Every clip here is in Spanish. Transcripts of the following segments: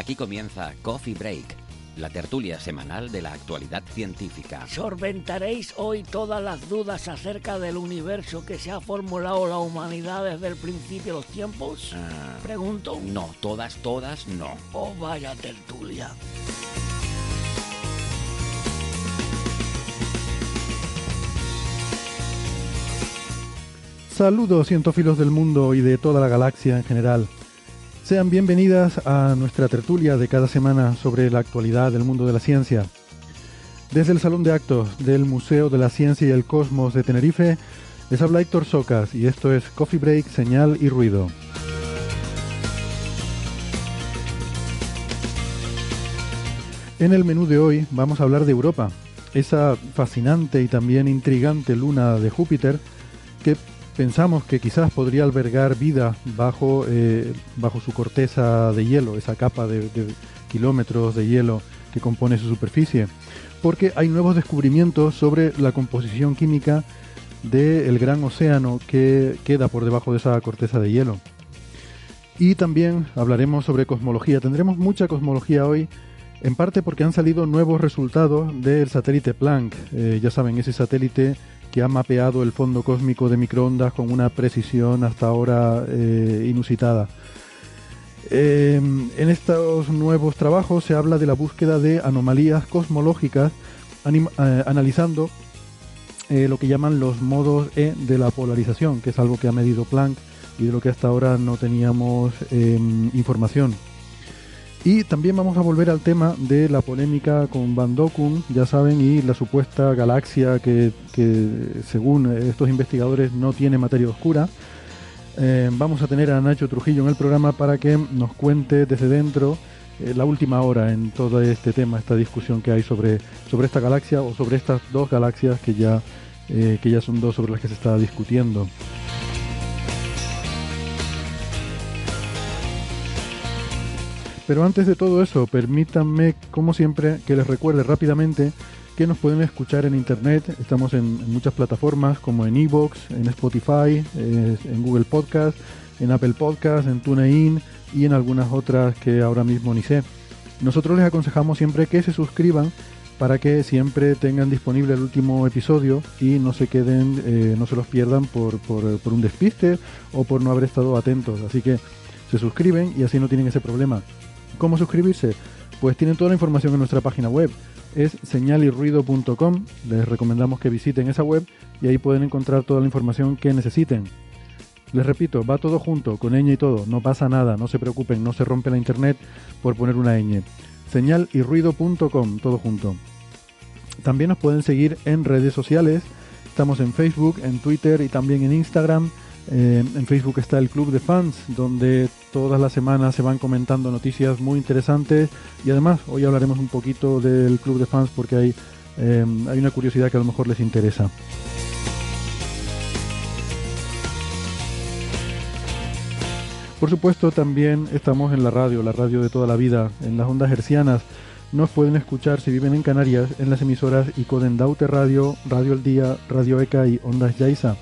Aquí comienza Coffee Break, la tertulia semanal de la actualidad científica. ¿Solventaréis hoy todas las dudas acerca del universo que se ha formulado la humanidad desde el principio de los tiempos? Ah, Pregunto. no, todas, todas, no. Oh, vaya tertulia. Saludos cientófilos del mundo y de toda la galaxia en general. Sean bienvenidas a nuestra tertulia de cada semana sobre la actualidad del mundo de la ciencia. Desde el Salón de Actos del Museo de la Ciencia y el Cosmos de Tenerife, les habla Héctor Socas y esto es Coffee Break, Señal y Ruido. En el menú de hoy vamos a hablar de Europa, esa fascinante y también intrigante luna de Júpiter que pensamos que quizás podría albergar vida bajo, eh, bajo su corteza de hielo, esa capa de, de kilómetros de hielo que compone su superficie, porque hay nuevos descubrimientos sobre la composición química del gran océano que queda por debajo de esa corteza de hielo. Y también hablaremos sobre cosmología. Tendremos mucha cosmología hoy, en parte porque han salido nuevos resultados del satélite Planck. Eh, ya saben, ese satélite que ha mapeado el fondo cósmico de microondas con una precisión hasta ahora eh, inusitada. Eh, en estos nuevos trabajos se habla de la búsqueda de anomalías cosmológicas, eh, analizando eh, lo que llaman los modos E de la polarización, que es algo que ha medido Planck y de lo que hasta ahora no teníamos eh, información. Y también vamos a volver al tema de la polémica con Van Dokun, ya saben, y la supuesta galaxia que, que, según estos investigadores no tiene materia oscura. Eh, vamos a tener a Nacho Trujillo en el programa para que nos cuente desde dentro eh, la última hora en todo este tema, esta discusión que hay sobre, sobre esta galaxia o sobre estas dos galaxias que ya, eh, que ya son dos sobre las que se está discutiendo. Pero antes de todo eso, permítanme, como siempre, que les recuerde rápidamente que nos pueden escuchar en internet. Estamos en, muchas plataformas como en Evox, en Spotify, eh, en Google Podcast, en Apple Podcast, en TuneIn y en algunas otras que ahora mismo ni sé. Nosotros les aconsejamos siempre que se suscriban para que siempre tengan disponible el último episodio y no se queden, eh, no se los pierdan por un despiste o por no haber estado atentos. Así que se suscriben y así no tienen ese problema. ¿Cómo suscribirse? Pues tienen toda la información en nuestra página web. Es señalirruido.com. Les recomendamos que visiten esa web y ahí pueden encontrar toda la información que necesiten. Les repito, va todo junto, con ñ y todo. No pasa nada, no se preocupen, no se rompe la internet por poner una ñ. Señalirruido.com, todo junto. También nos pueden seguir en redes sociales. Estamos en Facebook, en Twitter y también en Instagram. Eh, en Facebook está el Club de Fans, donde todas las semanas se van comentando noticias muy interesantes. Y además, hoy hablaremos un poquito del Club de Fans porque hay, eh, hay una curiosidad que a lo mejor les interesa. Por supuesto, también estamos en la radio, la radio de toda la vida, en las ondas hercianas. Nos pueden escuchar si viven en Canarias en las emisoras Icoden Daute Radio, Radio El Día, Radio ECA y Ondas Yaiza.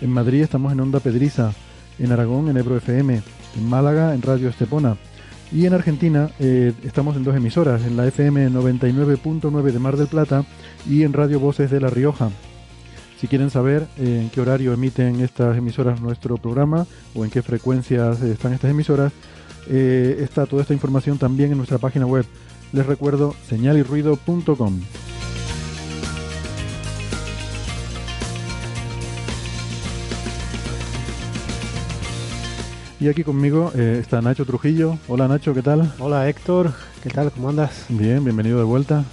En Madrid estamos en Onda Pedriza, en Aragón en Ebro FM, en Málaga en Radio Estepona. Y en Argentina eh, estamos en dos emisoras, en la FM 99.9 de Mar del Plata y en Radio Voces de La Rioja. Si quieren saber eh, en qué horario emiten estas emisoras nuestro programa o en qué frecuencias están estas emisoras, eh, está toda esta información también en nuestra página web. Les recuerdo señalirruido.com. Y aquí conmigo eh, está Nacho Trujillo. Hola Nacho, ¿qué tal? Hola Héctor, ¿qué tal? ¿Cómo andas? Bien, bienvenido de vuelta.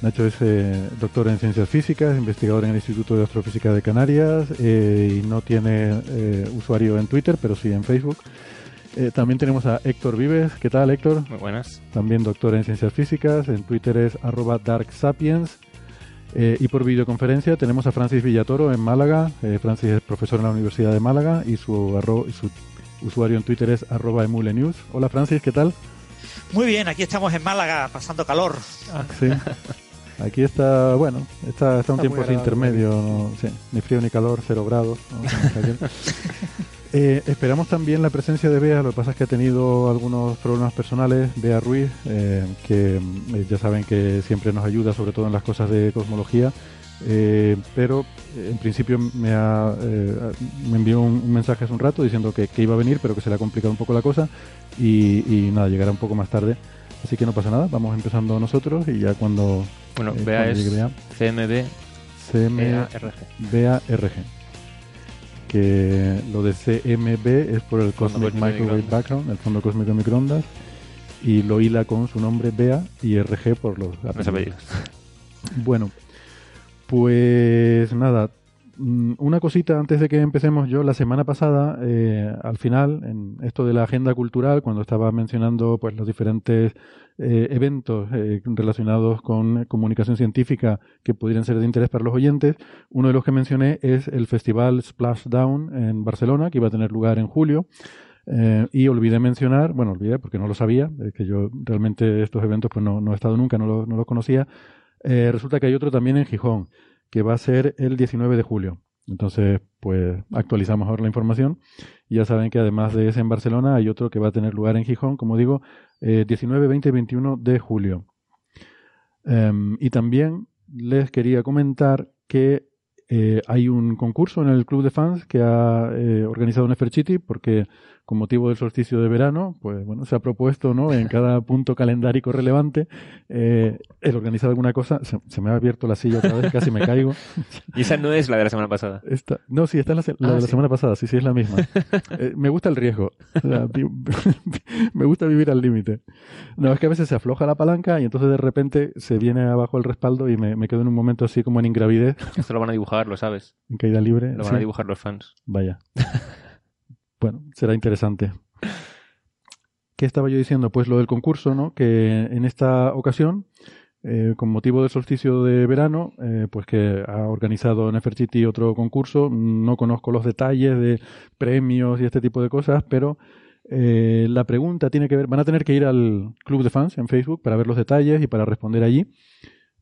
Nacho es eh, doctor en ciencias físicas, investigador en el Instituto de Astrofísica de Canarias eh, y no tiene eh, usuario en Twitter, pero sí en Facebook. Eh, también tenemos a Héctor Vives. ¿Qué tal, Héctor? Muy buenas. También doctor en ciencias físicas. En Twitter es arroba darksapiens. Eh, y por videoconferencia tenemos a Francis Villatoro en Málaga. Eh, Francis es profesor en la Universidad de Málaga y su, arro- su usuario en Twitter es arroba emulenews. Hola Francis, ¿qué tal? Muy bien, aquí estamos en Málaga pasando calor. Sí. Aquí está, bueno, está, está un Está tiempo así intermedio, no, sí, ni frío ni calor, cero grados. ¿no? Eh, esperamos también la presencia de Bea, lo que pasa es que ha tenido algunos problemas personales, Bea Ruiz, eh, que eh, ya saben que siempre nos ayuda, sobre todo en las cosas de cosmología, eh, pero eh, en principio me, ha, eh, me envió un, un mensaje hace un rato diciendo que, que iba a venir, pero que se le ha complicado un poco la cosa y, y nada, llegará un poco más tarde. Así que no pasa nada, vamos empezando nosotros y ya cuando Bueno, eh, es llegue Bea, CMB CM, EARG. BARG. Que lo de CMB es por el Cosmic Microwave. Background, el fondo cósmico de microondas, y lo hila con su nombre BEA y RG por los apellidos. Bueno, pues nada, mm, una cosita antes de que empecemos yo, la semana pasada, eh, al final, en esto de la agenda cultural, cuando estaba mencionando pues los diferentes eh, eventos eh, relacionados con comunicación científica que pudieran ser de interés para los oyentes, uno de los que mencioné es el festival Splashdown en Barcelona, que iba a tener lugar en julio. Eh, y olvidé mencionar, bueno, olvidé porque no lo sabía, que yo realmente estos eventos pues no, no he estado nunca, no los no los conocía. Eh, resulta que hay otro también en Gijón, que va a ser el 19 de julio. Entonces, pues actualizamos ahora la información. Ya saben que además de ese en Barcelona, hay otro que va a tener lugar en Gijón, como digo, eh, 19, 20 y 21 de julio. Em, y también les quería comentar que eh, hay un concurso en el club de fans que ha eh, organizado Neferchiti porque con motivo del solsticio de verano, pues bueno, se ha propuesto, ¿no? En cada punto calendárico relevante, eh, el organizar alguna cosa. Se, se me ha abierto la silla otra vez, casi me caigo. Y esa no es la de la semana pasada. Esta, no, sí, esta es la, la Ah, de la sí. semana pasada, sí, sí, es la misma. Eh, me gusta el riesgo. O sea, vi- me gusta vivir al límite. No, es que a veces se afloja la palanca y entonces de repente se viene abajo el respaldo y me, me quedo en un momento así como en ingravidez, Esto lo van a dibujar, lo sabes. en caída libre. Lo van Sí. a dibujar los fans. Vaya. Bueno, será interesante. ¿Qué estaba yo diciendo? Pues lo del concurso, ¿no? Que en esta ocasión, eh, con motivo del solsticio de verano, eh, pues que ha organizado Nefertiti otro concurso. No conozco los detalles de premios y este tipo de cosas, pero eh, la pregunta tiene que ver. Van a tener que ir al club de fans en Facebook para ver los detalles y para responder allí.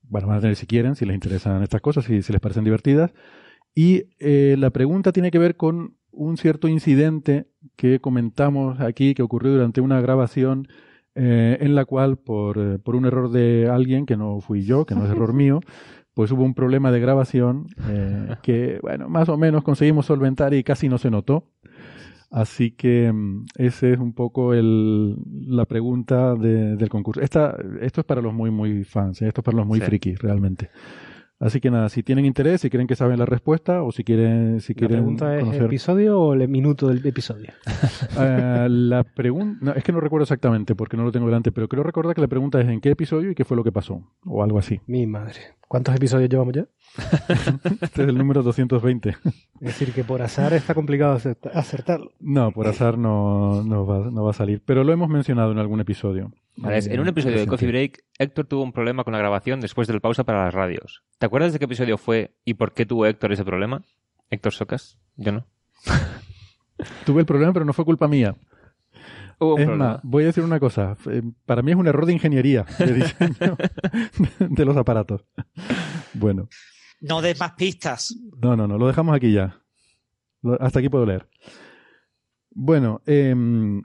Bueno, van a tener si quieren, si les interesan estas cosas, si, si les parecen divertidas. Y eh, la pregunta tiene que ver con un cierto incidente que comentamos aquí, que ocurrió durante una grabación eh, en la cual, por, eh, por un error de alguien, que no fui yo, que no es error mío, pues hubo un problema de grabación eh, que, bueno, más o menos conseguimos solventar y casi no se notó. Así que mm, ese es un poco el, la pregunta de- del concurso. Esta, esto es para los muy, muy fans, ¿eh? esto es para los muy Sí. frikis, realmente. Así que nada, si tienen interés, si creen que saben la respuesta o si quieren, si ¿La quieren pregunta es conocer. episodio o el minuto del episodio? Eh, la pregunta, es que no recuerdo exactamente porque no lo tengo delante, pero creo recordar que la pregunta es en qué episodio y qué fue lo que pasó o algo así. Mi madre. ¿Cuántos episodios llevamos ya? Este es el número 220. Es decir, que por azar está complicado acerta- acertarlo. No, por azar no, no, va, no va a salir, pero lo hemos mencionado en algún episodio. Vale, Eh, en un episodio de. Coffee Break, Héctor tuvo un problema con la grabación después del pausa para las radios. ¿Te acuerdas de qué episodio fue y por qué tuvo Héctor ese problema? Héctor Socas, yo no. Tuve el problema, pero no fue culpa mía. Hubo un Es problema. más, voy a decir una cosa. Eh, Para mí es un error de ingeniería de diseño de los aparatos. Bueno, No des más pistas. no, no, no, lo dejamos aquí ya. Hasta aquí puedo leer. Bueno, em,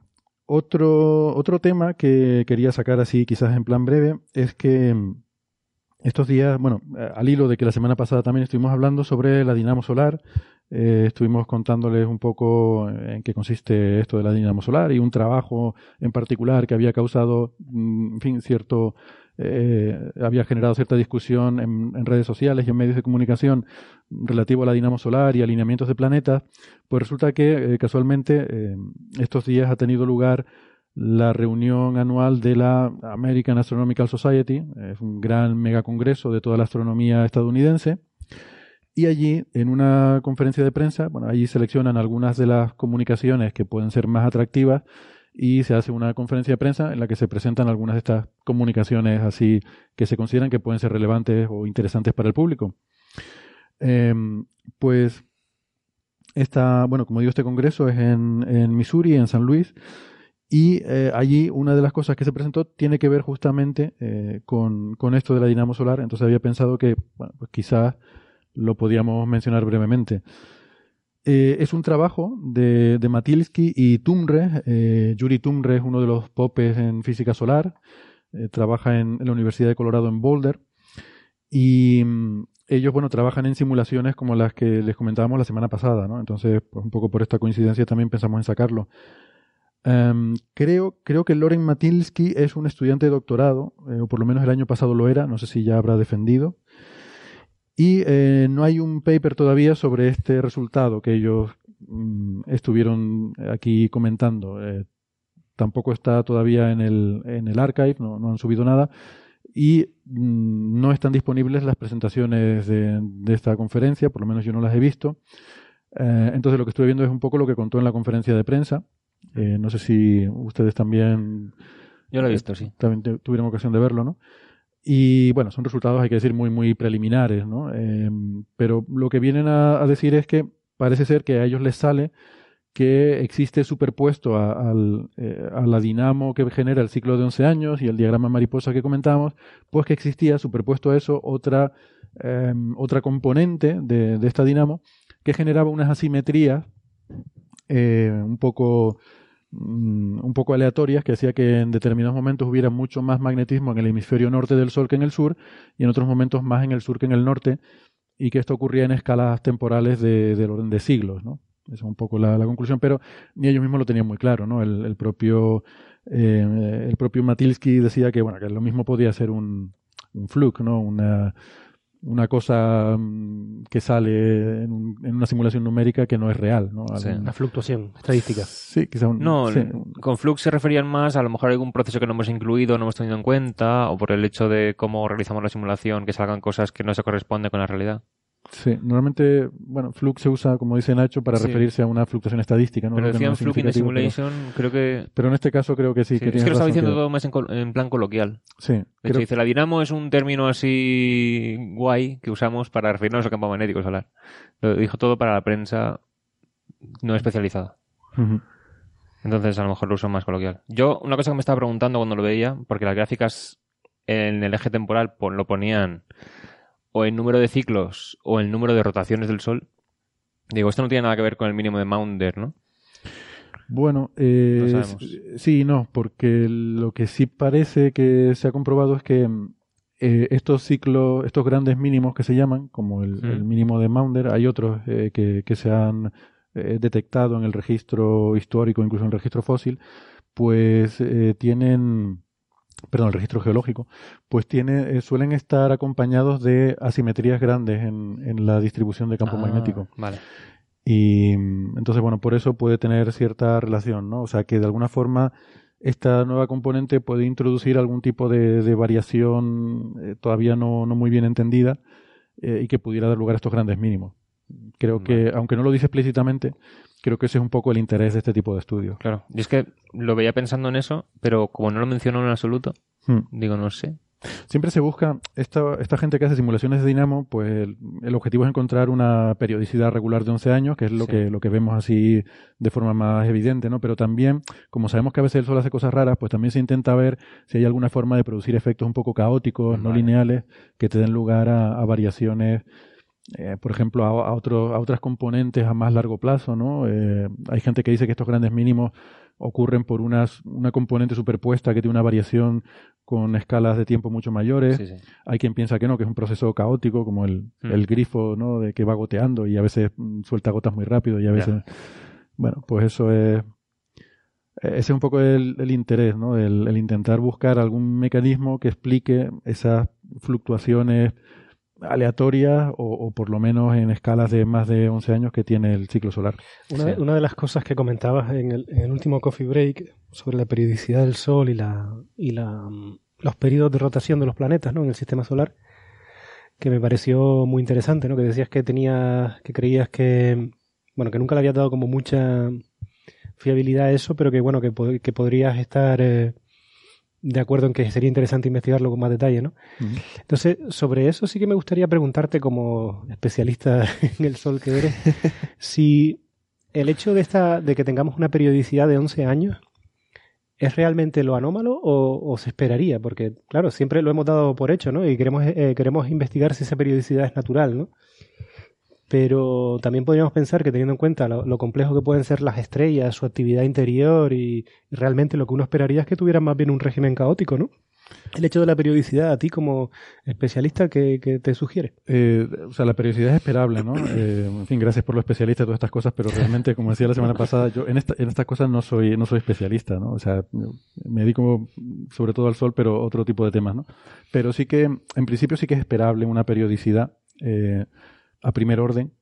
otro, otro tema que quería sacar así, quizás en plan breve, es que em, estos días, bueno, eh, al hilo de que la semana pasada también estuvimos hablando sobre la dinamo solar, eh, estuvimos contándoles un poco en qué consiste esto de la dinamo solar y un trabajo en particular que había causado, mm, en fin, cierto, eh, había generado cierta discusión en, redes sociales y en medios de comunicación relativo a la dinamo solar y alineamientos de planetas, pues resulta que eh, casualmente eh, estos días ha tenido lugar la reunión anual de la American Astronomical Society, es un gran megacongreso de toda la astronomía estadounidense. Y allí, en una conferencia de prensa, bueno, allí seleccionan algunas de las comunicaciones que pueden ser más atractivas y se hace una conferencia de prensa en la que se presentan algunas de estas comunicaciones así que se consideran que pueden ser relevantes o interesantes para el público. Em, pues esta, bueno, como digo, este congreso es en, en Missouri, en San Luis, y eh, allí una de las cosas que se presentó tiene que ver justamente eh, con, con, esto de la dinamo solar. Entonces había pensado que bueno, pues quizás lo podíamos mencionar brevemente. Eh, es un trabajo de, de Matilsky y Tumre. Eh, Yuri Tumre es uno de los popes en física solar. Eh, trabaja en, la Universidad de Colorado en Boulder. Y mm, ellos, bueno, trabajan en simulaciones como las que les comentábamos la semana pasada, ¿no? Entonces, pues un poco por esta coincidencia también pensamos en sacarlo. Um, creo, creo que Loren Matilsky es un estudiante de doctorado, o por lo menos el año pasado lo era, no sé si ya habrá defendido. Y eh, no hay un paper todavía sobre este resultado que ellos mm, estuvieron aquí comentando. Eh, tampoco está todavía en el, en el archive, no, no han subido nada. Y mm, no están disponibles las presentaciones de, de, esta conferencia, por lo menos yo no las he visto. Eh, entonces lo que estuve viendo es un poco lo que contó en la conferencia de prensa. Eh, no sé si ustedes también... Yo lo he visto, sí. También tuvieron ocasión de verlo, ¿no? Y bueno, son resultados, hay que decir, muy, muy preliminares, ¿no? Eh, pero lo que vienen a, decir es que parece ser que a ellos les sale que existe superpuesto a, a, eh, a, la dinamo que genera el ciclo de 11 años y el diagrama mariposa que comentamos, pues que existía superpuesto a eso otra, eh, otra componente de, de, esta dinamo que generaba unas asimetrías eh, un poco Mm, un poco aleatorias que hacía que en determinados momentos hubiera mucho más magnetismo en el hemisferio norte del Sol que en el sur y en otros momentos más en el sur que en el norte y que esto ocurría en escalas temporales de, del orden de siglos, ¿no? Esa es un poco la, conclusión, pero ni ellos mismos lo tenían muy claro, ¿no? El, el propio eh, el propio Matilsky decía que bueno que lo mismo podía ser un, un fluke, ¿no? Una una cosa mm, que sale en, un, en, una simulación numérica que no es real, ¿no? Sí. Una fluctuación estadística. Sí, quizá un, No, sí. con flux se referían más a lo mejor a algún proceso que no hemos incluido, no hemos tenido en cuenta, o por el hecho de cómo realizamos la simulación, que salgan cosas que no se corresponden con la realidad. Sí, normalmente, bueno, flux se usa, como dice Nacho, para sí. referirse a una fluctuación estadística. ¿no? Pero decían no flux in the simulation, pero, creo que... Pero en este caso creo que sí. sí que es que lo estaba diciendo que... todo más en, en, plan coloquial. Sí. De creo... hecho, dice, la dinamo es un término así guay que usamos para referirnos al campo magnético solar. Lo dijo todo para la prensa no especializada. Uh -huh. Entonces, a lo mejor lo uso más coloquial. Yo, una cosa que me estaba preguntando cuando lo veía, porque las gráficas en el eje temporal lo ponían o el número de ciclos o el número de rotaciones del Sol. Digo, esto no tiene nada que ver con el mínimo de Maunder, ¿no? Bueno, eh, no sí, no, porque lo que sí parece que se ha comprobado es que eh, estos ciclos, estos grandes mínimos que se llaman, como el, Mm. el mínimo de Maunder, hay otros eh, que, que, se han eh, detectado en el registro histórico, incluso en el registro fósil, pues tienen perdón, el registro geológico, pues tiene, eh, suelen estar acompañados de asimetrías grandes en, en la distribución de campo ah, magnético. Vale. Y entonces, bueno, por eso puede tener cierta relación, ¿no? O sea, que de alguna forma esta nueva componente puede introducir algún tipo de, de variación eh, todavía no, no, muy bien entendida eh, y que pudiera dar lugar a estos grandes mínimos. Creo vale. que, aunque no lo dice explícitamente, creo que ese es un poco el interés de este tipo de estudios. Claro, y es que lo veía pensando en eso, pero como no lo mencionó en absoluto, hmm. digo, no sé. Siempre se busca, esta, esta gente que hace simulaciones de dinamo, pues el, el, objetivo es encontrar una periodicidad regular de 11 años, que es lo, sí. que, lo que vemos así de forma más evidente, ¿no? Pero también, como sabemos que a veces el Sol hace cosas raras, pues también se intenta ver si hay alguna forma de producir efectos un poco caóticos, vale. no lineales, que te den lugar a, a variaciones eh, por ejemplo, a, a, otro, a, otras componentes a más largo plazo, ¿no? Eh, hay gente que dice que estos grandes mínimos ocurren por unas, una componente superpuesta que tiene una variación con escalas de tiempo mucho mayores. Sí, sí. Hay quien piensa que no, que es un proceso caótico, como el, mm. el grifo, ¿no? De que va goteando y a veces mm, suelta gotas muy rápido y a veces... Yeah. Bueno, pues eso es... Ese es un poco el, el interés, ¿no? El, el intentar buscar algún mecanismo que explique esas fluctuaciones aleatorias o, o por lo menos en escalas de más de 11 años que tiene el ciclo solar. Una, de- una de las cosas que comentabas en el, en el último coffee break sobre la periodicidad del Sol y la y la mm, los periodos de rotación de los planetas, ¿no? En el sistema solar, que me pareció muy interesante, ¿no? Que decías que tenías, que creías que, bueno, que nunca le habías dado como mucha fiabilidad a eso, pero que bueno, que, que podrías estar eh, de acuerdo en que sería interesante investigarlo con más detalle, ¿no? Entonces, sobre eso sí que me gustaría preguntarte como especialista en el Sol que eres, si el hecho de esta de que tengamos una periodicidad de 11 años es realmente lo anómalo o, o se esperaría, porque claro, siempre lo hemos dado por hecho, ¿no? Y queremos eh, queremos investigar si esa periodicidad es natural, ¿no? Pero también podríamos pensar que teniendo en cuenta lo, lo complejo que pueden ser las estrellas, su actividad interior y, y realmente lo que uno esperaría es que tuvieran más bien un régimen caótico, ¿no? El hecho de la periodicidad, a ti como especialista, ¿qué, qué te sugiere? Eh, o sea, la periodicidad es esperable, ¿no? Eh, en fin, gracias por lo especialista todas estas cosas, pero realmente, como decía la semana pasada, yo en, esta, en estas cosas no soy, no soy especialista, ¿no? O sea, me dedico sobre todo al sol, pero otro tipo de temas, ¿no? Pero sí que, en principio sí que es esperable una periodicidad eh, a primer orden,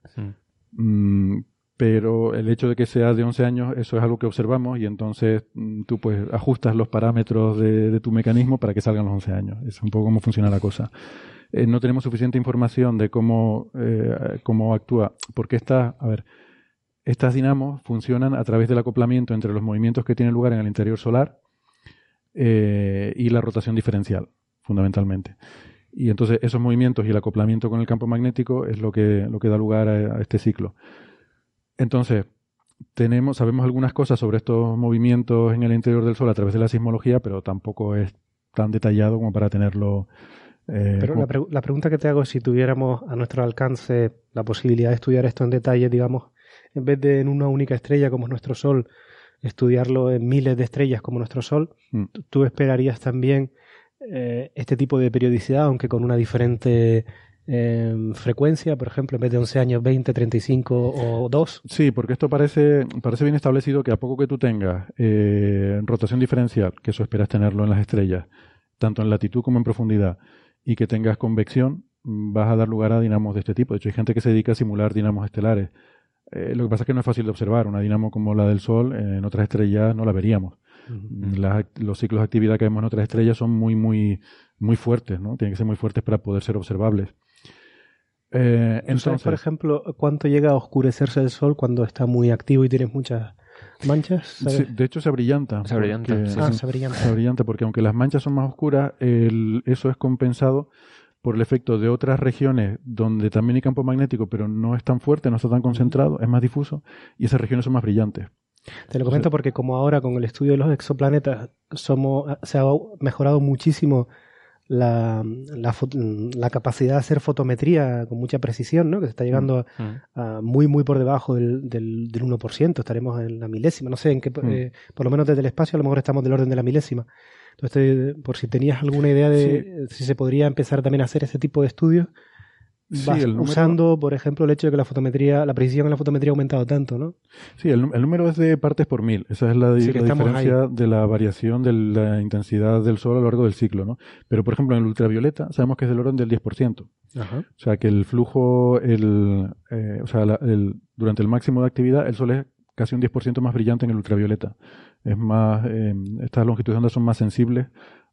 Mm, pero el hecho de que sea de 11 años, eso es algo que observamos y entonces mm, tú pues ajustas los parámetros de, de tu mecanismo para que salgan los 11 años. Es un poco cómo funciona la cosa. Eh, no tenemos suficiente información de cómo, eh, cómo actúa, porque esta, a ver, estas dinamos funcionan a través del acoplamiento entre los movimientos que tienen lugar en el interior solar eh, y la rotación diferencial, fundamentalmente. Y entonces esos movimientos y el acoplamiento con el campo magnético es lo que, lo que da lugar a, a este ciclo. Entonces, tenemos, sabemos algunas cosas sobre estos movimientos en el interior del Sol a través de la sismología, pero tampoco es tan detallado como para tenerlo. eh, Pero como- la, pre- la pregunta que te hago es si tuviéramos a nuestro alcance la posibilidad de estudiar esto en detalle, digamos, en vez de en una única estrella como es nuestro Sol, estudiarlo en miles de estrellas como nuestro Sol, Mm. ¿tú- ¿tú esperarías también eh, este tipo de periodicidad, aunque con una diferente eh, frecuencia, por ejemplo, en vez de 11 años, 20, 35 o 2? Sí, porque esto parece, parece bien establecido que a poco que tú tengas eh, rotación diferencial, que eso esperas tenerlo en las estrellas, tanto en latitud como en profundidad, y que tengas convección, vas a dar lugar a dinamos de este tipo. De hecho, hay gente que se dedica a simular dinamos estelares. Eh, lo que pasa es que no es fácil de observar. Una dinamo como la del Sol, en otras estrellas no la veríamos. Las los ciclos de actividad que vemos en otras estrellas son muy, muy, muy fuertes, ¿no? Tienen que ser muy fuertes para poder ser observables. Eh, ¿Tú sabes, por entonces, ejemplo, cuánto llega a oscurecerse el Sol cuando está muy activo y tienes muchas manchas? De hecho se abrillanta. Se abrillanta, porque- sí, ah, sí. se brillante. se abrillanta, porque aunque las manchas son más oscuras, el- eso es compensado por el efecto de otras regiones donde también hay campo magnético, pero no es tan fuerte, no está tan concentrado, es más difuso, y esas regiones son más brillantes. Te lo comento porque como ahora con el estudio de los exoplanetas somos, se ha mejorado muchísimo la, la, capacidad de hacer fotometría con mucha precisión, ¿no? que se está llegando Mm. a, a muy muy por debajo del, del, del 1%, estaremos en la milésima, no sé en qué, Mm. eh, por lo menos desde el espacio a lo mejor estamos del orden de la milésima. Entonces, por si tenías alguna idea de si se podría empezar también a hacer ese tipo de estudios, Sí, bas- el número- usando, por ejemplo, el hecho de que la fotometría, la precisión en la fotometría ha aumentado tanto, ¿no? Sí, el, número es de partes por mil. Esa es la, di- diferencia de la variación de la intensidad del Sol a lo largo del ciclo. ¿no? Pero, por ejemplo, en el ultravioleta sabemos que es del orden del 10%. Ajá. O sea, que el flujo, el, eh, o sea, la- el- durante el máximo de actividad, el Sol es casi un 10% más brillante en el ultravioleta. Es más, eh, estas longitudes de onda son más sensibles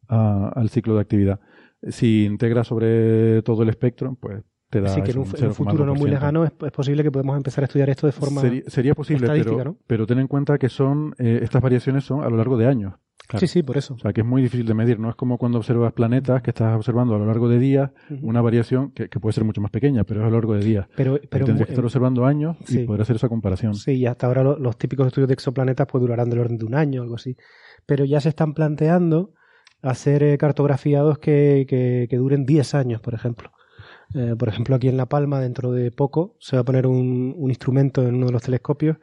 a- al ciclo de actividad. Si integra sobre todo el espectro, pues te da Así que en un, en un 0,1%. futuro no muy lejano es, es posible que podemos empezar a estudiar esto de forma... Sería, sería posible, estadística, pero, ¿no? pero ten en cuenta que son eh, estas variaciones son a lo largo de años. Sí, sí, por eso. O sea, que es muy difícil de medir. No es como cuando observas planetas que estás observando a lo largo de días una variación que, que puede ser mucho más pequeña, pero es a lo largo de días. Pero, Pero tendrías que estar observando años sí. y poder hacer esa comparación. sí, y hasta ahora lo- los típicos estudios de exoplanetas pues durarán del orden de un año o algo así. Pero ya se están planteando hacer eh, cartografiados que, que, que duren 10 años, por ejemplo. Eh, por ejemplo, aquí en La Palma, dentro de poco, se va a poner un, un instrumento en uno de los telescopios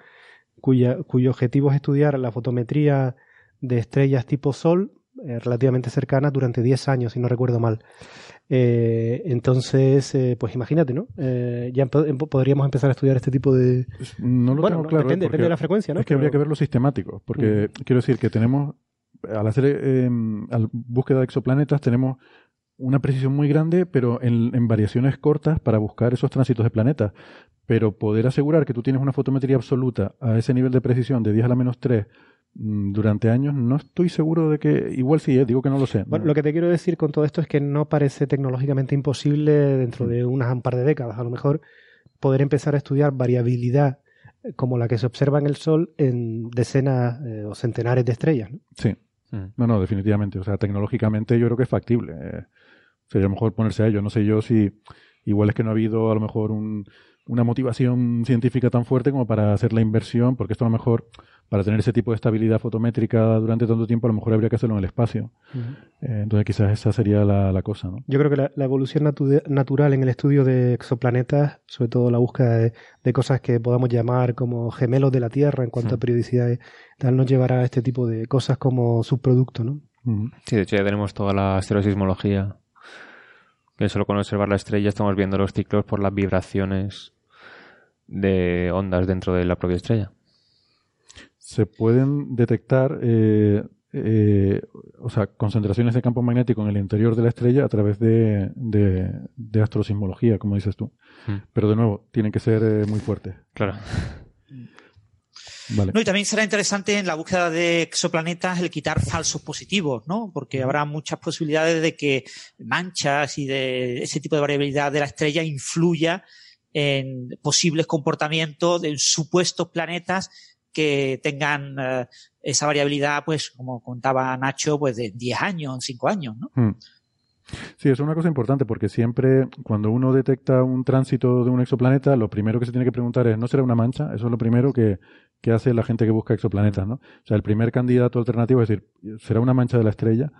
cuya, cuyo objetivo es estudiar la fotometría de estrellas tipo Sol eh, relativamente cercanas durante 10 años, si no recuerdo mal. Eh, entonces, eh, pues imagínate, ¿no? Ya em- podríamos empezar a estudiar este tipo de... No lo bueno, tengo no, claro. depende, depende de la frecuencia, ¿no? Es que habría que verlo sistemático, porque quiero decir que tenemos, al hacer eh, al búsqueda de exoplanetas, tenemos una precisión muy grande, pero en, en variaciones cortas para buscar esos tránsitos de planetas. Pero poder asegurar que tú tienes una fotometría absoluta a ese nivel de precisión de 10 a la menos 3 mm, durante años, no estoy seguro de que. Igual sí, eh, digo que no lo sé. Bueno, No. lo que te quiero decir con todo esto es que no parece tecnológicamente imposible dentro de unas un par de décadas, a lo mejor, poder empezar a estudiar variabilidad eh, como la que se observa en el Sol en decenas eh, o centenares de estrellas. ¿no? Sí. Mm. No, no, definitivamente. O sea, tecnológicamente yo creo que es factible. Sería mejor ponerse a ello. No sé yo si igual es que no ha habido a lo mejor un- una motivación científica tan fuerte como para hacer la inversión, porque esto a lo mejor, para tener ese tipo de estabilidad fotométrica durante tanto tiempo, a lo mejor habría que hacerlo en el espacio. Eh, entonces quizás esa sería la, la cosa, ¿no? Yo creo que la, la evolución natu- natural en el estudio de exoplanetas, sobre todo la búsqueda de, de cosas que podamos llamar como gemelos de la Tierra en cuanto Sí. a periodicidades, tal nos llevará a este tipo de cosas como subproducto, ¿no? Sí, de hecho ya tenemos toda la asteroseismología. Que solo con observar la estrella estamos viendo los ciclos por las vibraciones de ondas dentro de la propia estrella. Se pueden detectar, eh, eh, o sea, concentraciones de campo magnético en el interior de la estrella a través de, de, de astrosismología, como dices tú. Mm. Pero de nuevo, tienen que ser eh, muy fuertes. Claro. Vale. No, y también será interesante en la búsqueda de exoplanetas el quitar falsos positivos, ¿no? Porque habrá muchas posibilidades de que manchas y de ese tipo de variabilidad de la estrella influya en posibles comportamientos de supuestos planetas que tengan eh, esa variabilidad, pues, como contaba Nacho, pues de 10 años, 5 años, ¿no? Mm. Sí, eso es una cosa importante porque siempre cuando uno detecta un tránsito de un exoplaneta, lo primero que se tiene que preguntar es, ¿no será una mancha? Eso es lo primero que, que hace la gente que busca exoplanetas, ¿no? O sea, el primer candidato alternativo es decir, ¿será una mancha de la estrella?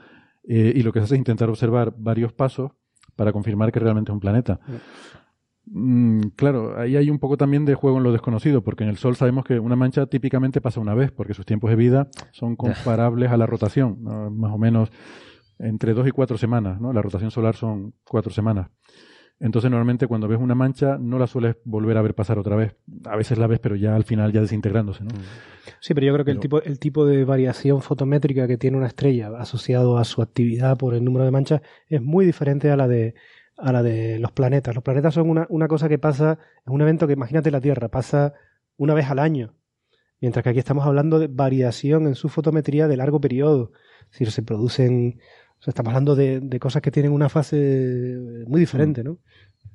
Eh, y lo que se hace es intentar observar varios pasos para confirmar que realmente es un planeta. Mm, claro, ahí hay un poco también de juego en lo desconocido, porque en el Sol sabemos que una mancha típicamente pasa una vez, porque sus tiempos de vida son comparables a la rotación, ¿no? más o menos entre dos y cuatro semanas, ¿no? La rotación solar son cuatro semanas. Entonces, normalmente cuando ves una mancha, no la sueles volver a ver pasar otra vez. A veces la ves, pero ya al final ya desintegrándose, ¿no? Sí, pero yo creo que el, tipo, el tipo de variación fotométrica que tiene una estrella asociado a su actividad por el número de manchas es muy diferente a la de a la de los planetas. Los planetas son una, una cosa que pasa, es un evento que imagínate la Tierra, pasa una vez al año. Mientras que aquí estamos hablando de variación en su fotometría de largo periodo. Es decir, se producen, o sea, estamos hablando de, de cosas que tienen una fase muy diferente, ¿no?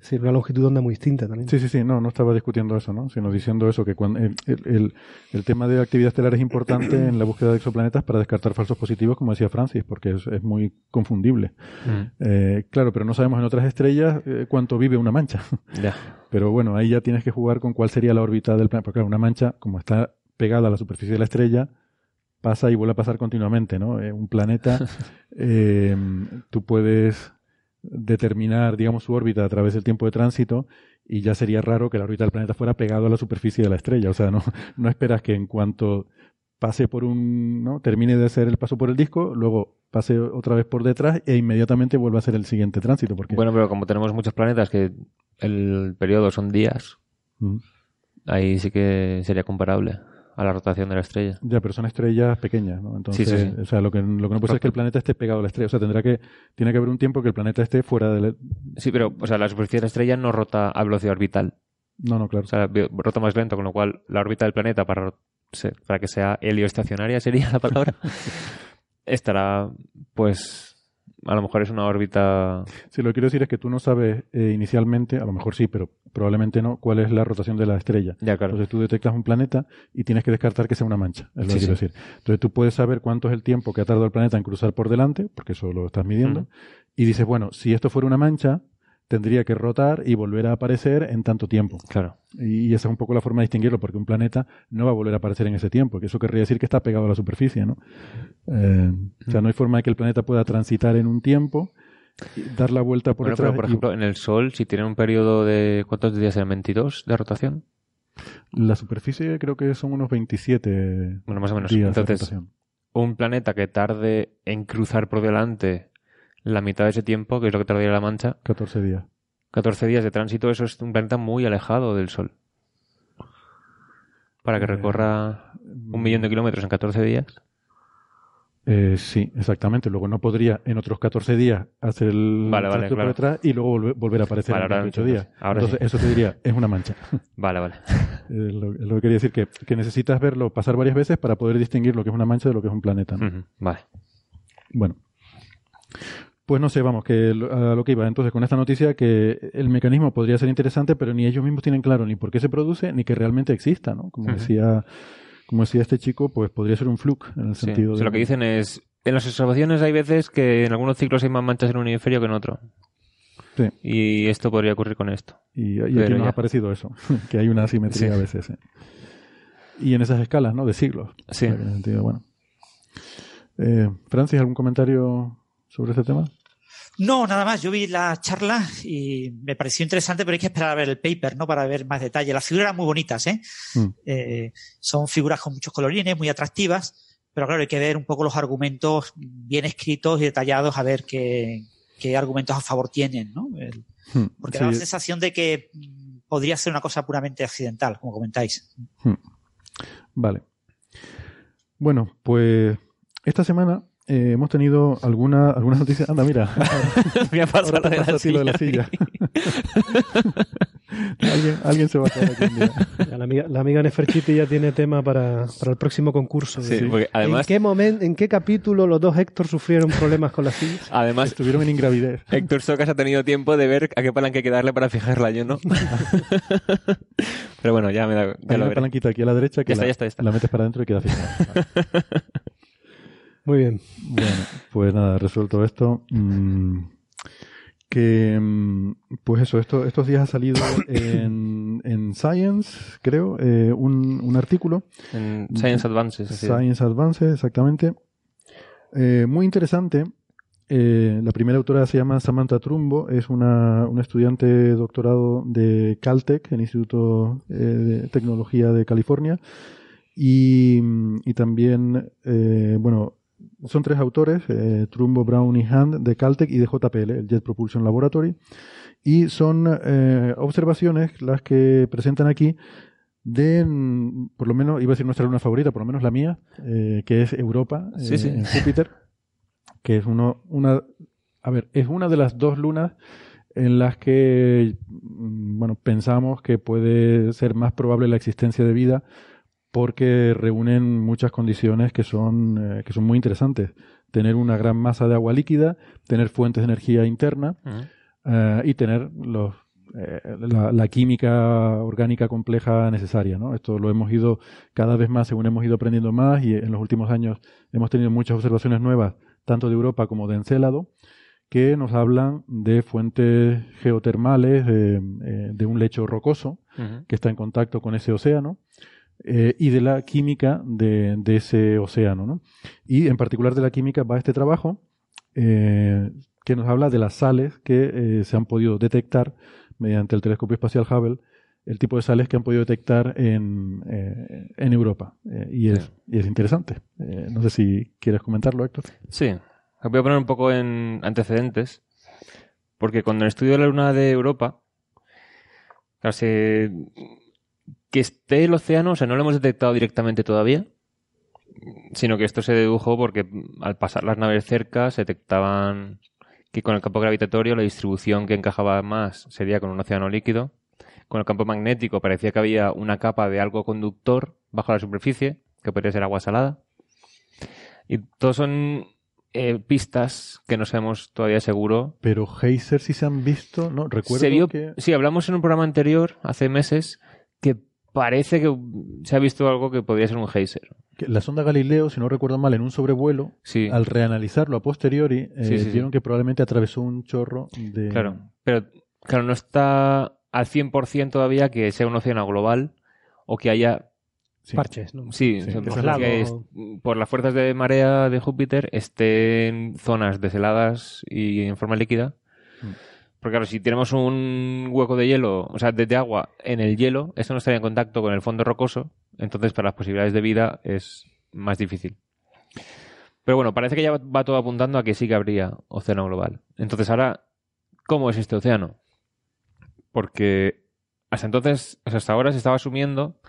Es decir, una longitud de onda muy distinta también. Sí, sí, sí, no, no estaba discutiendo eso, ¿no? Sino diciendo eso, que cuando el, el- el- el tema de actividad estelar es importante en la búsqueda de exoplanetas para descartar falsos positivos, como decía Francis, porque es, es muy confundible. Mm. Eh, claro, pero no sabemos en otras estrellas eh, cuánto vive una mancha. Ya. Pero bueno, ahí ya tienes que jugar con cuál sería la órbita del planeta. Porque claro, una mancha, como está pegada a la superficie de la estrella, pasa y vuelve a pasar continuamente, ¿no? Eh, un planeta, eh, tú puedes determinar, digamos, su órbita a través del tiempo de tránsito y ya sería raro que la órbita del planeta fuera pegado a la superficie de la estrella. O sea, no, no esperas que en cuanto pase por un, ¿no? Termine de hacer el paso por el disco, luego pase otra vez por detrás e inmediatamente vuelva a hacer el siguiente tránsito. Porque, Bueno, pero como tenemos muchos planetas que el periodo son días, Mm. ahí sí que sería comparable a la rotación de la estrella. Ya, pero son estrellas pequeñas, ¿no? Entonces, Sí, sí, sí. o sea, lo que, lo que no puede ser es que el planeta esté pegado a la estrella. O sea, tendrá que, tiene que haber un tiempo que el planeta esté fuera de la... Sí, pero o sea, la superficie de la estrella no rota a velocidad orbital. No, no, claro. O sea, rota más lento, con lo cual la órbita del planeta para, para que sea helioestacionaria sería la palabra. estará, pues, a lo mejor es una órbita... Si lo que quiero decir es que tú no sabes eh, inicialmente, a lo mejor sí, pero probablemente no, cuál es la rotación de la estrella. Ya, claro. Entonces tú detectas un planeta y tienes que descartar que sea una mancha, es lo Sí, que quiero sí. decir. Entonces tú puedes saber cuánto es el tiempo que ha tardado el planeta en cruzar por delante, porque eso lo estás midiendo, y dices, bueno, si esto fuera una mancha, tendría que rotar y volver a aparecer en tanto tiempo. Claro. Y esa es un poco la forma de distinguirlo, porque un planeta no va a volver a aparecer en ese tiempo, que eso querría decir que está pegado a la superficie, ¿no? Eh, o sea, no hay forma de que el planeta pueda transitar en un tiempo, dar la vuelta por Bueno, detrás. pero por y- ejemplo, en el Sol, si tiene un periodo de... ¿Cuántos días eran? ¿22 de rotación? La superficie creo que son unos 27 Bueno, más o menos. días de Entonces, rotación. un planeta que tarde en cruzar por delante la mitad de ese tiempo, que es lo que tardaría la Mancha, 14 días. 14 días de tránsito, eso es un planeta muy alejado del Sol. Para que Eh, recorra un millón de kilómetros en 14 días. Eh, sí, exactamente. Luego no podría en otros 14 días hacer el Vale, vale, tracto por claro. detrás y luego volver, volver a aparecer Vale, en ahora 28 entiendo. días. Ahora Entonces, sí. eso te diría, es una mancha. Vale, vale. Eh, lo, lo que quería decir que, que necesitas verlo pasar varias veces para poder distinguir lo que es una mancha de lo que es un planeta. Vale. Bueno. Pues no sé, vamos, que lo- a lo que iba. Entonces, con esta noticia, que el mecanismo podría ser interesante, pero ni ellos mismos tienen claro ni por qué se produce, ni que realmente exista, ¿no? Como decía, como decía este chico, pues podría ser un fluke, en el Sí. sentido O de... sea, lo que dicen es, en las observaciones hay veces que en algunos ciclos hay más manchas en un hemisferio que en otro. Sí. Y esto podría ocurrir con esto. Y, y aquí nos ya. ha parecido eso, que hay una asimetría Sí. a veces. ¿eh? Y en esas escalas, ¿no? De siglos. Sí. O sea, que en el sentido, bueno. Eh, Francis, ¿algún comentario sobre este tema? No, nada más. Yo vi la charla y me pareció interesante, pero hay que esperar a ver el paper, ¿no? Para ver más detalle. Las figuras eran muy bonitas, ¿eh? Mm. Eh, son figuras con muchos colorines, muy atractivas, pero claro, hay que ver un poco los argumentos bien escritos y detallados, a ver qué, qué argumentos a favor tienen, ¿no? El- Hmm, porque sí, da la sensación de que mm, podría ser una cosa puramente accidental, como comentáis. Vale. Bueno, pues esta semana eh, hemos tenido alguna, algunas noticias. Anda, mira. Voy a pasar Ahora de la de la silla. alguien, alguien se va a quedar aquí un día. Ya La amiga, la amiga Neferchiti ya tiene tema para, para el próximo concurso. Sí, porque además, ¿En qué momento, en qué capítulo los dos Héctor sufrieron problemas con las sillas? además Estuvieron en ingravidez. Héctor Socas ha tenido tiempo de ver a qué palanca hay que darle para fijarla, yo no. Pero bueno, ya me da, ya Hay lo una veré. palanquita aquí a la derecha que Ya está, la, ya está, ya está. la metes para adentro y queda fijada. Muy bien. Bueno, pues nada, resuelto esto. mm, que, mm, pues eso, esto, estos días ha salido en, en Science, creo, eh, un, un artículo. En Science Advances. así. Science Advances, exactamente. Eh, muy interesante. Eh, la primera autora se llama Samantha Trumbo, es una, una estudiante de doctorado de Caltech, el Instituto eh, de Tecnología de California. Y, y también, eh, bueno, son tres autores, eh, Trumbo, Brown y Hand, de Caltech y de JPL, el Jet Propulsion Laboratory. Y son eh, observaciones las que presentan aquí de, mm, por lo menos, iba a decir nuestra luna favorita, por lo menos la mía, eh, que es Europa, Sí, sí. en Júpiter, que es uno, una, a ver, es una de las dos lunas en las que, mm, bueno, pensamos que puede ser más probable la existencia de vida porque reúnen muchas condiciones que son, eh, que son muy interesantes. Tener una gran masa de agua líquida, tener fuentes de energía interna, eh, y tener los, eh, la, la química orgánica compleja necesaria. ¿no? Esto lo hemos ido cada vez más según hemos ido aprendiendo más y en los últimos años hemos tenido muchas observaciones nuevas, tanto de Europa como de Encélado, que nos hablan de fuentes geotermales, de, de un lecho rocoso que está en contacto con ese océano eh, y de la química de, de ese océano. ¿no? Y en particular de la química va este trabajo eh, que nos habla de las sales que eh, se han podido detectar mediante el telescopio espacial Hubble, el tipo de sales que han podido detectar en, eh, en Europa. Eh, y, es, y es interesante. Eh, no sé si quieres comentarlo, Héctor. Sí, voy a poner un poco en antecedentes, porque cuando el estudio de la luna de Europa, claro, se- que esté el océano, o sea, no lo hemos detectado directamente todavía, sino que esto se dedujo porque al pasar las naves cerca se detectaban que con el campo gravitatorio la distribución que encajaba más sería con un océano líquido. Con el campo magnético parecía que había una capa de algo conductor bajo la superficie, que podría ser agua salada. Y todos son eh, pistas que no sabemos todavía seguro. Pero Heiser sí se han visto, ¿no? Recuerdo Se vio, que... sí, hablamos en un programa anterior, hace meses, que parece que se ha visto algo que podría ser un geyser. la sonda Galileo, si no recuerdo mal, en un sobrevuelo, Sí, al reanalizarlo a posteriori, eh, Sí, sí, sí. vieron que probablemente atravesó un chorro de... claro. Pero, claro, no está al 100% todavía que sea un océano global o que haya Sí. Parches, ¿no? Sí, Sí, o sea, que por, se que lado- es- por las fuerzas de marea de Júpiter estén zonas desheladas y en forma líquida. Mm. Porque claro, si tenemos un hueco de hielo, o sea, de, agua en el hielo, eso no estaría en contacto con el fondo rocoso, entonces para las posibilidades de vida es más difícil. Pero bueno, parece que ya va todo apuntando a que sí que habría océano global. Entonces ahora, ¿cómo es este océano? Porque hasta entonces, hasta ahora se estaba asumiendo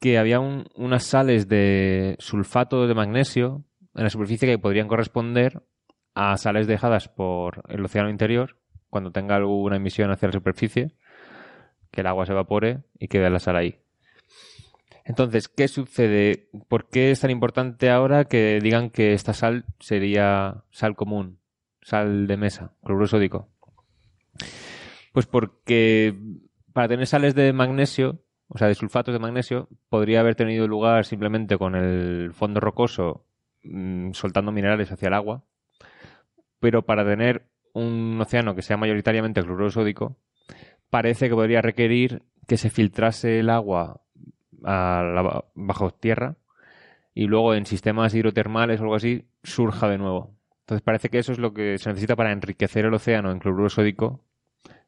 que había un- unas sales de sulfato de magnesio en la superficie que podrían corresponder a sales dejadas por el océano interior cuando tenga alguna emisión hacia la superficie, que el agua se evapore y quede la sal ahí. Entonces, ¿qué sucede? ¿Por qué es tan importante ahora que digan que esta sal sería sal común, sal de mesa, cloruro sódico? Pues porque para tener sales de magnesio, o sea, de sulfatos de magnesio, podría haber tenido lugar simplemente con el fondo rocoso mm, soltando minerales hacia el agua, pero para tener un océano que sea mayoritariamente cloruro sódico, parece que podría requerir que se filtrase el agua bajo tierra y luego en sistemas hidrotermales o algo así surja de nuevo. Entonces parece que eso es lo que se necesita para enriquecer el océano en cloruro sódico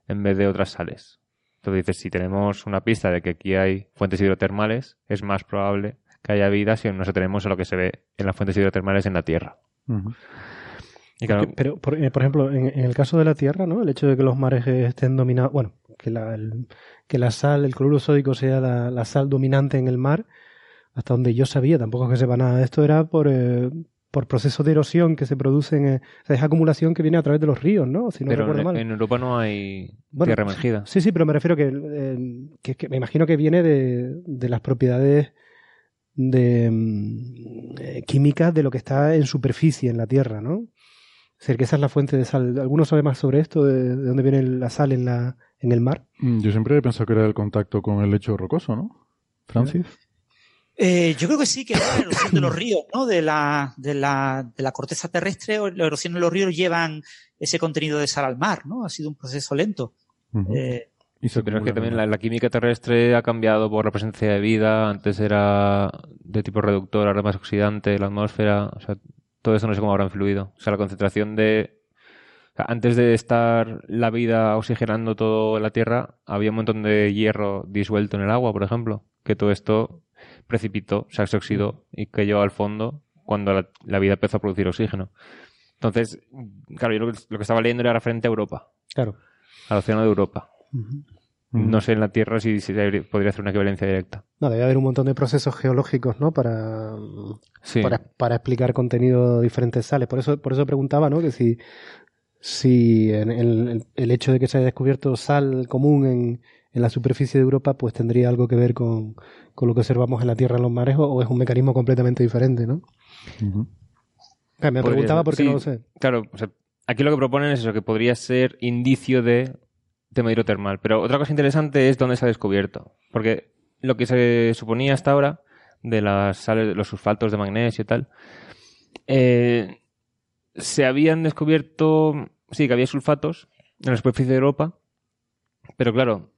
en vez de otras sales. Entonces dices, si tenemos una pista de que aquí hay fuentes hidrotermales, es más probable que haya vida si nos atenemos a lo que se ve en las fuentes hidrotermales en la Tierra. Pero, por, eh, por ejemplo, en, el caso de la Tierra, ¿no? El hecho de que los mares estén dominados, bueno, que la, que la sal, el cloruro sódico sea la, sal dominante en el mar, hasta donde yo sabía, tampoco es que sepa nada de esto, era por, eh, por procesos de erosión que se producen, eh, o sea, es acumulación que viene a través de los ríos, ¿no? Si no pero recuerdo mal. en Europa no hay tierra emergida. Sí, sí, pero me refiero que, que, me imagino que viene de, de las propiedades de mm, eh, químicas de lo que está en superficie en la tierra, ¿no? Es esa es la fuente de sal. ¿Alguno sabe más sobre esto? ¿De, de dónde viene la sal en la, en el mar? Mm, yo siempre he pensado que era el contacto con el lecho rocoso, ¿no? Francis. Eh, yo creo que sí, que la erosión de los ríos, ¿no? De la, de la, de la corteza terrestre o la erosión de los ríos llevan ese contenido de sal al mar, ¿no? Ha sido un proceso lento. Eh, pero es que también la, química terrestre ha cambiado por la presencia de vida. Antes era de tipo reductor, ahora más oxidante, la atmósfera. O sea, todo eso no sé cómo habrá influido. O sea, la concentración de antes de estar la vida oxigenando toda la Tierra, había un montón de hierro disuelto en el agua, por ejemplo, que todo esto precipitó, o sea, se oxidó y cayó al fondo cuando la, vida empezó a producir oxígeno. Entonces, claro, yo lo que, estaba leyendo era referente a Europa. Claro. Al océano de Europa. No sé en la Tierra si, podría hacer una equivalencia directa. No, debe haber un montón de procesos geológicos, ¿no? Para, para, para, explicar contenido de diferentes sales. Por eso, por eso preguntaba, ¿no? Que si si en el, hecho de que se haya descubierto sal común en, en, la superficie de Europa, pues tendría algo que ver con, con, lo que observamos en la Tierra en los mares o, es un mecanismo completamente diferente, ¿no? Me preguntaba por qué no lo sé. Claro, aquí lo que proponen es eso, que podría ser indicio de tema hidrotermal. Pero otra cosa interesante es dónde se ha descubierto. Porque lo que se suponía hasta ahora de las sales, los sulfatos de magnesio y tal, eh, se habían descubierto sí, que había sulfatos en la superficie de Europa, pero claro,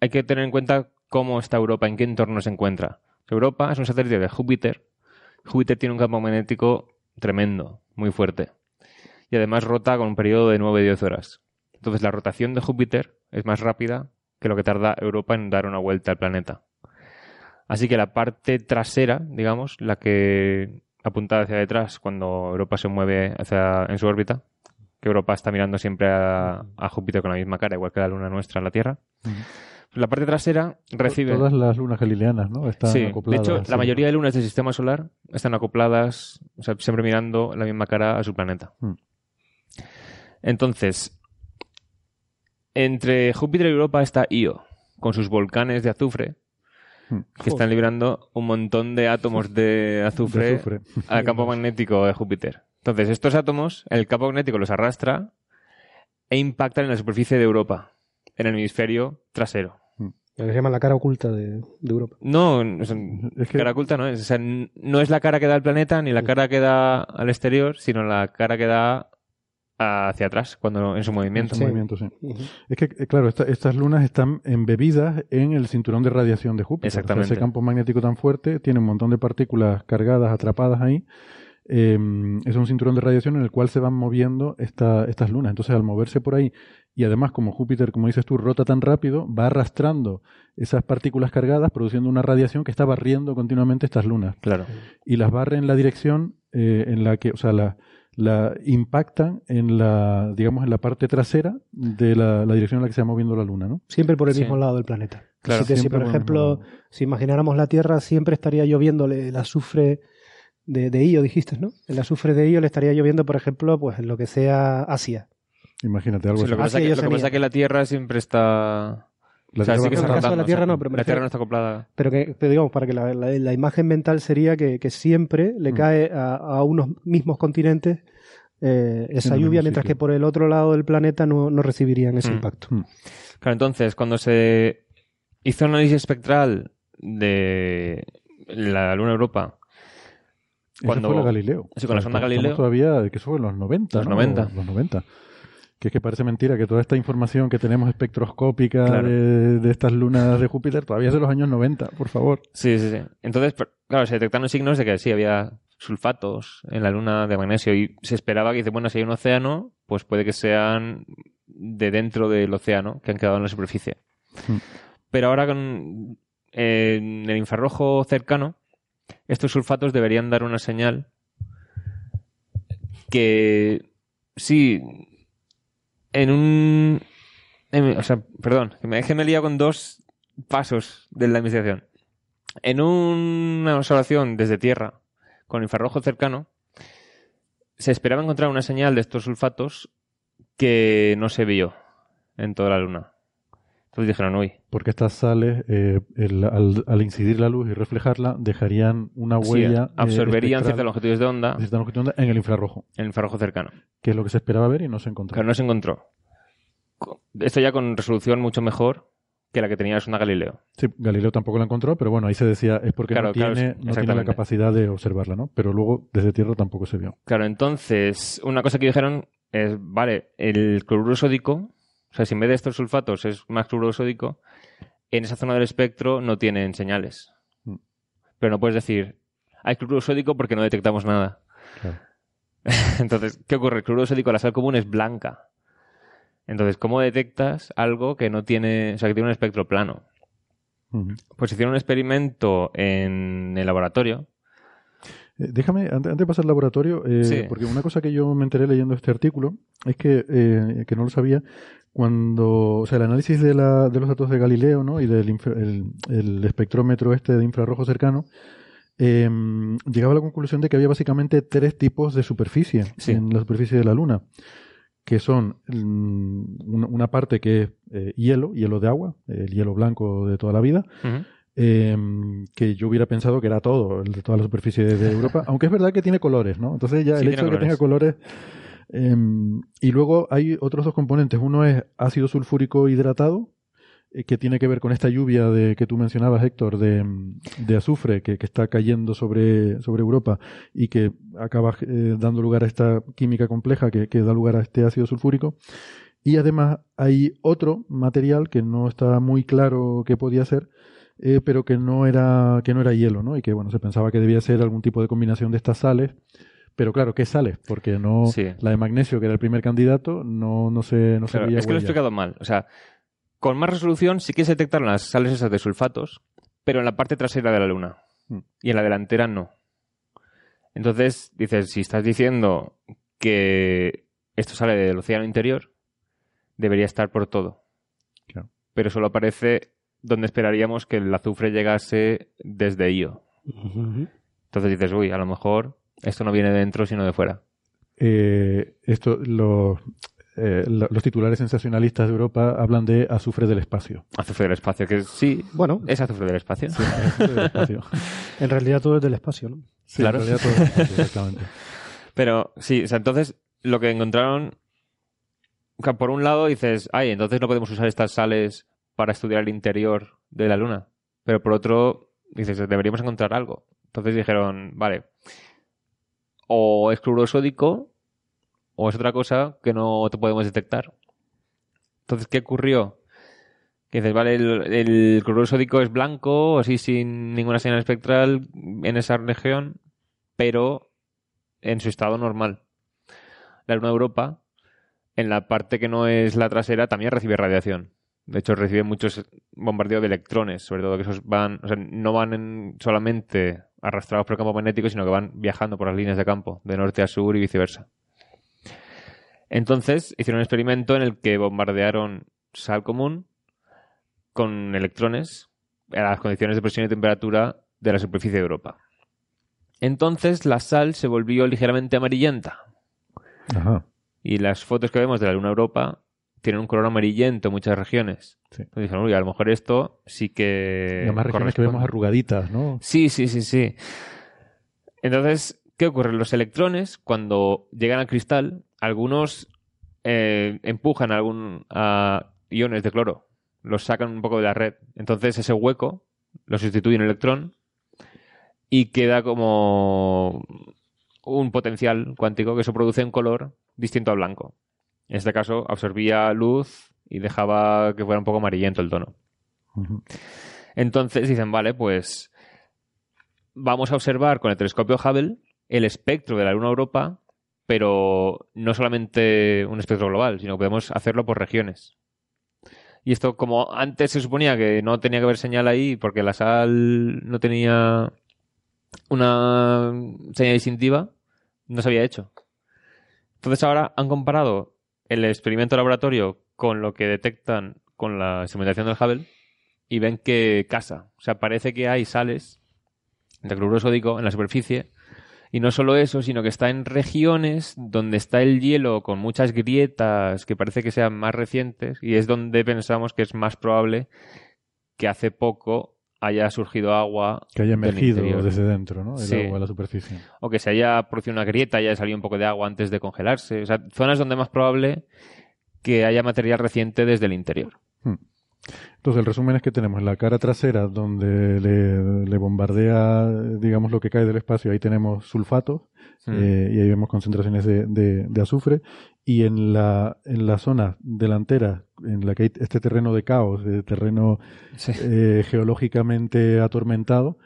hay que tener en cuenta cómo está Europa, en qué entorno se encuentra. Europa es un satélite de Júpiter. Júpiter tiene un campo magnético tremendo, muy fuerte. Y además rota con un periodo de 9-10 horas. Entonces la rotación de Júpiter es más rápida que lo que tarda Europa en dar una vuelta al planeta. Así que la parte trasera, digamos, la que apuntada hacia detrás cuando Europa se mueve hacia, en su órbita, Europa está mirando siempre a, Júpiter con la misma cara, igual que la luna nuestra en la Tierra. La parte trasera recibe. Todas las lunas galileanas, ¿no? Están sí. De hecho, la mayoría de lunas del sistema solar están acopladas, o sea, siempre mirando la misma cara a su planeta. Mm. Entonces, entre Júpiter y Europa está Io, con sus volcanes de azufre, mm. que están liberando un montón de átomos de azufre. al campo magnético de Júpiter. Entonces, estos átomos, el campo magnético los arrastra e impactan en la superficie de Europa, en el hemisferio trasero. Lo que se llama la cara oculta de, Europa. No, es cara oculta no es. no es la cara que da al planeta ni la cara que da al exterior, sino la cara que da hacia atrás cuando en su movimiento. movimiento, sí. Es que, eh, claro, estas lunas están embebidas en el cinturón de radiación de Júpiter. Exactamente. ese campo magnético tan fuerte tiene un montón de partículas cargadas, atrapadas ahí, eh, es un cinturón de radiación en el cual se van moviendo esta, estas lunas. Entonces, al moverse por ahí, y además como Júpiter, como dices tú, rota tan rápido, va arrastrando esas partículas cargadas, produciendo una radiación que está barriendo continuamente estas lunas. Claro. Y las barre en la dirección eh, en la que, o sea, la, la impactan en la, digamos, en la parte trasera de la, dirección en la que se va moviendo la luna, ¿no? Siempre por el mismo lado del planeta. Claro, si, por ejemplo, si imagináramos la Tierra, siempre estaría lloviéndole el azufre de, de Io, dijiste, ¿no? El azufre de Io le estaría lloviendo, por ejemplo, pues en lo que sea Asia. Imagínate algo Sí, así. lo que es que, que pasa es que la Tierra siempre está... La o sea, Tierra sí que va está En el caso de rotando, la Tierra o sea, no, pero me la Tierra refiero- no está acoplada. Pero que, pero digamos, para que la, la- la imagen mental sería que, que siempre le Mm. cae a, a unos mismos continentes eh, esa lluvia, mientras sitio. que por el otro lado del planeta no, no recibirían ese Mm. impacto. Claro, entonces, cuando se hizo un análisis espectral de la Luna Europa, Eso cuando- fue la Galileo. Sí, con la sonda Estamos Galileo. todavía, que eso fue en los 90. Los ¿no? 90. Los 90. Que es que parece mentira que toda esta información que tenemos espectroscópica Claro. de, de estas lunas de Júpiter todavía es de los años 90, por favor. Sí, sí, sí. Entonces, claro, se detectaron signos de que sí, había sulfatos en la luna de magnesio y se esperaba que dice, bueno, si hay un océano, pues puede que sean de dentro del océano que han quedado en la superficie. Hmm. Pero ahora con en el infrarrojo cercano, estos sulfatos deberían dar una señal que sí, en un... o sea, perdón, que me, que me he con dos pasos de la investigación. En una observación desde tierra con infrarrojo cercano, se esperaba encontrar una señal de estos sulfatos que no se vio en toda la luna. Entonces dijeron, uy, Porque estas sales, eh, el- al, al incidir la luz y reflejarla, dejarían una huella. eh, absorberían ciertas longitudes de onda de cierta longitud de onda en el infrarrojo, en el infrarrojo cercano. que es lo que se esperaba ver y no se encontró. Pero no se encontró. Co- Esto ya con resolución mucho mejor que la que tenía la sonda Galileo. Sí, Galileo tampoco la encontró, pero bueno, ahí se decía es porque Claro, no, claro, tiene, no tiene la capacidad de observarla, ¿no? Pero luego desde tierra tampoco se vio. Claro, entonces, una cosa que dijeron es, vale, el cloruro sódico, o sea, si en vez de estos sulfatos es más cloruro sódico, en esa zona del espectro no tienen señales. Mm. Pero no puedes decir, hay cloruro sódico porque no detectamos nada. Claro. Entonces, ¿qué ocurre? El cloruro sódico, la sal común es blanca. Entonces, ¿cómo detectas algo que no tiene, o sea, que tiene un espectro plano? Ujú. Pues hicieron un experimento en el laboratorio. Eh, déjame, antes, antes de pasar al laboratorio, eh, Sí. porque una cosa que yo me enteré leyendo este artículo es que, eh, que no lo sabía, cuando, o sea, el análisis de, la, de los datos de Galileo, ¿no? Y del infra- el, el espectrómetro este de infrarrojo cercano, eh, llegaba a la conclusión de que había básicamente tres tipos de superficie Sí. en la superficie de la Luna, que son mm, una, parte que es eh, hielo, hielo de agua, el hielo blanco de toda la vida. Eh, que yo hubiera pensado que era todo, el de toda la superficie de, Europa, aunque es verdad que tiene colores, ¿no? Entonces ya Sí, el hecho de que tenga colores... eh, y luego hay otros dos componentes. Uno es ácido sulfúrico hidratado, eh, que tiene que ver con esta lluvia de que tú mencionabas, Héctor, de, de azufre que, que está cayendo sobre, sobre Europa y que acaba eh, dando lugar a esta química compleja que, que da lugar a este ácido sulfúrico. Y además hay otro material que no está muy claro qué podía ser, eh, pero que no era que no era hielo, ¿no? Y que bueno, se pensaba que debía ser algún tipo de combinación de estas sales. Pero claro, ¿qué sales? Porque no Sí. la de magnesio, que era el primer candidato, no, no se, no se veía es que lo he explicado mal. O sea, con más resolución sí que se detectaron las sales esas de sulfatos, pero en la parte trasera de la luna. Mm. Y en la delantera no. Entonces, dices, si estás diciendo que esto sale del océano interior, debería estar por todo. Claro. Pero solo aparece donde esperaríamos que el azufre llegase desde Io. Entonces dices, uy, a lo mejor esto no viene de dentro, sino de fuera. Eh, esto, los, eh, lo- los titulares sensacionalistas de Europa hablan de azufre del espacio. Azufre del espacio, que sí, Bueno, es azufre del espacio. Sí, azufre del espacio. en realidad todo es del espacio, ¿no? Sí, Claro. en realidad todo es espacio, exactamente. Pero sí, o sea, entonces lo que encontraron, por un lado dices, ay, entonces no podemos usar estas sales para estudiar el interior de la Luna. Pero por otro, dices, deberíamos encontrar algo. Entonces dijeron, vale, o es cloruro sódico o es otra cosa que no te podemos detectar. Entonces, ¿qué ocurrió? Que dices, vale, el, el sódico es blanco, así sin ninguna señal espectral en esa región, pero en su estado normal. La Luna de Europa, en la parte que no es la trasera, también recibe radiación. De hecho, recibe muchos bombardeos de electrones, sobre todo que esos van, o sea, no van en- solamente arrastrados por el campo magnético, sino que van viajando por las líneas de campo, de norte a sur y viceversa. Entonces, hicieron un experimento en el que bombardearon sal común con electrones a las condiciones de presión y temperatura de la superficie de Europa. Entonces la sal se volvió ligeramente amarillenta. Ajá. Y las fotos que vemos de la luna Europa tienen un color amarillento en muchas regiones. Sí. Entonces dicen, uy, a lo mejor esto sí que. Y además regiones que corresponde". vemos arrugaditas, ¿no? Sí, sí, sí, sí. Entonces, ¿qué ocurre? Los electrones, cuando llegan al cristal, algunos eh, empujan a, algún, a iones de cloro, los sacan un poco de la red. Entonces, ese hueco lo sustituye un electrón y queda como un potencial cuántico que eso produce un color distinto al blanco. En este caso, absorbía luz y dejaba que fuera un poco amarillento el tono. Entonces dicen, vale, pues vamos a observar con el telescopio Hubble el espectro de la Luna Europa, pero no solamente un espectro global, sino que podemos hacerlo por regiones. Y esto, como antes se suponía que no tenía que haber señal ahí porque la sal no tenía una señal distintiva, no se había hecho. Entonces ahora han comparado el experimento laboratorio con lo que detectan con la instrumentación del Hubble y ven que casa. O sea, parece que hay sales de cloruro sódico en la superficie. Y no solo eso, sino que está en regiones donde está el hielo con muchas grietas que parece que sean más recientes y es donde pensamos que es más probable que hace poco haya surgido agua Que haya emergido desde dentro, ¿no? El Sí. agua a la superficie. o que se haya producido una grieta y haya salido un poco de agua antes de congelarse. O sea, zonas donde es más probable que haya material reciente desde el interior. Entonces, el resumen es que tenemos la cara trasera donde le, le bombardea, digamos, lo que cae del espacio. Ahí tenemos sulfatos eh, y ahí vemos concentraciones de, de- de azufre. Y en la, en la zona delantera, en la que hay este terreno de caos, de terreno Sí. eh, geológicamente atormentado,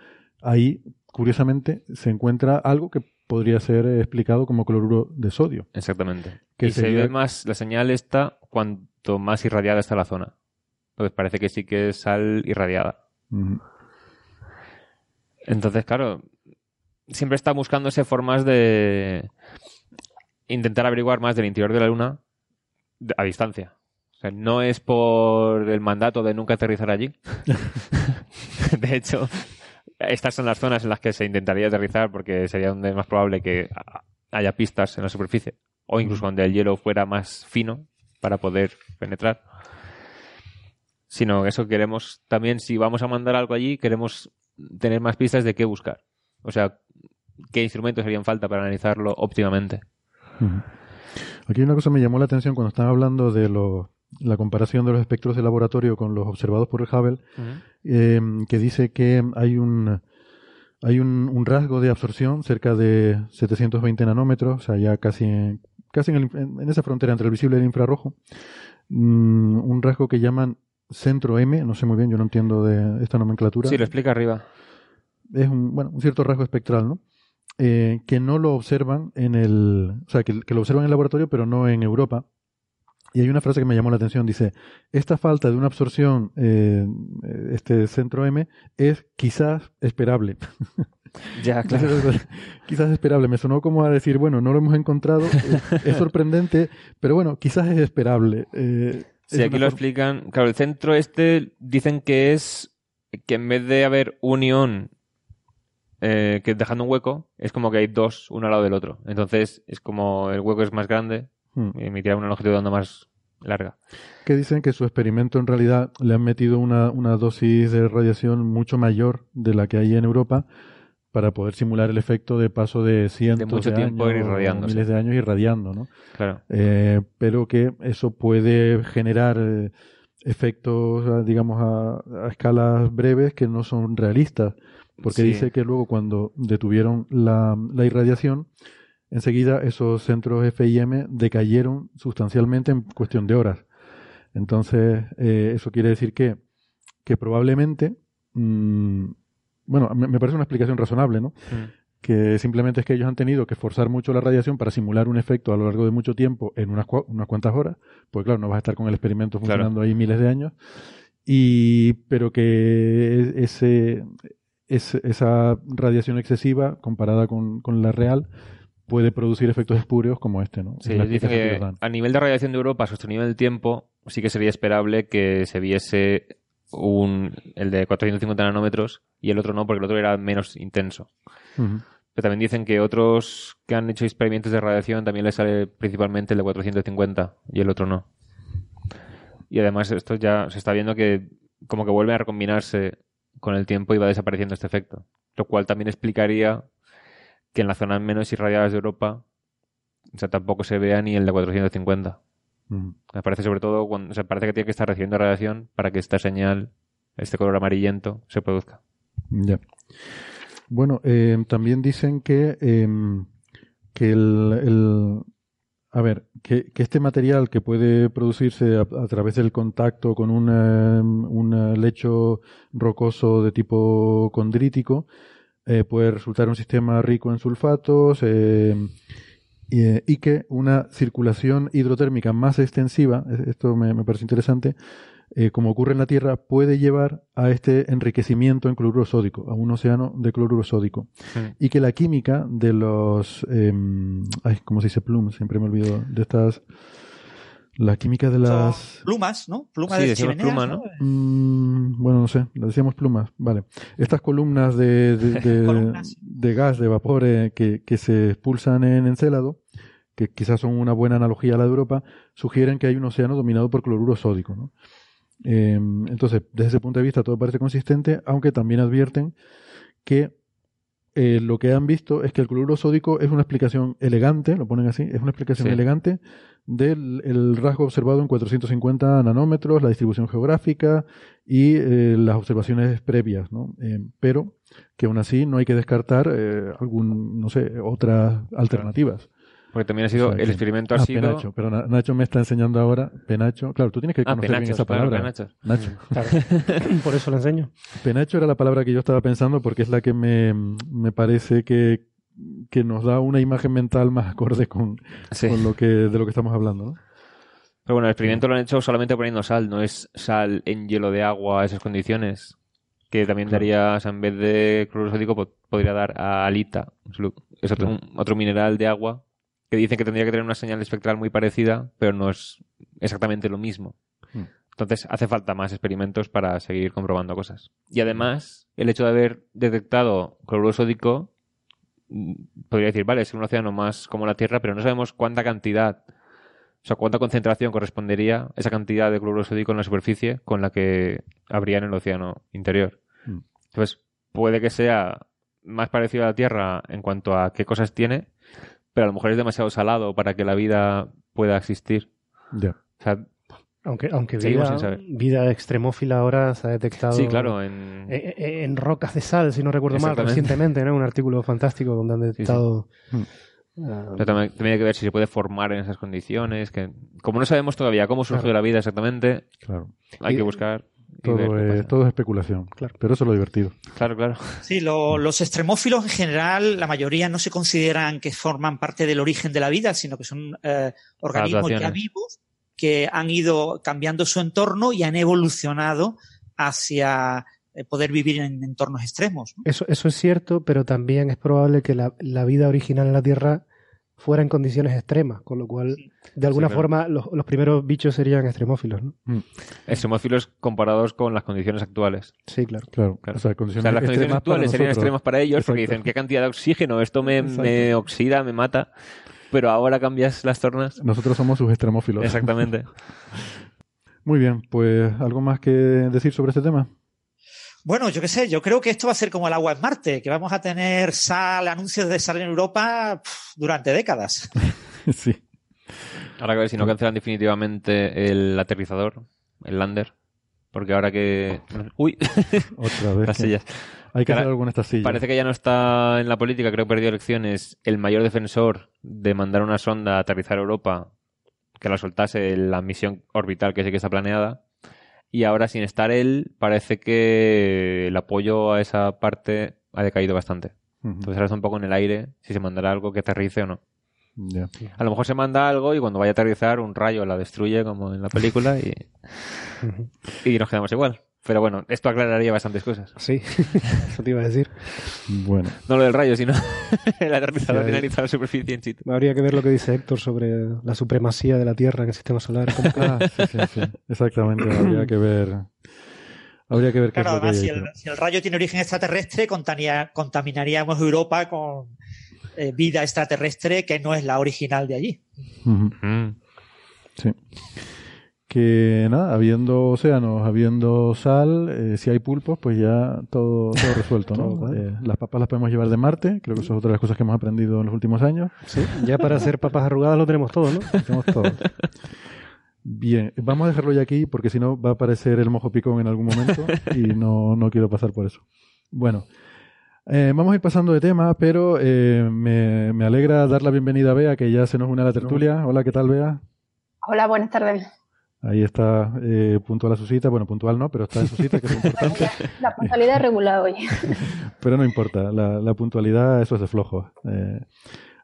ahí, curiosamente, se encuentra algo que podría ser explicado como cloruro de sodio. Exactamente. Que y se ve más, la señal está cuanto más irradiada está la zona. Entonces parece que sí que es sal irradiada. Entonces, claro, siempre está buscándose formas de intentar averiguar más del interior de la Luna a distancia. O sea, no es por el mandato de nunca aterrizar allí. de hecho, estas son las zonas en las que se intentaría aterrizar porque sería donde es más probable que haya pistas en la superficie. O incluso donde el hielo fuera más fino para poder penetrar. Sino eso queremos también, si vamos a mandar algo allí, queremos tener más pistas de qué buscar. O sea, qué instrumentos harían falta para analizarlo óptimamente. Aquí una cosa me llamó la atención cuando están hablando de lo- la comparación de los espectros de laboratorio con los observados por el Hubble, eh, que dice que hay un hay un, un rasgo de absorción cerca de 720 nanómetros, o sea, ya casi, en- casi en, el- en- en esa frontera entre el visible y el infrarrojo, Mm, un rasgo que llaman centro M, no sé muy bien, yo no entiendo de esta nomenclatura Sí, lo explica arriba. es un, bueno, un cierto rasgo espectral, ¿no? Eh, que no lo observan en el, o sea, que, que lo observan en el laboratorio, pero no en Europa. Y hay una frase que me llamó la atención, dice, esta falta de una absorción, eh, este centro M, es quizás esperable. Ya, quizás esperable. Me sonó como a decir, bueno, no lo hemos encontrado, es sorprendente, pero bueno, quizás es esperable. Eh, Sí, aquí lo explican. Claro, el centro este dicen que es que en vez de haber un ion eh, que dejando un hueco, es como que hay dos, uno al lado del otro. Entonces es como el hueco es más grande, Hmm. emitirá una longitud de onda más larga. que dicen que su experimento en realidad le han metido una, una dosis de radiación mucho mayor de la que hay en Europa para poder simular el efecto de paso de cientos De mucho tiempo años, miles de años irradiando, ¿no? Claro. Eh, pero que eso puede generar eh, efectos, ah, digamos, a, a escalas breves que no son realistas, porque Sí. dice que luego cuando detuvieron la, la irradiación, enseguida esos centros FIM decayeron sustancialmente en cuestión de horas. Entonces, eh, eso quiere decir que, que probablemente, mm, bueno, me, parece una explicación razonable, ¿no? Mm. que simplemente es que ellos han tenido que forzar mucho la radiación para simular un efecto a lo largo de mucho tiempo en unas, unas cuantas horas, pues claro, no vas a estar con el experimento Claro. funcionando ahí miles de años, y pero que ese, ese- esa radiación excesiva comparada con, con la real puede producir efectos espurios como este, ¿no? Sí, dicen que dan. a nivel de radiación de Europa sostenido en el tiempo, sí que sería esperable que se viese un, el de 450 nanómetros y el otro no, porque el otro era menos intenso. Pero también dicen que otros que han hecho experimentos de radiación también les sale principalmente el de 450 y el otro no. Y además esto ya se está viendo que como que vuelve a recombinarse con el tiempo y va desapareciendo este efecto. Lo cual también explicaría que en las zonas menos irradiadas de Europa o sea, tampoco se vea ni el de 450. Mm. Me parece sobre todo cuando, o sea, parece que tiene que estar recibiendo radiación para que esta señal, este color amarillento, se produzca. Ya. Bueno, eh, también dicen que, eh, que el, el- a ver, que, que este material que puede producirse a, a través del contacto con un, un eh, lecho rocoso de tipo condrítico eh, puede resultar un sistema rico en sulfatos eh, y, que una circulación hidrotérmica más extensiva, eh, esto me, me parece interesante, eh, como ocurre en la Tierra, puede llevar a este enriquecimiento en cloruro sódico, a un océano de cloruro sódico. Y que la química de los... eh, ay, ¿cómo se dice plumes? Siempre me olvido de estas... La química de las... Son plumas, ¿no? Plumas Sí, de decimos pluma, ¿no? Mm, bueno, no sé, le decíamos plumas, vale. Estas columnas de, de, de- Columnas. de gas, de vapor eh, que, que se expulsan en Encélado, que quizás son una buena analogía a la de Europa, sugieren que hay un océano dominado por cloruro sódico. ¿no? Eh, entonces, desde ese punto de vista todo parece consistente, aunque también advierten que eh, lo que han visto es que el cloruro sódico es una explicación elegante, lo ponen así, es una explicación Sí. elegante del el rasgo observado en 450 nanómetros, la distribución geográfica y eh, las observaciones previas, ¿no? Eh, pero que aún así no hay que descartar eh, algún, no sé, otras alternativas. Porque también ha sido, O sea, el experimento ha ah, sido... Penacho, pero Na- Nacho me está enseñando ahora, penacho, claro, tú tienes que Ah, conocer bien penachos, esa claro, palabra. penachos. Nacho. Claro. Por eso lo enseño. Penacho era la palabra que yo estaba pensando porque es la que me, me parece que, que nos da una imagen mental más acorde con, Sí. con lo que, de lo que estamos hablando, ¿no? Pero bueno, el experimento lo han hecho solamente poniendo sal, no es sal en hielo de agua a esas condiciones. Que también Claro. daría, o sea, en vez de cloruro sódico, po- podría dar a alita. Es otro, Claro. un- otro mineral de agua que dicen que tendría que tener una señal espectral muy parecida, pero no es exactamente lo mismo. Hmm. Entonces hace falta más experimentos para seguir comprobando cosas. Y además, el hecho de haber detectado cloruro sódico, mm, podría decir, vale, es un océano más como la Tierra, pero no sabemos cuánta cantidad, o sea, cuánta concentración correspondería esa cantidad de cloruro sódico en la superficie con la que habría en el océano interior. Hmm. Entonces, puede que sea más parecido a la Tierra en cuanto a qué cosas tiene, pero a lo mejor es demasiado salado para que la vida pueda existir. Ya. O sea, Aunque, aunque vida, extremófila ahora se ha detectado sí, claro, en... eh, eh, en rocas de sal, si no recuerdo mal, recientemente, ¿no? Un artículo fantástico donde han detectado... Hmm. ah, Pero también, también hay que ver si se puede formar en esas condiciones. Que, como no sabemos todavía cómo surgió Claro. la vida exactamente, Claro. hay Y- que buscar. Todo, es, todo es especulación. Claro. Pero eso es lo divertido. Claro, claro. Sí, lo- los extremófilos en general, la mayoría no se consideran que forman parte del origen de la vida, sino que son eh, organismos ya vivos que han ido cambiando su entorno y han evolucionado hacia eh, poder vivir en entornos extremos. ¿no? Eso, eso es cierto, pero también es probable que la, la vida original en la Tierra fuera en condiciones extremas, con lo cual, de alguna forma, los, los primeros bichos serían extremófilos, ¿no? Extremófilos comparados con las condiciones actuales. Sí, claro. Claro. Claro. O sea, O condiciones sea, las condiciones actuales serían nosotros. extremas para ellos porque dicen qué cantidad de oxígeno, esto me, me oxida, me mata. Pero ahora cambias las tornas. Nosotros somos sus extremófilos. Exactamente. Muy bien, pues algo más que decir sobre este tema. Bueno, yo qué sé, yo creo que esto va a ser como el agua en Marte, que vamos a tener sal, anuncios de sal en Europa durante décadas. sí. Ahora que ver si no cancelan definitivamente el aterrizador, el lander. Porque ahora que... Uy, Otra vez. las que- sillas. Hay que Ahora, hacer algo en esta silla. Parece que ya no está en la política, creo que perdió elecciones, el mayor defensor de mandar una sonda a aterrizar a Europa, que la soltase en la misión orbital que sí que está planeada. Y ahora, sin estar él, parece que el apoyo a esa parte ha decaído bastante. Entonces ahora está un poco en el aire si se mandará algo que aterrice o no. A lo mejor se manda algo y cuando vaya a aterrizar un rayo la destruye como en la película y, y nos quedamos igual. Pero bueno, esto aclararía bastantes cosas. Sí, eso te iba a decir. Bueno, No lo del rayo, sino el aterrizador finalizado la superficie en situ. Habría que ver lo que dice Héctor sobre la supremacía de la Tierra en el sistema solar. ¿Cómo- Ah, sí, sí, sí. Exactamente. Habría que ver. Habría que ver qué Claro, es lo que además, hay si el, si el rayo tiene origen extraterrestre, contaría- contaminaríamos Europa con eh, vida extraterrestre que no es la original de allí. Sí. Que nada, habiendo océanos, habiendo sal, eh, si hay pulpos, pues ya todo, todo resuelto, ¿no? Todo. Eh, las papas las podemos llevar de Marte, creo que eso es otra de las cosas que hemos aprendido en los últimos años. Sí, ya para hacer papas arrugadas lo tenemos todo, ¿no? Hacemos todo. Bien, vamos a dejarlo ya aquí porque si no va a aparecer el mojo picón en algún momento y no, no quiero pasar por eso. Bueno, eh, vamos a ir pasando de tema, pero eh, me, me alegra dar la bienvenida a Bea, que ya se nos une a la tertulia. Hola, ¿qué tal, Bea? Hola, buenas tardes. Ahí está eh, puntual a su cita. Bueno, puntual no, pero está en su cita, que es importante. La puntualidad es regular hoy. Pero no importa, la, la puntualidad, eso es de flojo. Eh,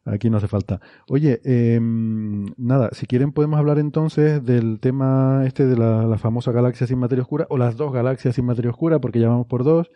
aquí no hace falta. Oye, eh, nada, si quieren podemos hablar entonces del tema este de la, la famosa galaxia sin materia oscura, o las dos galaxias sin materia oscura, porque ya vamos por dos.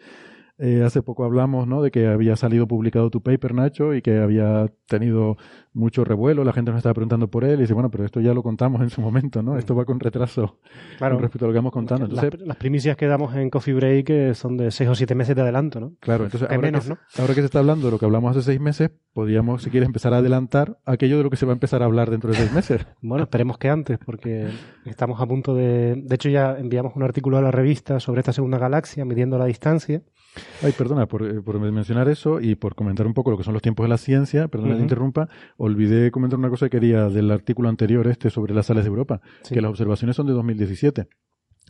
Eh, hace poco hablamos ¿no? de que había salido publicado tu paper, Nacho, y que había tenido mucho revuelo. La gente nos estaba preguntando por él. Y dice, bueno, pero esto ya lo contamos en su momento, ¿no? Esto va con retraso Claro. con respecto a lo que vamos contando. Las, Entonces, las primicias que damos en Coffee Break eh, son de seis o siete meses de adelanto, ¿no? Claro, entonces ahora, menos, que, ¿no? ahora que se está hablando de lo que hablamos hace seis meses, podríamos, si quieres, empezar a adelantar aquello de lo que se va a empezar a hablar dentro de seis meses. Bueno, esperemos que antes, porque estamos a punto de... De hecho, ya enviamos un artículo a la revista sobre esta segunda galaxia, midiendo la distancia. Ay, perdona por, eh, por mencionar eso y por comentar un poco lo que son los tiempos de la ciencia, perdona que Ujú. interrumpa, olvidé comentar una cosa que quería del artículo anterior este sobre las sales de Europa, Sí. que las observaciones son de 2017.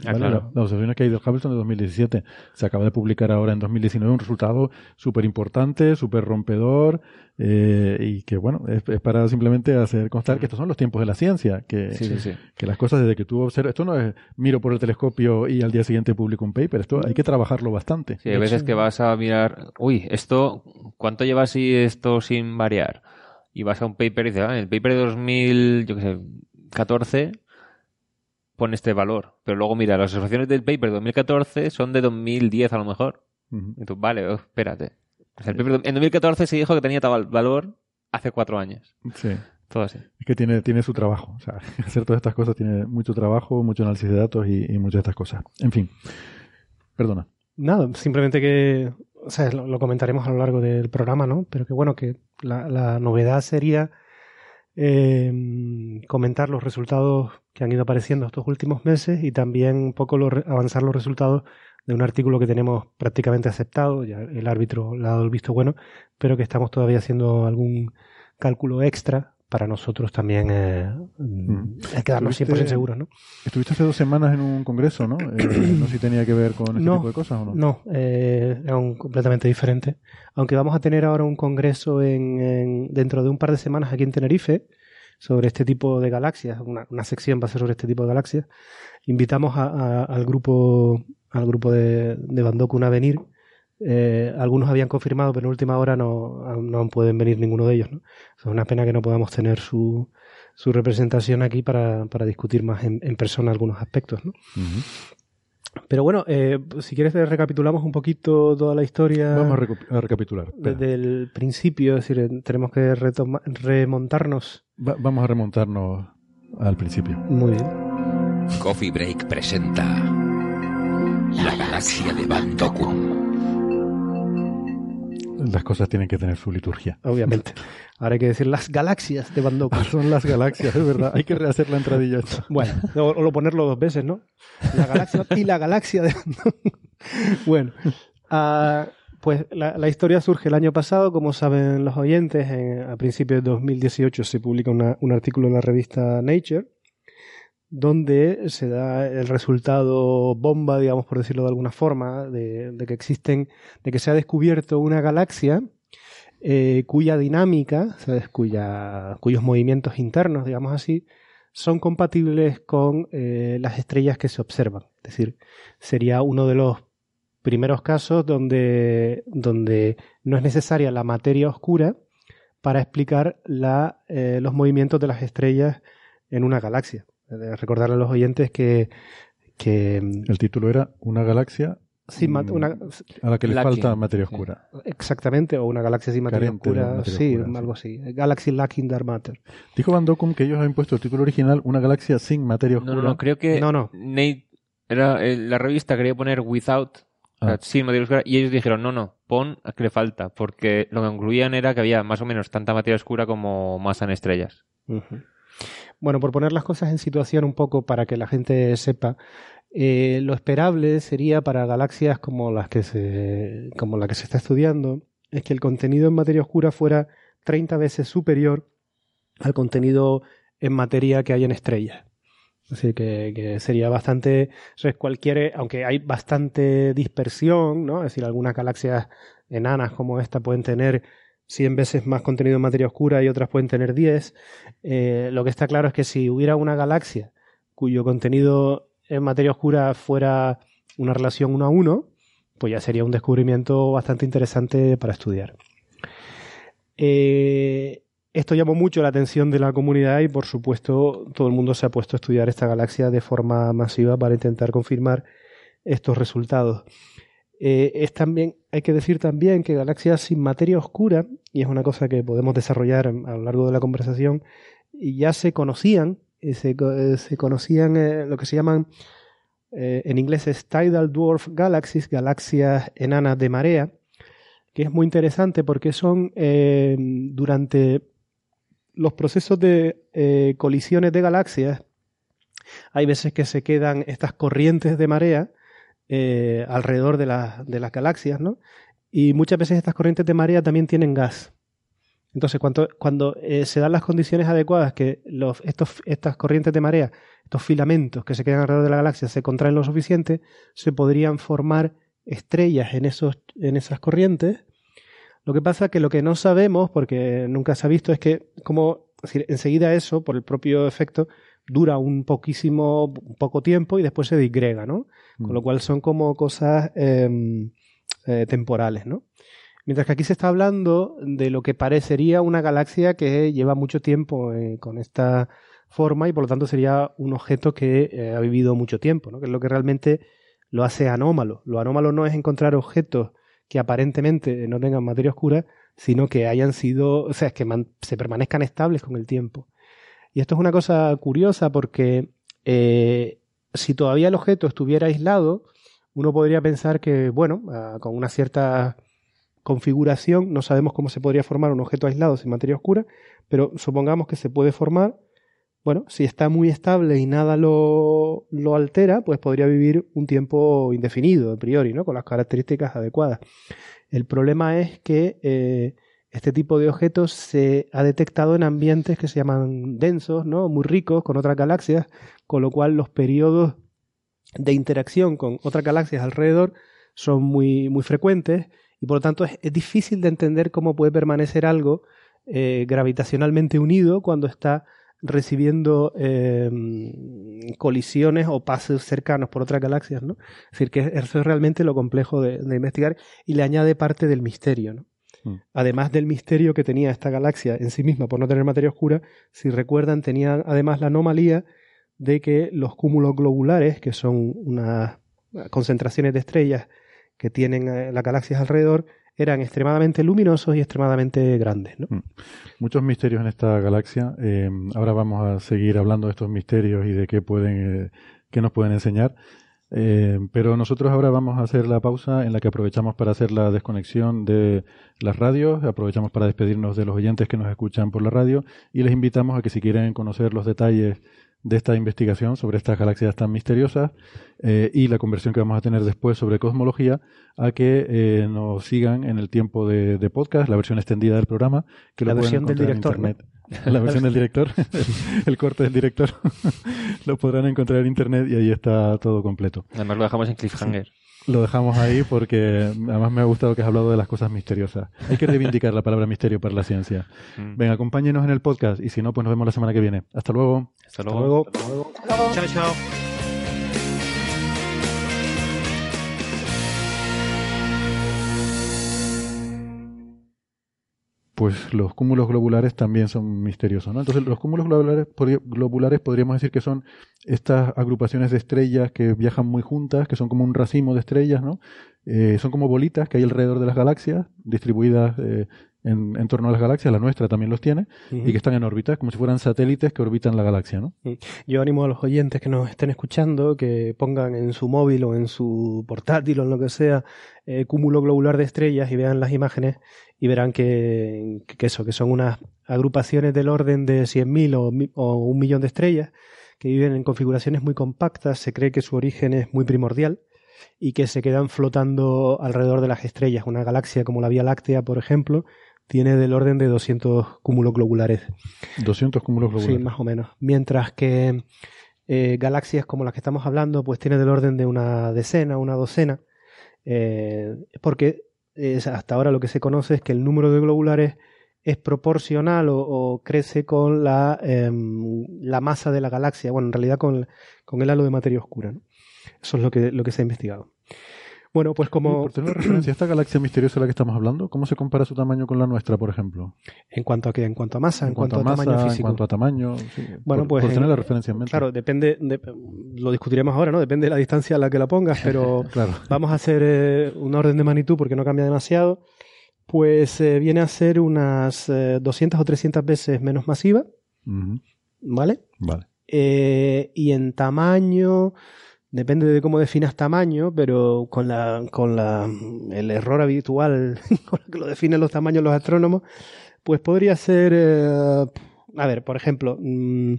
Ah, ¿vale? claro. Las observaciones que hay del Hubble son de 2017. Se acaba de publicar ahora en 2019 un resultado súper importante, súper rompedor, eh, y que, bueno, es, es para simplemente hacer constar que estos son los tiempos de la ciencia, que, Sí, sí, sí. que las cosas desde que tú observas, esto no es miro por el telescopio y al día siguiente publico un paper, esto hay que trabajarlo bastante. Sí, hay veces que vas a mirar, uy, esto, ¿cuánto lleva así esto sin variar? Y vas a un paper y dices, ah, en el paper de 2000, yo qué sé, 14 pone este valor. Pero luego mira, las observaciones del paper de 2014 son de 2010 a lo mejor. Ujú. Y tú, vale, oh, espérate. O sea, el paper en 2014 se dijo que tenía tal valor hace cuatro años. Sí. Todo así. Es que tiene, tiene su trabajo. O sea, hacer todas estas cosas tiene mucho trabajo, mucho análisis de datos y, y muchas de estas cosas. En fin. Perdona. Nada, simplemente que... O sea, lo, lo comentaremos a lo largo del programa, ¿no? Pero que bueno, que la, la novedad sería eh, comentar los resultados que han ido apareciendo estos últimos meses y también un poco lo avanzar los resultados de un artículo que tenemos prácticamente aceptado, ya el árbitro le ha dado el visto bueno, pero que estamos todavía haciendo algún cálculo extra para nosotros también eh, Mm. quedarnos Estuviste- 100% seguros, ¿no? Estuviste hace dos semanas en un congreso, ¿no? Eh, no sé si tenía que ver con este No, tipo de cosas o no. No, eh, es un completamente diferente. Aunque vamos a tener ahora un congreso en, en- dentro de un par de semanas aquí en Tenerife sobre este tipo de galaxias, una, una sección va a ser sobre este tipo de galaxias. Invitamos a- a- al grupo al grupo de, de Bandokun a venir. Eh, algunos habían confirmado, pero en última hora no, no pueden venir ninguno de ellos. ¿no? Es una pena que no podamos tener su, su representación aquí para, para discutir más en, en persona algunos aspectos. ¿no? Pero bueno, eh, si quieres recapitulamos un poquito toda la historia Vamos a, recapitular. Desde el principio, es decir, eh, tenemos que retoma- remontarnos Va- vamos a remontarnos al principio. muy bien. Coffee Break presenta La galaxia de Van Doku. Las cosas tienen que tener su liturgia. Obviamente. Ahora hay que decir las galaxias de Van. Son las galaxias, es verdad. Hay que rehacer la entradilla esta. Bueno, o, o lo ponerlo dos veces, ¿no? La galaxia y la galaxia de Van. Bueno, ah, pues la, la historia surge el año pasado, como saben los oyentes, en- a principios de 2018 se publica una- un artículo en la revista Nature donde se da el resultado bomba, digamos por decirlo de alguna forma, de, que existen, de que se ha descubierto una galaxia eh, cuya dinámica, cuyos movimientos internos, digamos así, son compatibles con eh, las estrellas que se observan. Es decir, sería uno de los primeros casos donde, donde no es necesaria la materia oscura para explicar eh, los movimientos de las estrellas en una galaxia. Recordarle a los oyentes que, que mm, El título era Una galaxia sin Mm, una, a la que le Lacking. falta materia Sí. oscura. exactamente, o una galaxia sin materia Carente oscura, materia sí, oscura, sí. algo así. Galaxy lacking dark matter. Dijo Van Dokum que ellos habían puesto el título original Una galaxia sin materia No, oscura. no, no, creo que No, no. Nate era, eh, la revista quería poner without, o sea, Ah. sin materia oscura, y ellos dijeron, no, no, pon a que le falta, porque lo que concluían era que había más o menos tanta materia oscura como masa en estrellas. Bueno, por poner las cosas en situación un poco para que la gente sepa, eh, lo esperable sería para galaxias como las que se, como la que se está estudiando, es que el contenido en materia oscura fuera 30 veces superior al contenido en materia que hay en estrellas. Así que, sería bastante, cualquier, aunque hay bastante dispersión, ¿no? Es decir, algunas galaxias enanas como esta pueden tener 100 veces más contenido en materia oscura y otras pueden tener 10. Eh, lo que está claro es que si hubiera una galaxia cuyo contenido en materia oscura fuera una relación 1 a 1, pues ya sería un descubrimiento bastante interesante para estudiar. Eh, esto llamó mucho la atención de la comunidad y por supuesto todo el mundo se ha puesto a estudiar esta galaxia de forma masiva para intentar confirmar estos resultados. Eh, es también, hay que decir también que galaxias sin materia oscura, y es una cosa que podemos desarrollar a lo largo de la conversación, ya se conocían, eh, se, eh, se conocían eh, lo que se llaman en inglés es Tidal Dwarf Galaxies, galaxias enanas de marea, que es muy interesante porque son durante los procesos de colisiones de galaxias, hay veces que se quedan estas corrientes de marea eh, alrededor de, de las galaxias, ¿no? Y muchas veces estas corrientes de marea también tienen gas. Entonces, cuando, cuando eh, se dan las condiciones adecuadas, que estos, estas corrientes de marea, estos filamentos que se quedan alrededor de la galaxia se contraen lo suficiente, se podrían formar estrellas en, esos, en esas corrientes. Lo que pasa que lo que no sabemos, porque nunca se ha visto, es que como es enseguida eso, por el propio efecto, dura un poquísimo, un poco tiempo y después se disgrega, ¿no? Con lo cual son como cosas eh, eh, temporales, ¿no? Mientras que aquí se está hablando de lo que parecería una galaxia que lleva mucho tiempo eh, con esta forma y por lo tanto sería un objeto que eh, ha vivido mucho tiempo, ¿no? que es lo que realmente lo hace anómalo. Lo anómalo no es encontrar objetos que aparentemente no tengan materia oscura, sino que hayan sido, o sea, que man- se permanezcan estables con el tiempo. Y esto es una cosa curiosa porque eh, si todavía el objeto estuviera aislado, uno podría pensar que, bueno, ah, con una cierta configuración, no sabemos cómo se podría formar un objeto aislado sin materia oscura, pero supongamos que se puede formar, bueno, si está muy estable y nada lo, lo altera, pues podría vivir un tiempo indefinido a priori, ¿no? Con las características adecuadas. El problema es que eh, este tipo de objetos se ha detectado en ambientes que se llaman densos, ¿no? Muy ricos, con otras galaxias, con lo cual los periodos de interacción con otras galaxias alrededor son muy, muy frecuentes y por lo tanto es, difícil de entender cómo puede permanecer algo eh, gravitacionalmente unido cuando está recibiendo eh, colisiones o pasos cercanos por otras galaxias, ¿no? Es decir, que eso es realmente lo complejo de, de investigar y le añade parte del misterio, ¿no? Mm. Además del misterio que tenía esta galaxia en sí misma por no tener materia oscura, si recuerdan, tenía además la anomalía de que los cúmulos globulares, que son unas concentraciones de estrellas que tienen eh, las galaxias alrededor, eran extremadamente luminosos y extremadamente grandes. ¿no? Muchos misterios en esta galaxia. Eh, ahora vamos a seguir hablando de estos misterios y de qué pueden, eh, qué nos pueden enseñar. Eh, pero nosotros ahora vamos a hacer la pausa en la que aprovechamos para hacer la desconexión de las radios, aprovechamos para despedirnos de los oyentes que nos escuchan por la radio y les invitamos a que si quieren conocer los detalles de esta investigación sobre estas galaxias tan misteriosas eh, y la conversión que vamos a tener después sobre cosmología, a que eh, nos sigan en el tiempo de, de, podcast, la versión extendida del programa, que la lo versión del director, en internet. La versión del director, el corte del director, lo podrán encontrar en internet y ahí está todo completo. Además lo dejamos en cliffhanger. Sí. Lo dejamos ahí porque además me ha gustado que has hablado de las cosas misteriosas. Hay que reivindicar la palabra misterio para la ciencia. Mm. Venga, acompáñenos en el podcast y si no, pues nos vemos la semana que viene. Hasta luego. Hasta luego. Hasta luego. Hasta luego. Chao, chao. Pues los cúmulos globulares también son misteriosos, ¿no? Entonces, los cúmulos globulares, globulares podríamos decir que son estas agrupaciones de estrellas que viajan muy juntas, que son como un racimo de estrellas, ¿no? Eh, son como bolitas que hay alrededor de las galaxias, distribuidas eh, en, en torno a las galaxias, la nuestra también los tiene, y que están en órbita, como si fueran satélites que orbitan la galaxia, ¿no? Yo animo a los oyentes que nos estén escuchando que pongan en su móvil o en su portátil o en lo que sea eh, cúmulo globular de estrellas y vean las imágenes y verán que, que eso, que son unas agrupaciones del orden de 100.000 o, o un millón de estrellas que viven en configuraciones muy compactas, se cree que su origen es muy primordial y que se quedan flotando alrededor de las estrellas. Una galaxia como la Vía Láctea, por ejemplo, tiene del orden de 200 cúmulos globulares. 200 cúmulos globulares. Sí, más o menos. Mientras que eh, galaxias como las que estamos hablando, pues tiene del orden de una decena, una docena, eh, porque hasta ahora lo que se conoce es que el número de globulares es proporcional o, crece con la, em, la masa de la galaxia, bueno, en realidad con, con el halo de materia oscura. Eso es lo que, lo que se ha investigado. Bueno, pues como Por tener referencia, esta galaxia misteriosa de la que estamos hablando, ¿cómo se compara su tamaño con la nuestra, por ejemplo? en cuanto a qué, en cuanto a masa, en, En cuanto, cuanto a tamaño masa, en físico. cuanto a tamaño. sí, Bueno, por, pues por en- tener la referencia en mente. Claro, depende, de- lo discutiremos ahora, ¿no? Depende de la distancia a la que la pongas, pero Claro. vamos a hacer eh, un orden de magnitud porque no cambia demasiado. Pues eh, viene a ser unas eh, 200 o 300 veces menos masiva, ¿vale? Vale. Eh, y en tamaño, depende de cómo definas tamaño, pero con la, con la, el error habitual con el que lo definen los tamaños los astrónomos, pues podría ser, eh, a ver, por ejemplo, mm,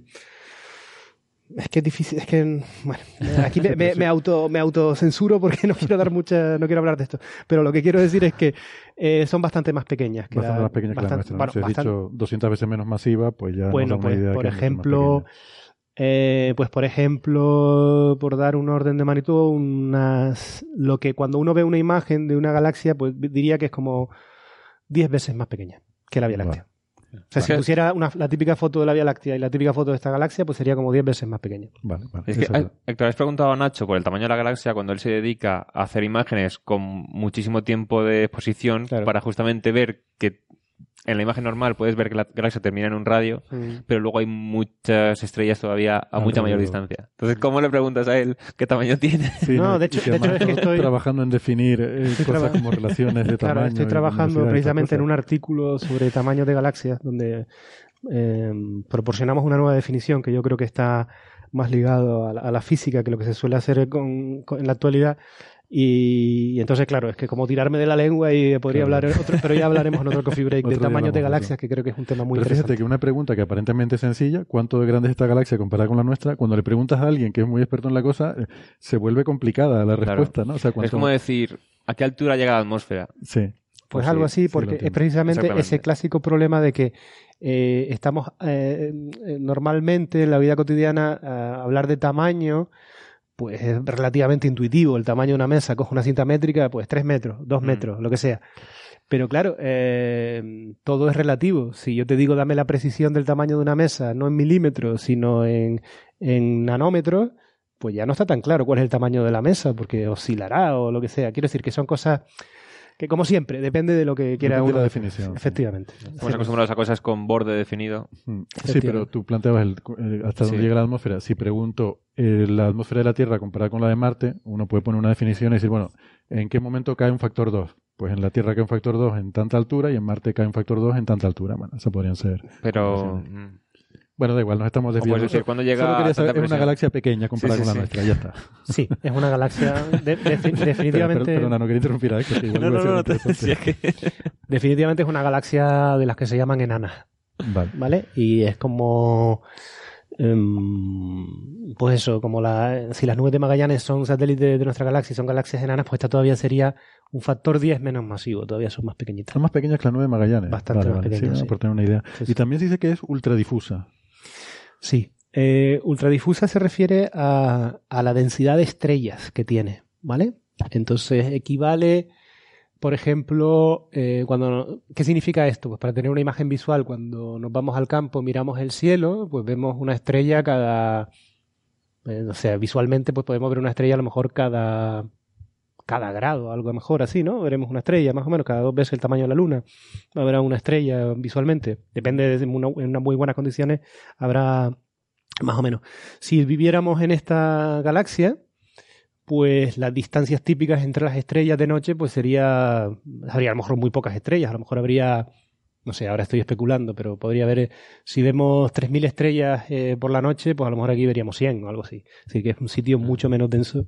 es que es difícil, es que, bueno, aquí me, me, me auto, me autocensuro porque no quiero dar mucha, no quiero hablar de esto, pero lo que quiero decir es que eh, son bastante más pequeñas que Bastante la- más pequeña que la bastante- nuestra. ¿no? bueno, Si has bastante- dicho 200 veces menos masiva, pues ya bueno, nos da una pues idea por que ejemplo. Eh, pues por ejemplo, por dar un orden de magnitud, unas, lo que cuando uno ve una imagen de una galaxia, pues diría que es como 10 veces más pequeña que la Vía Vale. Láctea. O sea, si pusiera una, la típica foto de la Vía Láctea y la típica foto de esta galaxia, pues sería como 10 veces más pequeña. Vale, vale. Es que, Héctor, has preguntado a Nacho por el tamaño de la galaxia cuando él se dedica a hacer imágenes con muchísimo tiempo de exposición Claro. para justamente ver que en la imagen normal puedes ver que la galaxia termina en un radio, pero luego hay muchas estrellas todavía a mucha mayor distancia. Entonces, ¿cómo le preguntas a él qué tamaño tiene? Sí, No, de hecho- que de hecho además es que todo estoy- trabajando en definir eh, Estoy cosas traba- como relaciones de Claro, tamaño. estoy y trabajando precisamente en un artículo sobre tamaños de galaxias donde eh, proporcionamos una nueva definición que yo creo que está más ligado a la, a la física que lo que se suele hacer con- con- en la actualidad. Y, y entonces, claro, es que como tirarme de la lengua y podría Claro. hablar, otro, pero ya hablaremos en otro coffee break de tamaños de galaxias, que creo que es un tema muy Pero interesante. fíjate que una pregunta que aparentemente es sencilla, ¿cuánto de grande es esta galaxia comparada con la nuestra? Cuando le preguntas a alguien que es muy experto en la cosa, eh, se vuelve complicada la Claro. respuesta, ¿no? O sea, Es como decir, ¿a qué altura llega la atmósfera? Sí. Pues Sí, algo así, sí porque es precisamente ese clásico problema de que eh, estamos eh, eh, normalmente en la vida cotidiana a hablar de tamaño, pues es relativamente intuitivo. El tamaño de una mesa, coge una cinta métrica, pues tres metros, dos Mm. metros, lo que sea. Pero claro, eh, todo es relativo. Si yo te digo dame la precisión del tamaño de una mesa, no en milímetros, sino en, en nanómetros, pues ya no está tan claro cuál es el tamaño de la mesa, porque oscilará o lo que sea. Quiero decir que son cosas que, como siempre, depende de lo que quiera Depende de uno. la definición, sí. Efectivamente. Estamos acostumbrados a cosas con borde definido. Mm. Sí, pero tú planteabas el- el- hasta dónde Sí. llega la atmósfera. Si pregunto eh, la atmósfera de la Tierra comparada con la de Marte, uno puede poner una definición y decir, bueno, ¿en qué momento cae un factor 2? Pues en la Tierra cae un factor 2 en tanta altura y en Marte cae un factor 2 en tanta altura. Bueno, eso podrían ser. Pero... Bueno, da igual, nos estamos desviando. ¿cuándo llega Solo quería a saber, tanta es una galaxia pequeña comparada Sí, sí, con la sí. nuestra, ya está. Sí, es una galaxia. de- de- definitivamente, Pero, perdona, no quería interrumpir a Héctor, que igual No, no, no, te interesante. decía que... definitivamente es una galaxia de las que se llaman enanas. Vale. ¿Vale? Y es como. em, pues eso, como la, si las nubes de Magallanes son satélites de nuestra galaxia y son galaxias enanas, pues esta todavía sería un factor 10 menos masivo, todavía son más pequeñitas. Son más pequeñas que la nube de Magallanes. Bastante más pequeñas, sí. por tener una idea. Sí, sí. Y también se dice que es ultradifusa. Sí. Eh, ultradifusa se refiere a, a la densidad de estrellas que tiene, ¿vale? Entonces equivale, por ejemplo, eh, cuando ¿qué significa esto? Pues para tener una imagen visual, cuando nos vamos al campo, miramos el cielo, pues vemos una estrella cada, eh, o sea, visualmente pues podemos ver una estrella a lo mejor cada cada grado, algo mejor así, ¿no? Veremos una estrella, más o menos, cada dos veces el tamaño de la luna. Habrá una estrella visualmente. Depende de una, en unas muy buenas condiciones, habrá más o menos. Si viviéramos en esta galaxia, pues las distancias típicas entre las estrellas de noche, pues sería, habría a lo mejor muy pocas estrellas, a lo mejor habría no sé, ahora estoy especulando, pero podría haber, eh, si vemos 3.000 estrellas eh, por la noche, pues a lo mejor aquí veríamos 100 o algo así. Así que es un sitio mucho menos denso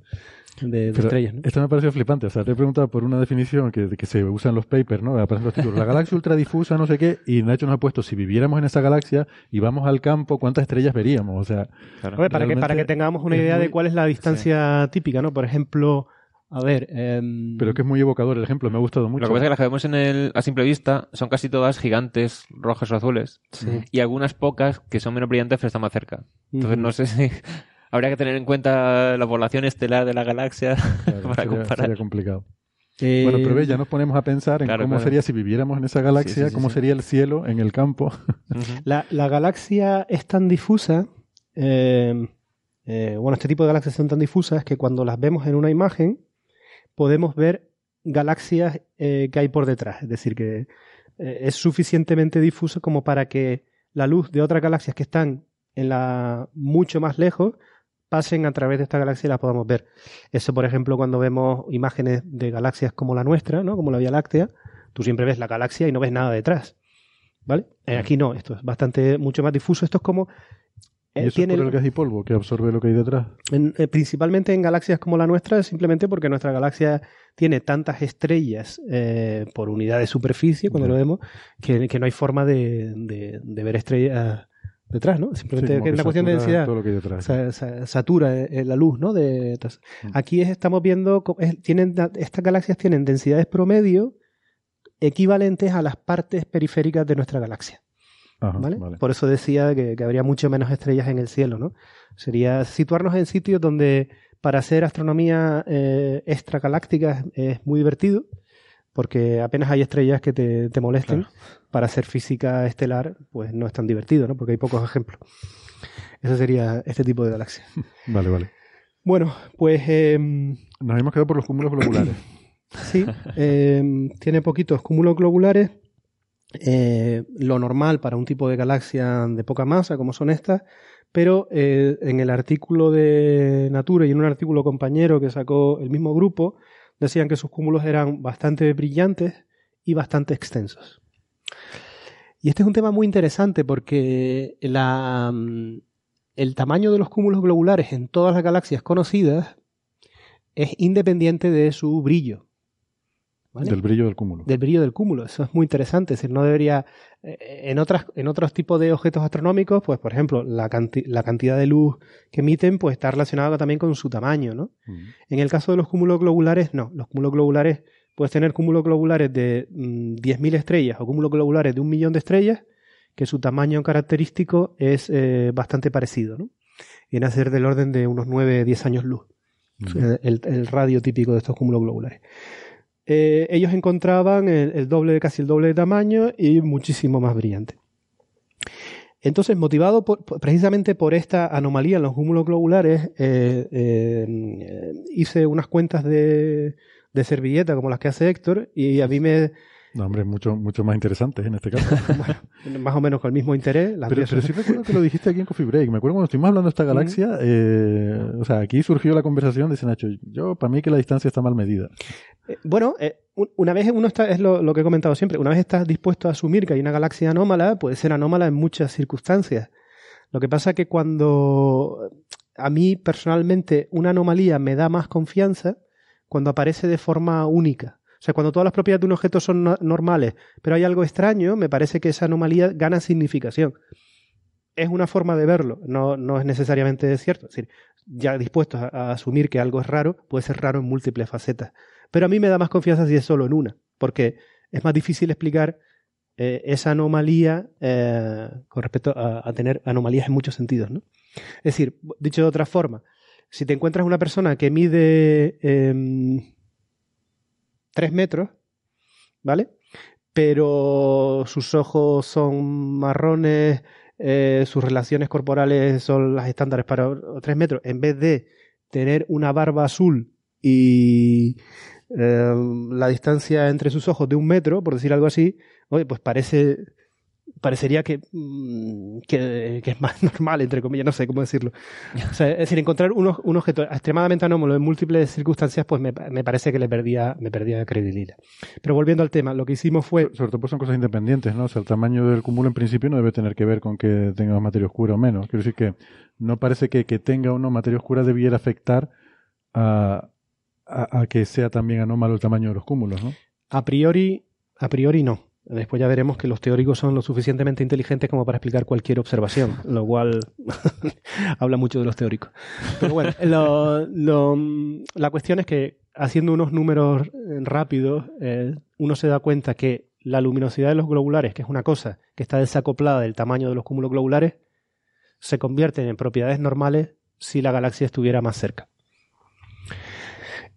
de, estrellas. ¿no? Esto me ha parecido flipante. O sea, te he preguntado por una definición que, que se usa en los papers, ¿no? Aparecen los títulos. La galaxia ultradifusa, no sé qué, y Nacho nos ha puesto, si viviéramos en esa galaxia y vamos al campo, ¿cuántas estrellas veríamos? O sea, Claro. Para, que, para que tengamos una idea muy- de cuál es la distancia típica, ¿no? Por ejemplo, a ver... em, pero que es muy evocador el ejemplo, me ha gustado mucho. Lo que pasa es que las que vemos en el, a simple vista son casi todas gigantes, rojas o azules. sí. Y algunas pocas que son menos brillantes pero están más cerca. Entonces no sé si habría que tener en cuenta la población estelar de la galaxia Claro, para sería, comparar. sería complicado. Eh, Bueno, pero ve, ya nos ponemos a pensar en Claro, cómo claro. sería si viviéramos en esa galaxia, Sí, sí, sí, cómo sí. sería el cielo en el campo. La galaxia es tan difusa, eh, eh, bueno, este tipo de galaxias son tan difusas que cuando las vemos en una imagen podemos ver galaxias eh, que hay por detrás. Es decir, que eh, es suficientemente difuso como para que la luz de otras galaxias que están en la mucho más lejos pasen a través de esta galaxia y las podamos ver. Eso, por ejemplo, cuando vemos imágenes de galaxias como la nuestra, ¿no? como la Vía Láctea, tú siempre ves la galaxia y no ves nada detrás. ¿Vale? Eh, Aquí no, esto es bastante mucho más difuso. Esto es como. Y eh, eso tiene es por el- gas y polvo que absorbe lo que hay detrás. en- eh, principalmente en galaxias como la nuestra, es simplemente porque nuestra galaxia tiene tantas estrellas eh, por unidad de superficie, cuando lo vemos, que, que no hay forma de, de- de ver estrellas detrás, ¿no? Sí, Simplemente que es una cuestión de densidad. Todo lo que hay detrás. Sa- sa- satura la luz, ¿no? De, Mm. aquí es- estamos viendo, es- tienen, estas galaxias tienen densidades promedio equivalentes a las partes periféricas de nuestra galaxia. Ajá, ¿vale? vale. Por eso decía que, que habría mucho menos estrellas en el cielo, ¿no? Sería situarnos en sitios donde para hacer astronomía eh, extragaláctica es, es muy divertido, porque apenas hay estrellas que te, te molesten. Claro. Para hacer física estelar, pues no es tan divertido, ¿no? Porque hay pocos ejemplos. Eso sería este tipo de galaxia. Vale, vale. Bueno, pues em, Nos hemos quedado por los cúmulos globulares. Sí, eh, tiene poquitos cúmulos globulares. Eh, lo normal para un tipo de galaxia de poca masa, como son estas, pero eh, en el artículo de Nature y en un artículo compañero que sacó el mismo grupo, decían que sus cúmulos eran bastante brillantes y bastante extensos. Y este es un tema muy interesante porque mm, el tamaño de los cúmulos globulares en todas las galaxias conocidas es independiente de su brillo. ¿Vale? Del brillo del cúmulo. del brillo del cúmulo. Eso es muy interesante. Es decir, no debería. eh, En, otras, en otros tipos de objetos astronómicos, pues, por ejemplo, la, canti- la cantidad de luz que emiten, pues está relacionada también con su tamaño, ¿no? En el caso de los cúmulos globulares, no. Los cúmulos globulares, puedes tener cúmulos globulares de mm, 10.000 estrellas o cúmulos globulares de un millón de estrellas, que su tamaño característico es eh, bastante parecido, ¿no? Viene a ser del orden de unos 9-10 años luz el radio típico de estos cúmulos globulares. Eh, ellos encontraban el, el doble, casi el doble de tamaño y muchísimo más brillante. Entonces, motivado por- precisamente por esta anomalía en los cúmulos globulares, eh, eh, hice unas cuentas de, de servilleta como las que hace Héctor y a mí me, No, hombre, mucho, mucho más interesantes en este caso. más o menos con el mismo interés, las Pero, pero sí recuerdo que lo dijiste aquí en Coffee Break. Me acuerdo cuando estuvimos hablando de esta galaxia, eh, o sea, aquí surgió la conversación, dice Nacho, yo, para mí que la distancia está mal medida. Eh, Bueno, eh, un- una vez uno está, es lo, lo que he comentado siempre, una vez estás dispuesto a asumir que hay una galaxia anómala, puede ser anómala en muchas circunstancias. Lo que pasa que cuando a mí personalmente una anomalía me da más confianza cuando aparece de forma única. O sea, cuando todas las propiedades de un objeto son no- normales, pero hay algo extraño, me parece que esa anomalía gana significación. Es una forma de verlo, no, no es necesariamente cierto. Es decir, ya dispuestos a, asumir que algo es raro, puede ser raro en múltiples facetas. Pero a mí me da más confianza si es solo en una, porque es más difícil explicar eh, esa anomalía eh, con respecto a, tener anomalías en muchos sentidos. ¿no? Es decir, dicho de otra forma, si te encuentras una persona que mide eh, 3 metros, ¿vale? Pero sus ojos son marrones, eh, sus relaciones corporales son las estándares para 3 metros, en vez de tener una barba azul y eh, la distancia entre sus ojos de un metro, por decir algo así, oye, pues parece parecería que, mm, que, que es más normal, entre comillas, no sé cómo decirlo. O sea, es decir, encontrar un, un objeto extremadamente anómalo en múltiples circunstancias, pues me, me, parece que le perdía, me perdía credibilidad. Pero volviendo al tema, lo que hicimos fue... Sobre todo pues son cosas independientes, ¿no? O sea, el tamaño del cúmulo en principio no debe tener que ver con que tenga materia oscura o menos. Quiero decir que no parece que, que tenga o no materia oscura debiera afectar a, a, a que sea también anómalo el tamaño de los cúmulos, ¿no? A priori, a priori no. Después ya veremos que los teóricos son lo suficientemente inteligentes como para explicar cualquier observación, lo cual habla mucho de los teóricos. Pero bueno, lo, la cuestión es que haciendo unos números rápidos, eh, uno se da cuenta que la luminosidad de los globulares, que es una cosa que está desacoplada del tamaño de los cúmulos globulares, se convierte en propiedades normales si la galaxia estuviera más cerca.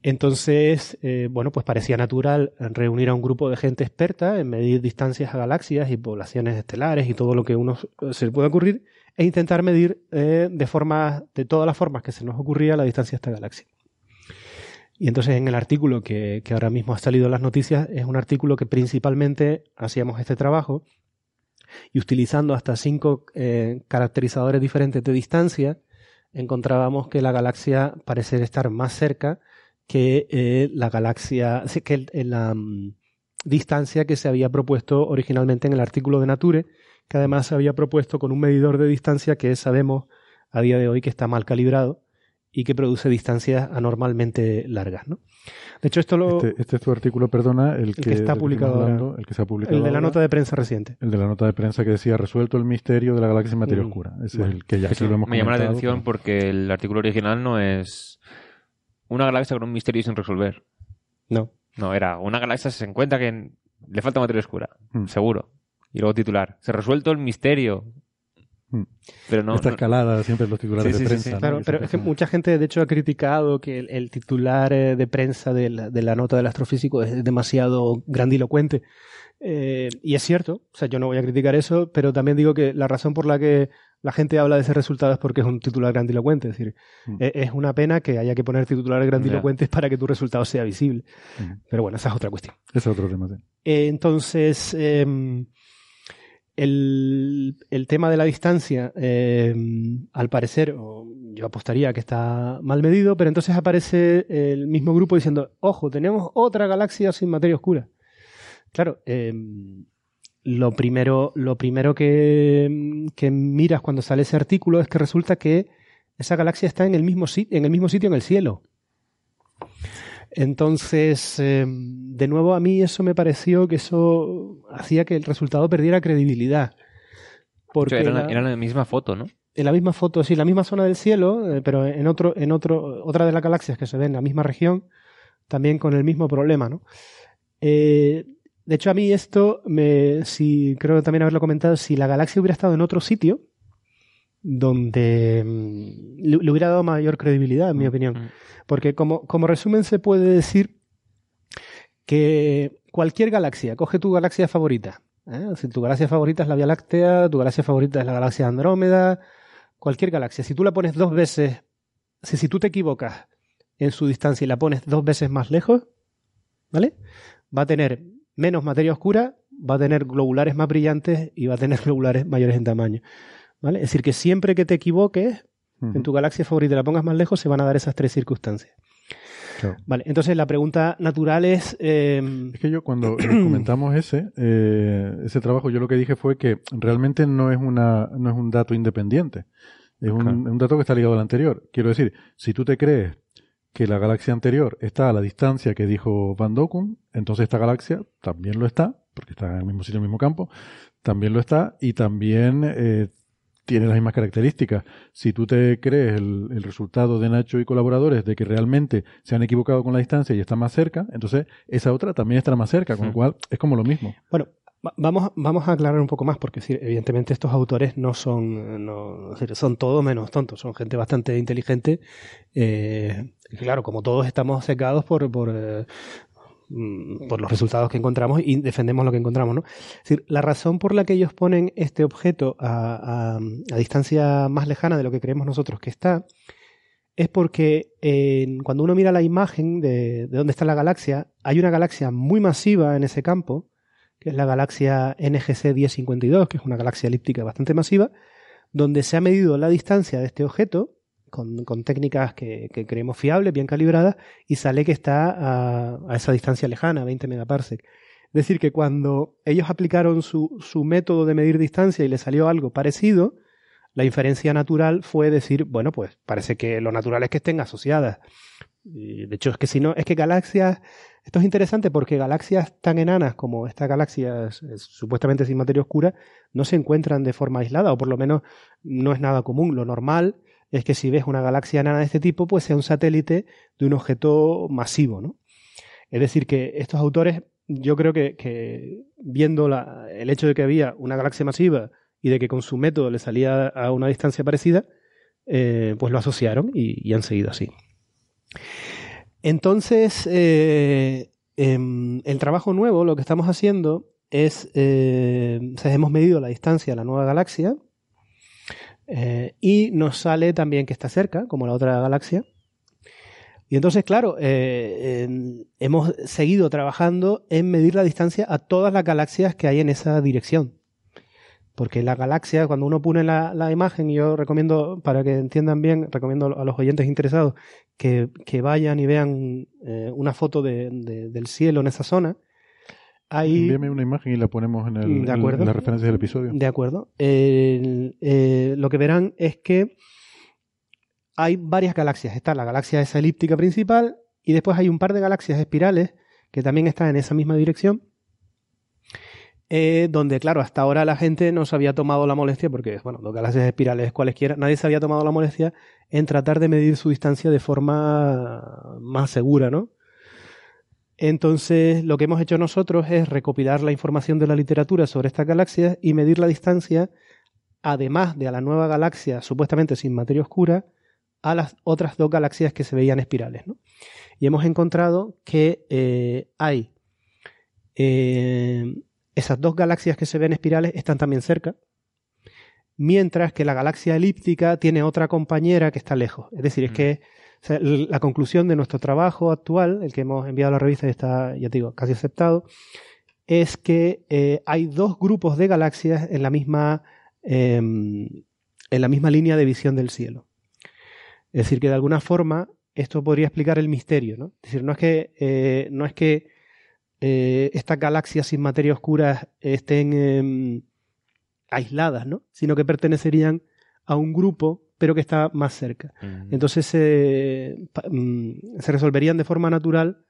Entonces, eh, bueno, pues parecía natural reunir a un grupo de gente experta en medir distancias a galaxias y poblaciones estelares y todo lo que uno se le pueda ocurrir e intentar medir eh, de de todas las formas que se nos ocurría la distancia a esta galaxia. Y entonces en el artículo que, ahora mismo ha salido en las noticias es un artículo que principalmente hacíamos este trabajo y utilizando hasta cinco eh, caracterizadores diferentes de distancia encontrábamos que la galaxia parece estar más cerca que eh, la galaxia, que la um, distancia que se había propuesto originalmente en el artículo de Nature, que además se había propuesto con un medidor de distancia que sabemos a día de hoy que está mal calibrado y que produce distancias anormalmente largas. ¿no? De hecho, esto lo. Este, este es tu artículo, perdona, el, que, está publicado hablando, el que se ha publicado. El de la ahora, nota de prensa reciente. El de la nota de prensa que decía resuelto el misterio de la galaxia en materia Mm. oscura. Ese Bueno, es el que ya aquí lo hemos me llama la atención pero- porque el artículo original no es una galaxia con un misterio sin resolver. No. No, era una galaxia se encuentra que le falta materia oscura, Mm. seguro. Y luego titular, se ha resuelto el misterio. Mm. Pero no, Esta no- escalada siempre los titulares Sí, de sí, sí, prensa. sí. ¿no? Claro, pero es que mucha gente de hecho ha criticado que el, el titular eh, de prensa de la, de la nota del astrofísico es demasiado grandilocuente. Eh, y es cierto, o sea, yo no voy a criticar eso, pero también digo que la razón por la que la gente habla de ese resultado es porque es un titular grandilocuente. Es decir, Mm. e- es una pena que haya que poner titulares grandilocuentes para que tu resultado sea visible. Mm. Pero bueno, esa es otra cuestión. Ese es otro tema. sí. Eh, entonces, eh, el, el tema de la distancia, eh, al parecer, o yo apostaría que está mal medido, pero entonces aparece el mismo grupo diciendo, ojo, tenemos otra galaxia sin materia oscura. Claro, eh, lo primero, lo primero que, que miras cuando sale ese artículo es que resulta que esa galaxia está en el mismo, en el mismo sitio en el cielo. Entonces, eh, de nuevo a mí eso me pareció que eso hacía que el resultado perdiera credibilidad. Porque era, la- la, era la misma foto, ¿no? en la misma foto, sí, en la misma zona del cielo, eh, pero en otro, en otro, otra de las galaxias que se ve en la misma región, también con el mismo problema, ¿no? Eh, de hecho, a mí esto, me, si creo también haberlo comentado, si la galaxia hubiera estado en otro sitio, donde mm, le, le hubiera dado mayor credibilidad, en mi opinión. Mm. Porque como, como resumen se puede decir que cualquier galaxia, coge tu galaxia favorita. ¿eh? Si tu galaxia favorita es la Vía Láctea, tu galaxia favorita es la galaxia de Andrómeda, cualquier galaxia. Si tú la pones dos veces, si, si tú te equivocas en su distancia y la pones dos veces más lejos, ¿vale? Va a tener menos materia oscura, va a tener globulares más brillantes y va a tener globulares mayores en tamaño. ¿Vale? Es decir, que siempre que te equivoques, en tu galaxia favorita la pongas más lejos, se van a dar esas tres circunstancias. Claro. Vale, entonces la pregunta natural es. eh, Es que yo cuando comentamos ese, eh, ese trabajo, yo lo que dije fue que realmente no es una, no es un dato independiente. Es un, Claro. un dato que está ligado al anterior. Quiero decir, si tú te crees que la galaxia anterior está a la distancia que dijo Van Dokkum, entonces esta galaxia también lo está, porque está en el mismo sitio, en el mismo campo, también lo está y también eh, tiene las mismas características. Si tú te crees el, el resultado de Nacho y colaboradores de que realmente se han equivocado con la distancia y está más cerca, entonces esa otra también estará más cerca, con lo cual es como lo mismo. Bueno, vamos, vamos a aclarar un poco más, porque evidentemente estos autores no son, no, son todo menos tontos, son gente bastante inteligente. eh, claro, como todos estamos secados por, por, eh, mm, por los resultados que encontramos y defendemos lo que encontramos, ¿no? La razón por la que ellos ponen este objeto a, a- distancia más lejana de lo que creemos nosotros que está, es porque cuando uno mira la imagen de, de dónde está la galaxia, hay una galaxia muy masiva en ese campo, que es la galaxia NGC 1052, que es una galaxia elíptica bastante masiva, donde se ha medido la distancia de este objeto con, técnicas que, creemos fiables, bien calibradas, y sale que está a, a, esa distancia lejana, 20 megaparsec. Es decir, que cuando ellos aplicaron su, su método de medir distancia y le salió algo parecido, la inferencia natural fue decir, bueno, pues parece que lo natural es que estén asociadas. De hecho, es que si no, es que galaxias, esto es interesante porque galaxias tan enanas como esta galaxia supuestamente sin materia oscura no se encuentran de forma aislada, o por lo menos no es nada común. Lo normal es que si ves una galaxia enana de este tipo, pues sea un satélite de un objeto masivo, ¿no? Es decir, que estos autores, yo creo que, viendo el hecho de que había una galaxia masiva y de que con su método le salía a una distancia parecida, eh, pues lo asociaron y, han seguido así. Entonces, eh, em, el trabajo nuevo, lo que estamos haciendo es, eh, hemos medido la distancia a la nueva galaxia y nos sale también que está cerca, como la otra galaxia. Y entonces, claro, hemos seguido trabajando en medir la distancia a todas las galaxias que hay en esa dirección. Porque la galaxia, cuando uno pone la, imagen, yo recomiendo, para que entiendan bien, recomiendo a los oyentes interesados que, vayan y vean eh, una foto del cielo en esa zona. Ahí, Envíame una imagen y la ponemos en, el, la referencia del episodio. De acuerdo. Eh, lo que verán es que hay varias galaxias. Está la galaxia esa elíptica principal y después hay un par de galaxias espirales que también están en esa misma dirección eh, donde, claro, hasta ahora la gente no se había tomado la molestia, porque, bueno, dos galaxias espirales cualesquiera, nadie se había tomado la molestia en tratar de medir su distancia de forma más segura, ¿no? Entonces, lo que hemos hecho nosotros es recopilar la información de la literatura sobre estas galaxias y medir la distancia, además de a la nueva galaxia supuestamente sin materia oscura, a las otras dos galaxias que se veían espirales. ¿no? Y hemos encontrado que eh, hay eh, esas dos galaxias que se ven espirales están también cerca, mientras que la galaxia elíptica tiene otra compañera que está lejos. Es decir, es mm. que la conclusión de nuestro trabajo actual, el que hemos enviado a la revista y está, ya te digo, casi aceptado, es que eh, hay dos grupos de galaxias en la misma em, en la misma línea de visión del cielo. Es decir, que de alguna forma esto podría explicar el misterio, ¿no? Es decir, no es que, eh, no es que eh, estas galaxias sin materia oscura estén em, aisladas, ¿no? Sino que pertenecerían a un grupo, pero que está más cerca. Entonces mm, se resolverían de forma natural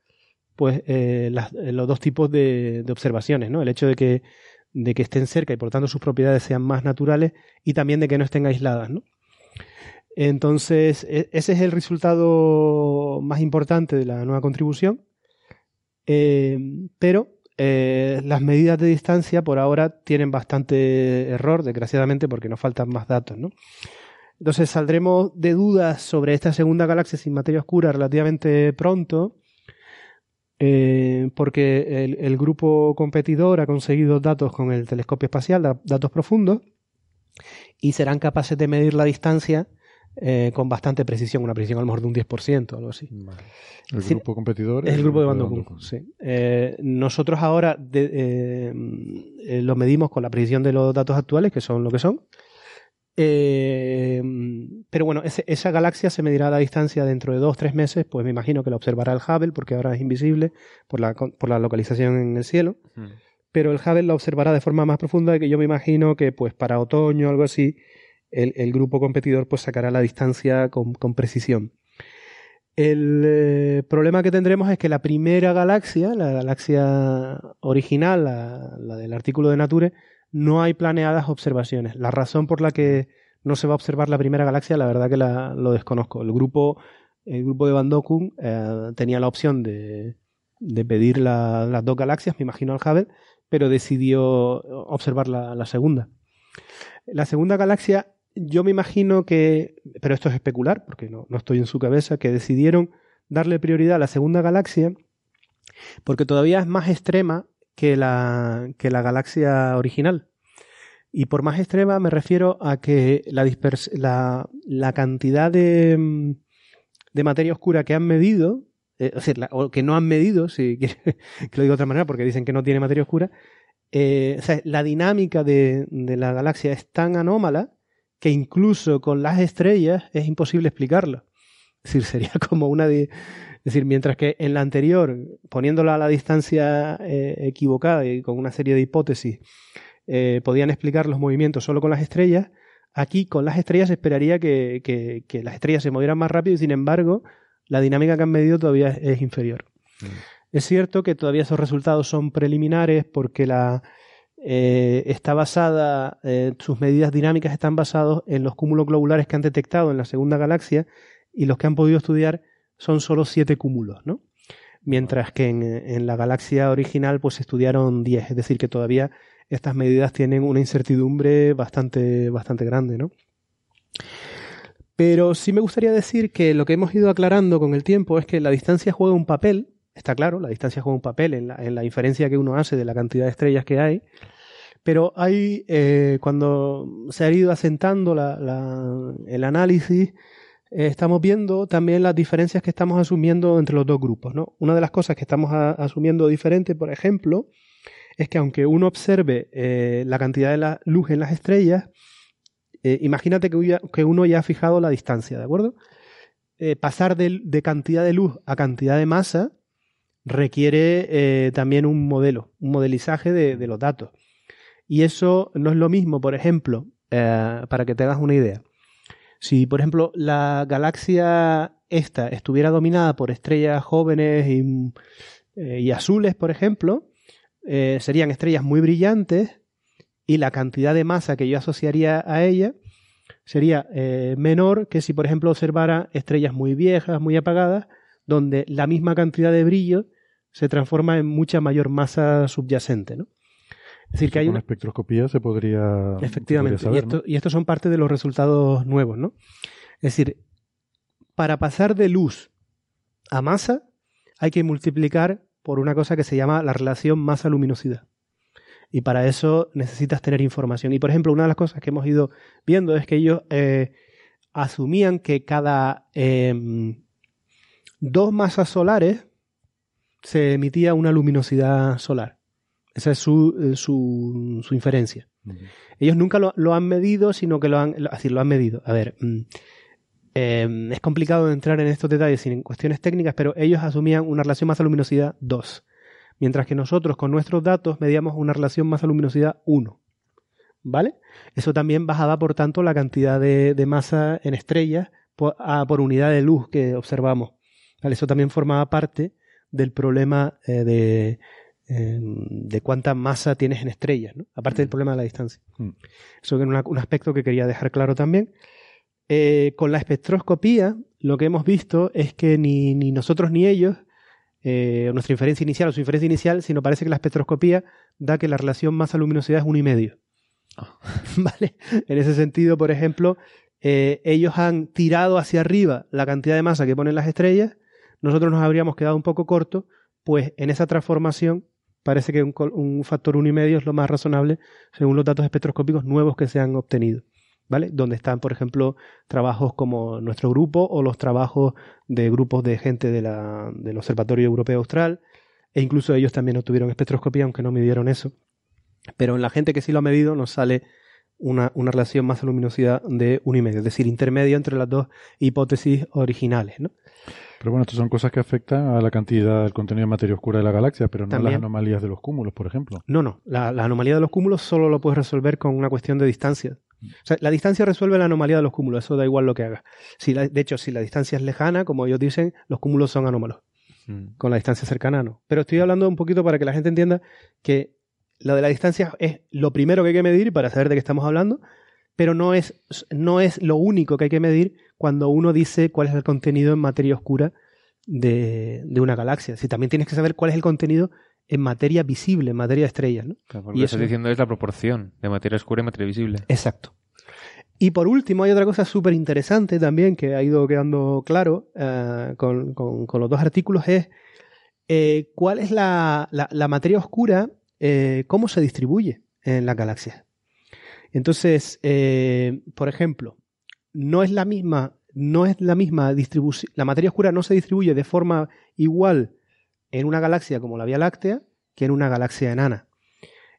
pues eh, los dos tipos de, observaciones, ¿no? El hecho de que, de que estén cerca y por tanto sus propiedades sean más naturales y también de que no estén aisladas, ¿no? Entonces, e, ese es el resultado más importante de la nueva contribución eh, pero eh, las medidas de distancia por ahora tienen bastante error, desgraciadamente, porque nos faltan más datos. ¿no? Entonces saldremos de dudas sobre esta segunda galaxia sin materia oscura relativamente pronto, eh, porque el, grupo competidor ha conseguido datos con el telescopio espacial, datos profundos, y serán capaces de medir la distancia eh, con bastante precisión, una precisión a lo mejor de un 10% o algo así. ¿El grupo competidor? Es el grupo de Bando sí. Eh, nosotros ahora eh, lo medimos con la precisión de los datos actuales, que son lo que son. pero bueno, esa galaxia se medirá a la distancia dentro de dos o tres meses, pues me imagino que la observará el Hubble, porque ahora es invisible por la, por la localización en el cielo. Pero el Hubble la observará de forma más profunda, que yo me imagino que pues para otoño o algo así el, grupo competidor pues sacará la distancia con, precisión. El eh, problema que tendremos es que la primera galaxia, la galaxia original, la, del artículo de Nature, no hay planeadas observaciones. La razón por la que no se va a observar la primera galaxia, la verdad que lo desconozco. El grupo, el grupo de Van eh, tenía la opción de, pedir las dos galaxias, me imagino al Hubble, pero decidió observar la, la segunda. La segunda galaxia yo me imagino que, pero esto es especular, porque no, estoy en su cabeza, que decidieron darle prioridad a la segunda galaxia porque todavía es más extrema que la, que la galaxia original. Y por más extrema me refiero a que la, la, la cantidad de, de, materia oscura que han medido, eh, o, sea, o que no han medido, si quiere que lo diga de otra manera, porque dicen que no tiene materia oscura, eh, o sea, la dinámica de, de la galaxia es tan anómala que incluso con las estrellas es imposible explicarlo. Es decir, sería como una de, es decir, mientras que en la anterior, poniéndola a la distancia eh, equivocada y con una serie de hipótesis, eh, podían explicar los movimientos solo con las estrellas, aquí con las estrellas esperaría que, que, que, las estrellas se movieran más rápido y sin embargo la dinámica que han medido todavía es, es inferior. Mm. Es cierto que todavía esos resultados son preliminares porque la, eh, está basada, eh, sus medidas dinámicas están basadas en los cúmulos globulares que han detectado en la segunda galaxia y los que han podido estudiar son solo siete cúmulos, ¿no? Mientras que en, en la galaxia original pues estudiaron 10, es decir, que todavía estas medidas tienen una incertidumbre bastante, bastante grande, ¿no? Pero sí me gustaría decir que lo que hemos ido aclarando con el tiempo es que la distancia juega un papel, está claro, la distancia juega un papel en la, en la inferencia que uno hace de la cantidad de estrellas que hay, pero hay, eh, cuando se ha ido asentando la, el análisis, eh, estamos viendo también las diferencias que estamos asumiendo entre los dos grupos. ¿no? Una de las cosas que estamos asumiendo diferente, por ejemplo, es que aunque uno observe eh, la cantidad de la luz en las estrellas, imagínate que, uno ya ha fijado la distancia, ¿de acuerdo? Pasar de, cantidad de luz a cantidad de masa requiere eh, también un modelo, un modelizaje de, los datos. Y eso no es lo mismo, por ejemplo, para que te hagas una idea. Si, por ejemplo, la galaxia esta estuviera dominada por estrellas jóvenes y, y azules, por ejemplo, eh, serían estrellas muy brillantes y la cantidad de masa que yo asociaría a ella sería eh, menor que si, por ejemplo, observara estrellas muy viejas, muy apagadas, donde la misma cantidad de brillo se transforma en mucha mayor masa subyacente, ¿no? Es decir, que hay una espectroscopía se podría. Efectivamente, se podría y, esto, ¿no? y estos son parte de los resultados nuevos, ¿no? Es decir, para pasar de luz a masa hay que multiplicar por una cosa que se llama la relación masa-luminosidad. Y para eso necesitas tener información. Y por ejemplo, una de las cosas que hemos ido viendo es que ellos eh, asumían que cada eh, dos masas solares se emitía una luminosidad solar. Esa es su, su, su inferencia. Uh -huh. Ellos nunca lo, lo, han medido, sino que lo han, así lo han medido. A ver, eh, es complicado entrar en estos detalles sin cuestiones técnicas, pero ellos asumían una relación masa-luminosidad 2, mientras que nosotros con nuestros datos medíamos una relación masa-luminosidad 1. ¿Vale? Eso también bajaba, por tanto, la cantidad de, de masa en estrellas por, a, por, unidad de luz que observamos. ¿Vale? Eso también formaba parte del problema eh, de, eh, de cuánta masa tienes en estrellas, ¿no? aparte mm. del problema de la distancia. Mm. Eso es una, un aspecto que quería dejar claro también. Eh, con la espectroscopía, lo que hemos visto es que ni, ni nosotros ni ellos, eh, nuestra inferencia inicial o su inferencia inicial, sino parece que la espectroscopía da que la relación masa-luminosidad es uno y medio. Oh. ¿Vale? En ese sentido, por ejemplo, ellos han tirado hacia arriba la cantidad de masa que ponen las estrellas, nosotros nos habríamos quedado un poco cortos, pues en esa transformación parece que un, un factor uno y medio es lo más razonable según los datos espectroscópicos nuevos que se han obtenido. ¿vale? Donde están, por ejemplo, trabajos como nuestro grupo o los trabajos de grupos de gente de del Observatorio Europeo Austral, e incluso ellos también obtuvieron espectroscopía, aunque no midieron eso. Pero en la gente que sí lo ha medido nos sale una, una relación masa-luminosidad de 1,5, es decir, intermedio entre las dos hipótesis originales, ¿no? Pero bueno, estas son cosas que afectan a la cantidad, el contenido de materia oscura de la galaxia, pero no También. las anomalías de los cúmulos, por ejemplo. No, no. La, la, anomalía de los cúmulos solo lo puedes resolver con una cuestión de distancia. O sea, la distancia resuelve la anomalía de los cúmulos, eso da igual lo que haga. Si la, de hecho, si la distancia es lejana, como ellos dicen, los cúmulos son anómalos. Mm. Con la distancia cercana no. Pero estoy hablando un poquito para que la gente entienda que lo de la distancia es lo primero que hay que medir para saber de qué estamos hablando, pero no es, no es lo único que hay que medir cuando uno dice cuál es el contenido en materia oscura de, de una galaxia. Si también tienes que saber cuál es el contenido en materia visible, en materia de estrellas. ¿no? Claro, y lo que estás diciendo es la proporción de materia oscura y materia visible. Exacto. Y por último, hay otra cosa súper interesante también que ha ido quedando claro uh, con, con, con, los dos artículos, es eh, cuál es la, la, la materia oscura, eh, cómo se distribuye en la galaxia. Entonces, eh, por ejemplo, no es la misma, no es la misma distribución, la materia oscura no se distribuye de forma igual en una galaxia como la Vía Láctea que en una galaxia enana.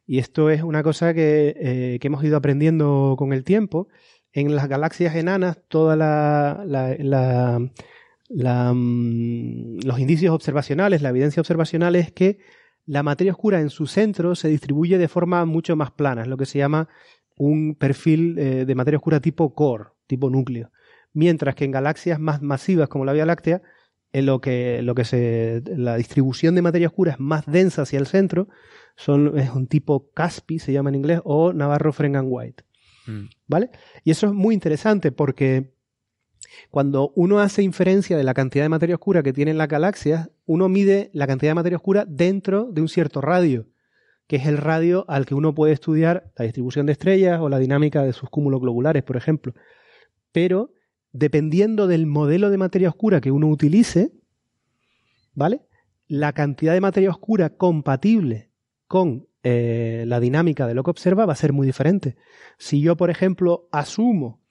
Y esto es una cosa que, eh, que hemos ido aprendiendo con el tiempo. En las galaxias enanas, toda la, mm, los indicios observacionales, la evidencia observacional es que la materia oscura en su centro se distribuye de forma mucho más plana, es lo que se llama un perfil eh, de materia oscura tipo core, tipo núcleo. Mientras que en galaxias más masivas como la Vía Láctea, en lo que, lo que se, la distribución de materia oscura es más densa hacia el centro, son, es un tipo Caspi, se llama en inglés, o Navarro Frengan White. Mm. ¿Vale? Y eso es muy interesante porque cuando uno hace inferencia de la cantidad de materia oscura que tienen las galaxias, uno mide la cantidad de materia oscura dentro de un cierto radio, que es el radio al que uno puede estudiar la distribución de estrellas o la dinámica de sus cúmulos globulares, por ejemplo. Pero dependiendo del modelo de materia oscura que uno utilice, ¿vale? La cantidad de materia oscura compatible con eh, la dinámica de lo que observa va a ser muy diferente. Si yo, por ejemplo, asumo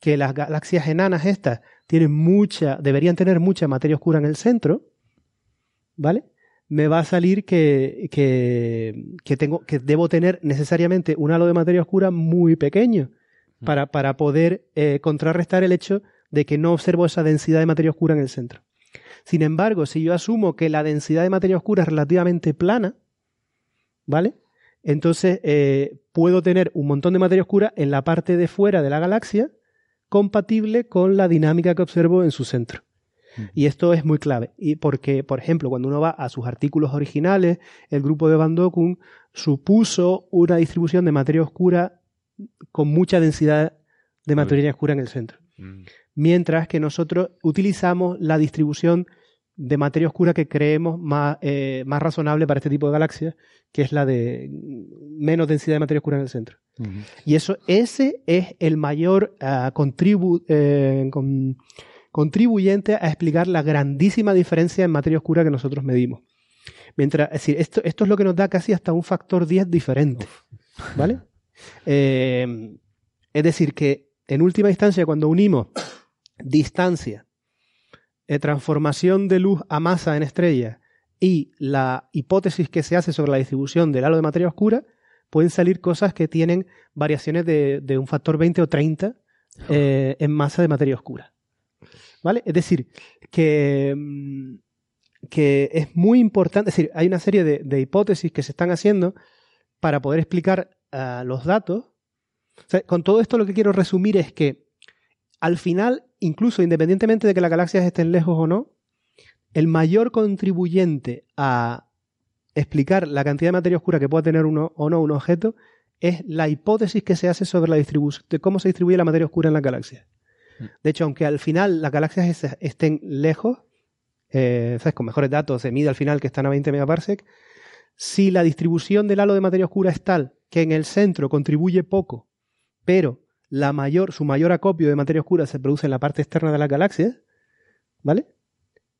que las galaxias enanas estas tienen mucha, deberían tener mucha materia oscura en el centro, ¿vale? Me va a salir que, que, que tengo, que debo tener necesariamente un halo de materia oscura muy pequeño para, para poder eh, contrarrestar el hecho de que no observo esa densidad de materia oscura en el centro. Sin embargo, si yo asumo que la densidad de materia oscura es relativamente plana, ¿vale? Entonces eh, puedo tener un montón de materia oscura en la parte de fuera de la galaxia compatible con la dinámica que observo en su centro. Y esto es muy clave. Y porque, por ejemplo, cuando uno va a sus artículos originales, el grupo de Van Dokun supuso una distribución de materia oscura con mucha densidad de materia oscura en el centro. Mm. Mientras que nosotros utilizamos la distribución de materia oscura que creemos más, eh, más razonable para este tipo de galaxias, que es la de menos densidad de materia oscura en el centro. Y eso, ese es el mayor ah, contribu- eh, con- contribuyente a explicar la grandísima diferencia en materia oscura que nosotros medimos. Mientras, es decir, esto, esto es lo que nos da casi hasta un factor 10 diferente. ¿Vale? Eh, es decir, que en última instancia, cuando unimos distancia, eh, transformación de luz a masa en estrella y la hipótesis que se hace sobre la distribución del halo de materia oscura, pueden salir cosas que tienen variaciones de, de un factor 20 o 30 eh, en masa de materia oscura. ¿Vale? Es decir, que, mm, que es muy importante, es decir, hay una serie de, de hipótesis que se están haciendo para poder explicar los datos. O sea, con todo esto lo que quiero resumir es que al final, incluso independientemente de que las galaxias estén lejos o no, el mayor contribuyente a explicar la cantidad de materia oscura que pueda tener uno o no un objeto es la hipótesis que se hace sobre la distribución de cómo se distribuye la materia oscura en las galaxias. De hecho, aunque al final las galaxias es- estén lejos, eh, ¿sabes? con mejores datos se mide al final que están a 20 megaparsec, si la distribución del halo de materia oscura es tal que en el centro contribuye poco, pero la mayor, su mayor acopio de materia oscura se produce en la parte externa de las galaxias, ¿vale?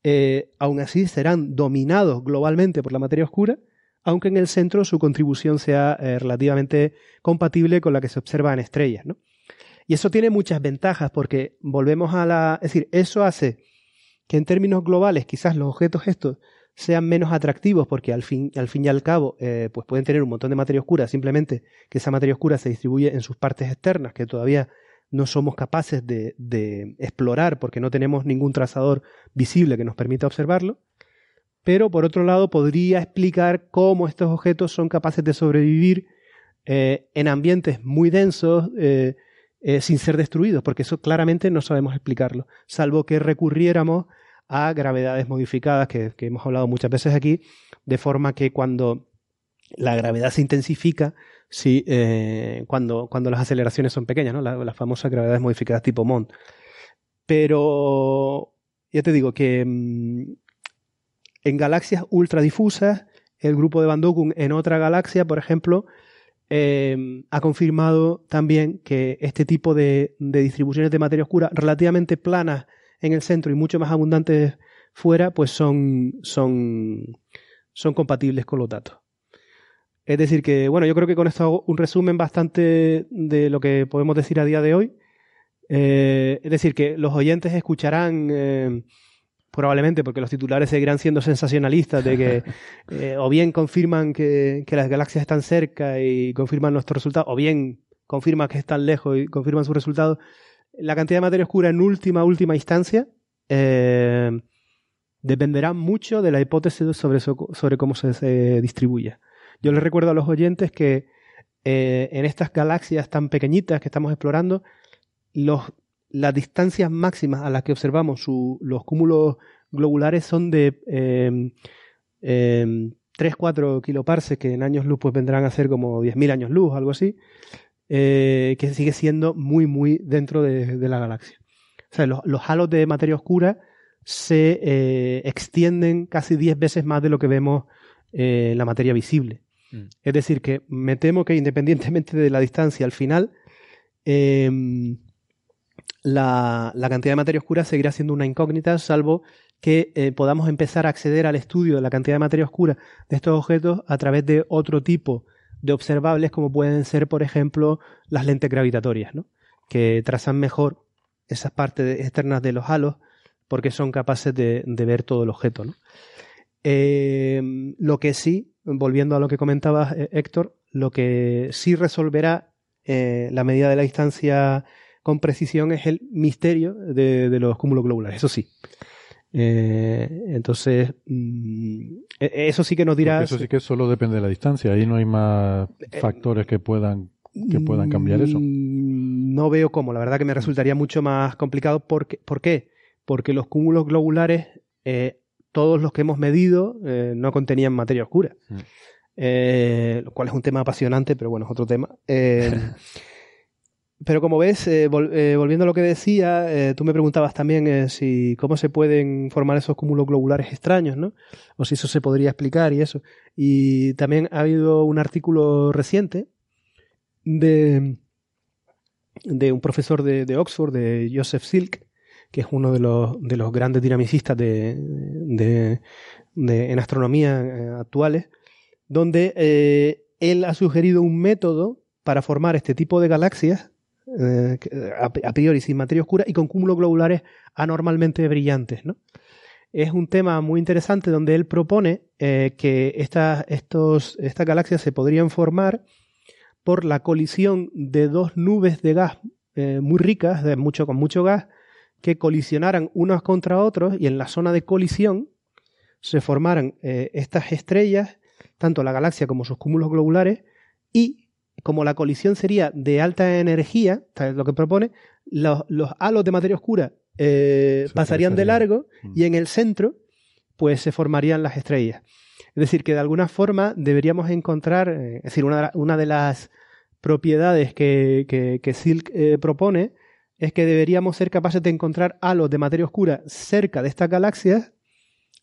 Eh, aún así serán dominados globalmente por la materia oscura, aunque en el centro su contribución sea eh, relativamente compatible con la que se observa en estrellas, ¿no? Y eso tiene muchas ventajas porque volvemos a la... Es decir, eso hace que en términos globales quizás los objetos estos sean menos atractivos porque al fin, al fin y al cabo eh, pues pueden tener un montón de materia oscura, simplemente que esa materia oscura se distribuye en sus partes externas que todavía no somos capaces de, explorar porque no tenemos ningún trazador visible que nos permita observarlo. Pero por otro lado podría explicar cómo estos objetos son capaces de sobrevivir eh, en ambientes muy densos eh, sin ser destruidos, porque eso claramente no sabemos explicarlo, salvo que recurriéramos a gravedades modificadas que, hemos hablado muchas veces aquí, de forma que cuando la gravedad se intensifica, sí, eh, cuando, cuando las aceleraciones son pequeñas, ¿no? La- las famosas gravedades modificadas tipo Mond. Pero ya te digo que mm, en galaxias ultradifusas, el grupo de Van Dokun en otra galaxia, por ejemplo, eh, ha confirmado también que este tipo de distribuciones de materia oscura relativamente planas en el centro y mucho más abundantes fuera, pues son, son, son compatibles con los datos. Es decir, que bueno, yo creo que con esto hago un resumen bastante de lo que podemos decir a día de hoy. Eh, es decir, que los oyentes escucharán eh, probablemente porque los titulares seguirán siendo sensacionalistas de que eh, o bien confirman que, que, las galaxias están cerca y confirman nuestros resultados, o bien confirman que están lejos y confirman sus resultados. La cantidad de materia oscura en última, última instancia eh, dependerá mucho de la hipótesis sobre, sobre cómo se, se distribuye. Yo les recuerdo a los oyentes que eh, en estas galaxias tan pequeñitas que estamos explorando, los, las distancias máximas a las que observamos los cúmulos globulares son de eh, eh, 3-4 kiloparsecs, que en años luz pues vendrán a ser como 10.000 años luz, algo así, eh, que sigue siendo muy, muy dentro de, de la galaxia. O sea, los, los, halos de materia oscura se eh, extienden casi 10 veces más de lo que vemos en la materia visible. Mm. Es decir, que me temo que independientemente de la distancia al final, eh, la, la, cantidad de materia oscura seguirá siendo una incógnita, salvo que eh, podamos empezar a acceder al estudio de la cantidad de materia oscura de estos objetos a través de otro tipo de observables, como pueden ser, por ejemplo, las lentes gravitatorias, ¿no? que trazan mejor esas partes externas de los halos porque son capaces de, ver todo el objeto. ¿no? Eh, lo que sí volviendo a lo que comentaba eh, Héctor, lo que sí resolverá eh, la medida de la distancia con precisión es el misterio de los cúmulos globulares, eso sí. Eh, entonces, mm, e, eso sí que nos dirá. eso sí que solo depende de la distancia, ahí no hay más eh, factores que puedan, que puedan cambiar eso. Mm, no veo cómo, la verdad que me resultaría mucho más complicado. Porque, ¿Por qué? Porque los cúmulos globulares eh, todos los que hemos medido eh, no contenían materia oscura. Mm. Eh, lo cual es un tema apasionante, pero bueno, es otro tema. Eh, pero como ves, vol volviendo a lo que decía, tú me preguntabas también si cómo se pueden formar esos cúmulos globulares extraños, ¿no? O si eso se podría explicar y eso. Y también ha habido un artículo reciente de, de un profesor de, Oxford, de Joseph Silk, que es uno de los, de los grandes dinamicistas de, de, de en astronomía eh, actuales, donde eh, él ha sugerido un método para formar este tipo de galaxias eh, a, priori sin materia oscura y con cúmulos globulares anormalmente brillantes. ¿no? Es un tema muy interesante donde él propone eh, que estas, estas galaxias se podrían formar por la colisión de dos nubes de gas eh, muy ricas, de mucho, con mucho gas, que colisionaran unos contra otros y en la zona de colisión se formaran estas estrellas, tanto la galaxia como sus cúmulos globulares, y como la colisión sería de alta energía, tal es lo que propone, los, los halos de materia oscura eh, pasarían de largo mm. y en el centro pues se formarían las estrellas. Es decir, que de alguna forma deberíamos encontrar, eh, es decir, una, una, de las propiedades que, que, que Silk eh, propone es que deberíamos ser capaces de encontrar halos de materia oscura cerca de estas galaxias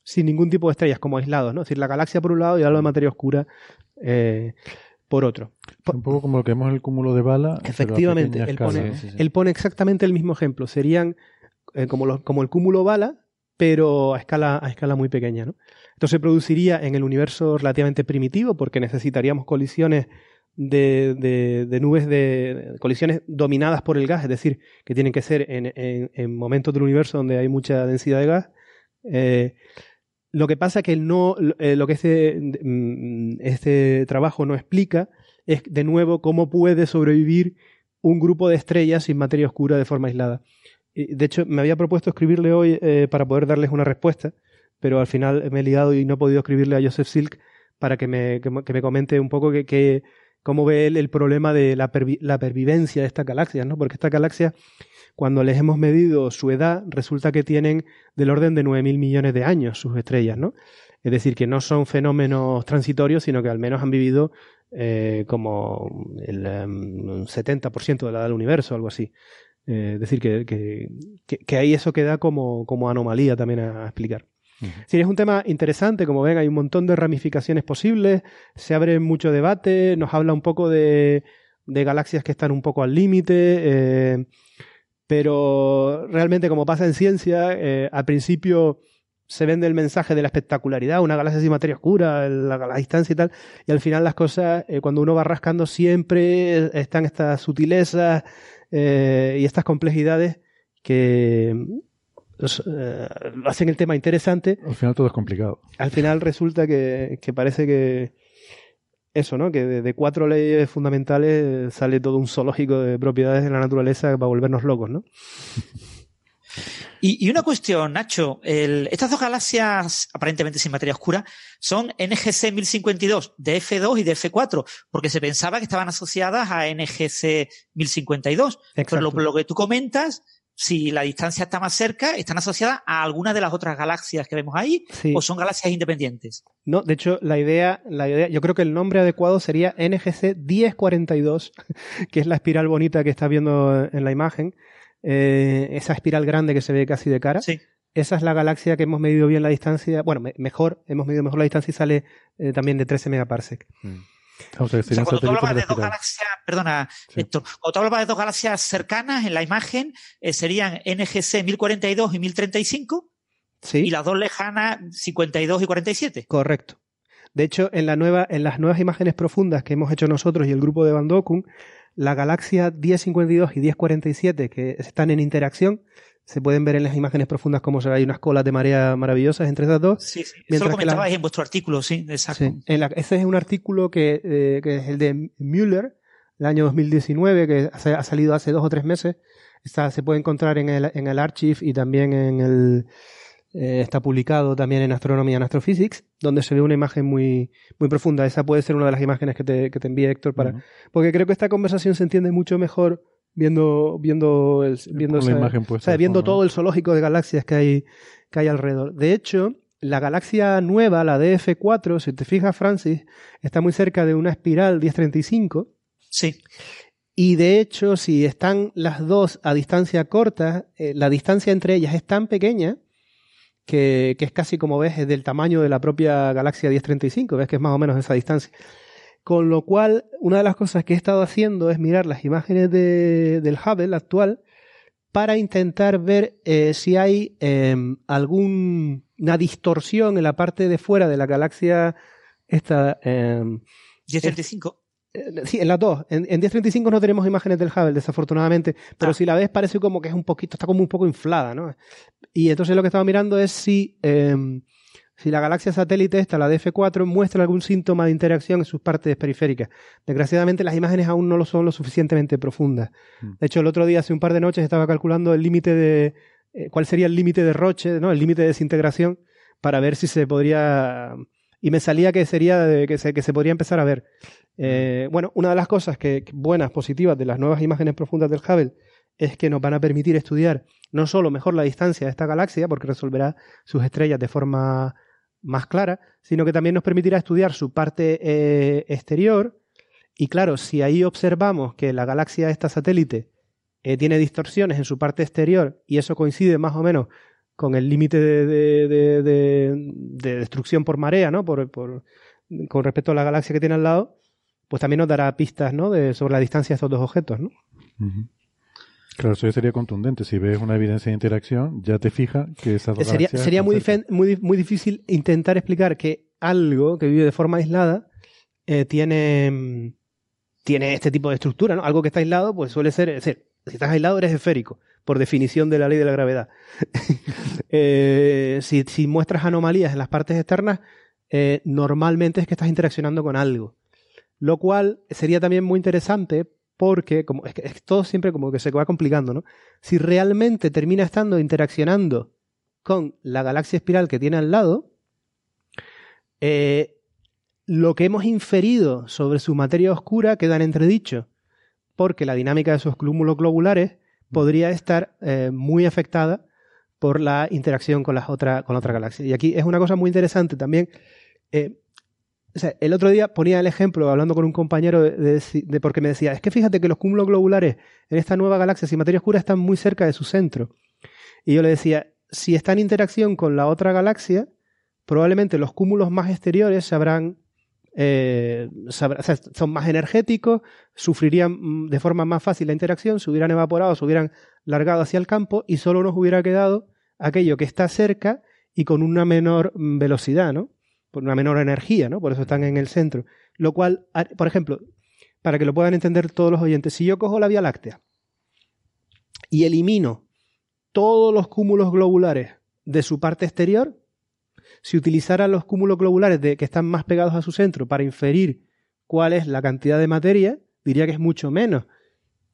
sin ningún tipo de estrellas, como aislados, ¿no? Es decir, la galaxia por un lado y halo de materia oscura eh, por otro. Un poco como lo que vemos en el cúmulo de bala. Efectivamente, él pone, sí, sí. él pone, exactamente el mismo ejemplo. Serían eh, como, los, como el cúmulo bala, pero a escala, a escala muy pequeña, ¿no? Entonces se produciría en el universo relativamente primitivo, porque necesitaríamos colisiones de, de, de, nubes de colisiones dominadas por el gas, es decir, que tienen que ser en, en, en momentos del universo donde hay mucha densidad de gas. Eh, lo que pasa que no, eh, lo que este, mm, este trabajo no explica es de nuevo cómo puede sobrevivir un grupo de estrellas sin materia oscura de forma aislada. De hecho, me había propuesto escribirle hoy eh, para poder darles una respuesta, pero al final me he ligado y no he podido escribirle a Joseph Silk para que me, que, me comente un poco que, que cómo ve él el problema de la, la pervivencia de estas galaxias, ¿no? Porque estas galaxias, cuando les hemos medido su edad, resulta que tienen del orden de 9.000 millones de años sus estrellas, ¿no? Es decir, que no son fenómenos transitorios, sino que al menos han vivido eh, como el um, 70% de la edad del universo, algo así. Eh, es decir, que, que, que, ahí eso queda como, como anomalía también a, a explicar. Uh -huh. Sí, es un tema interesante, como ven, hay un montón de ramificaciones posibles, se abre mucho debate, nos habla un poco de, de galaxias que están un poco al límite, eh, pero realmente como pasa en ciencia, eh, al principio se vende el mensaje de la espectacularidad, una galaxia sin materia oscura, la, la distancia y tal, y al final las cosas, eh, cuando uno va rascando, siempre están estas sutilezas eh, y estas complejidades que eh, hacen el tema interesante. Al final todo es complicado. Al final resulta que, que parece que eso, ¿no? Que de, de, cuatro leyes fundamentales sale todo un zoológico de propiedades de la naturaleza para volvernos locos, ¿no? Y, y, una cuestión, Nacho, el, estas dos galaxias aparentemente sin materia oscura son NGC 1052 de F2 y de F4, porque se pensaba que estaban asociadas a NGC 1052. Exacto. Pero lo, lo, que tú comentas, si la distancia está más cerca, están asociadas a alguna de las otras galaxias que vemos ahí, sí. o son galaxias independientes. No, de hecho, la idea, la idea, yo creo que el nombre adecuado sería NGC 1042, que es la espiral bonita que estás viendo en la imagen eh, esa espiral grande que se ve casi de cara. Sí. Esa es la galaxia que hemos medido bien la distancia, bueno, me, mejor, hemos medido mejor la distancia y sale eh, también de 13 megaparsec. Mm. O sea, o sea, cuando tú hablabas de dos galaxias, perdona, sí. Héctor, cuando tú hablabas de dos galaxias cercanas en la imagen, eh, serían NGC 1042 y 1035, sí. y las dos lejanas 52 y 47. Correcto. De hecho, en, la nueva, en las nuevas imágenes profundas que hemos hecho nosotros y el grupo de Van Dokun, la galaxia 1052 y 1047 que están en interacción, se pueden ver en las imágenes profundas como se hay unas colas de marea maravillosas entre esas dos. Sí, sí. Eso lo comentabais la... en vuestro artículo, sí, exacto. Sí. En la, ese es un artículo que, eh, que, es el de Müller, el año 2019, que ha salido hace dos o tres meses. Está, se puede encontrar en el, en el Archive y también en el, eh, está publicado también en Astronomía and Astrophysics, donde se ve una imagen muy, muy profunda. Esa puede ser una de las imágenes que te, que te envíe Héctor para. Uh -huh. Porque creo que esta conversación se entiende mucho mejor viendo, viendo, el, viendo, la imagen o sea, viendo todo el zoológico de galaxias que hay, que hay alrededor. De hecho, la galaxia nueva, la DF4, si te fijas, Francis, está muy cerca de una espiral 1035. Sí. Y de hecho, si están las dos a distancia corta, eh, la distancia entre ellas es tan pequeña que, que, es casi como ves es del tamaño de la propia galaxia 1035, ves que es más o menos esa distancia. Con lo cual, una de las cosas que he estado haciendo es mirar las imágenes de, del Hubble actual para intentar ver eh, si hay eh, alguna distorsión en la parte de fuera de la galaxia esta eh, 1035. Sí, en las dos. En, en, 1035 no tenemos imágenes del Hubble, desafortunadamente, pero ah. si la ves parece como que es un poquito, está como un poco inflada, ¿no? Y entonces lo que estaba mirando es si, eh, si la galaxia satélite esta, la DF4, muestra algún síntoma de interacción en sus partes periféricas. Desgraciadamente las imágenes aún no lo son lo suficientemente profundas. Mm. De hecho, el otro día, hace un par de noches, estaba calculando el límite de, eh, cuál sería el límite de Roche, ¿no? El límite de desintegración, para ver si se podría, y me salía que sería, que, se, que se podría empezar a ver. Eh, bueno, una de las cosas que, buenas, positivas de las nuevas imágenes profundas del Hubble es que nos van a permitir estudiar no solo mejor la distancia de esta galaxia, porque resolverá sus estrellas de forma más clara, sino que también nos permitirá estudiar su parte eh, exterior. Y claro, si ahí observamos que la galaxia esta satélite eh, tiene distorsiones en su parte exterior y eso coincide más o menos con el límite de, de, de, de, destrucción por marea, ¿no? Por, por, con respecto a la galaxia que tiene al lado, pues también nos dará pistas ¿no? de, sobre la distancia de estos dos objetos. ¿no? Claro, eso ya sería contundente. Si ves una evidencia de interacción, ya te fija que esas dos Sería, sería muy, muy, muy difícil intentar explicar que algo que vive de forma aislada eh, tiene, tiene este tipo de estructura. ¿no? Algo que está aislado, pues suele ser, es decir, si estás aislado eres esférico, por definición de la ley de la gravedad. eh, si, si, muestras anomalías en las partes externas, eh, normalmente es que estás interaccionando con algo. Lo cual sería también muy interesante porque como, es todo siempre como que se va complicando, ¿no? Si realmente termina estando interaccionando con la galaxia espiral que tiene al lado, eh, lo que hemos inferido sobre su materia oscura queda en entredicho, porque la dinámica de esos cúmulos globulares podría estar eh, muy afectada por la interacción con, las otra, con la otra galaxia. Y aquí es una cosa muy interesante también. Eh, el otro día ponía el ejemplo, hablando con un compañero, de, porque me decía, es que fíjate que los cúmulos globulares en esta nueva galaxia sin materia oscura están muy cerca de su centro. Y yo le decía, si está en interacción con la otra galaxia, probablemente los cúmulos más exteriores se habrán, eh, son más energéticos, sufrirían de forma más fácil la interacción, se hubieran evaporado, se hubieran largado hacia el campo y solo nos hubiera quedado aquello que está cerca y con una menor velocidad, ¿no? Por una menor energía, ¿no? Por eso están en el centro. Lo cual, por ejemplo, para que lo puedan entender todos los oyentes, si yo cojo la Vía Láctea y elimino todos los cúmulos globulares de su parte exterior, si utilizara los cúmulos globulares de, que están más pegados a su centro para inferir cuál es la cantidad de materia, diría que es mucho menos.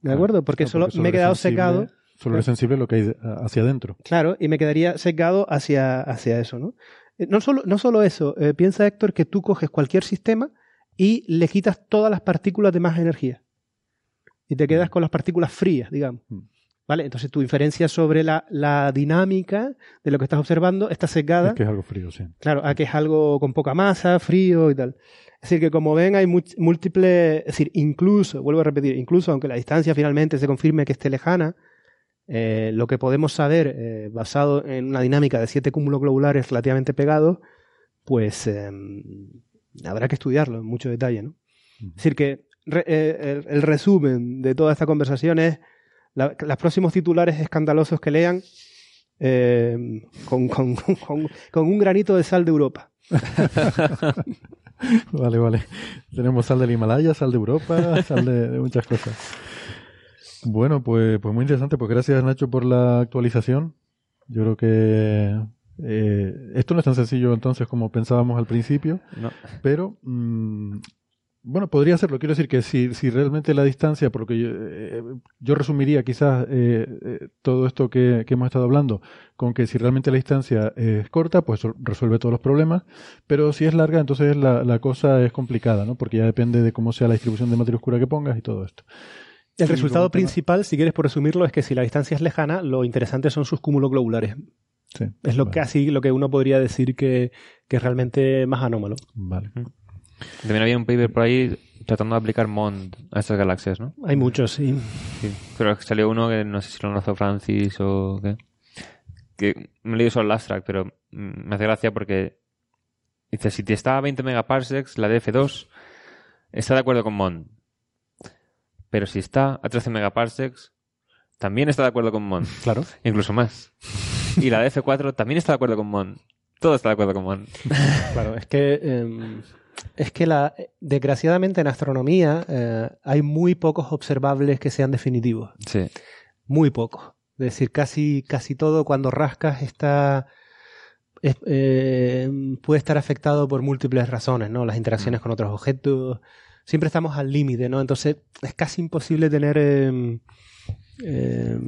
¿De acuerdo? Porque, solo me he quedado secado. Solo es sensible lo que hay hacia adentro. Claro, y me quedaría secado hacia, hacia eso, ¿no? Eh, no solo, no solo eso, eh, piensa Héctor que tú coges cualquier sistema y le quitas todas las partículas de más energía. Y te quedas mm. con las partículas frías, digamos. Mm. ¿Vale? Entonces tu inferencia sobre la, la, dinámica de lo que estás observando está secada. Es que es algo frío, sí. Claro, a que es algo con poca masa, frío y tal. Es decir, que como ven hay múltiples, es decir, incluso, vuelvo a repetir, incluso aunque la distancia finalmente se confirme que esté lejana, eh, lo que podemos saber, eh, basado en una dinámica de siete cúmulos globulares relativamente pegados, pues em, habrá que estudiarlo en mucho detalle. ¿no? Es decir, que eh, el, resumen de toda esta conversación es los próximos titulares escandalosos que lean em, con, con, con, un granito de sal de Europa. vale, vale. Tenemos sal del Himalaya, sal de Europa, sal de muchas cosas. Bueno, pues, pues muy interesante. Pues gracias Nacho por la actualización. Yo creo que eh, esto no es tan sencillo entonces como pensábamos al principio, pero mm, bueno, podría serlo. Quiero decir que si, si realmente la distancia, porque yo, eh, yo resumiría quizás eh, todo esto que, que, hemos estado hablando con que si realmente la distancia es corta, pues resuelve todos los problemas, pero si es larga, entonces la, la cosa es complicada, ¿no? Porque ya depende de cómo sea la distribución de materia oscura que pongas y todo esto. El resultado principal, si quieres por resumirlo, es que si la distancia es lejana, lo interesante son sus cúmulos globulares. Sí, es lo casi lo que uno podría decir que, que, es realmente más anómalo. Vale. También había un paper por ahí tratando de aplicar MOND a estas galaxias, ¿no? Hay muchos, sí. sí. Pero salió uno que no sé si lo lanzó Francis o qué. Que me leído solo el abstract, pero me hace gracia porque dice, si te está a 20 megaparsecs, la DF2 está de acuerdo con MOND pero si está a 13 megaparsecs, también está de acuerdo con Mon. Claro. Incluso más. Y la DF4 también está de acuerdo con Mon. Todo está de acuerdo con Mon. Claro, es que, em, es que la, desgraciadamente en astronomía eh, hay muy pocos observables que sean definitivos. Sí. Muy pocos. Es decir, casi, casi todo cuando rascas está... Eh, puede estar afectado por múltiples razones, ¿no? Las interacciones mm. con otros objetos, siempre estamos al límite, ¿no? Entonces es casi imposible tener... Eh, eh,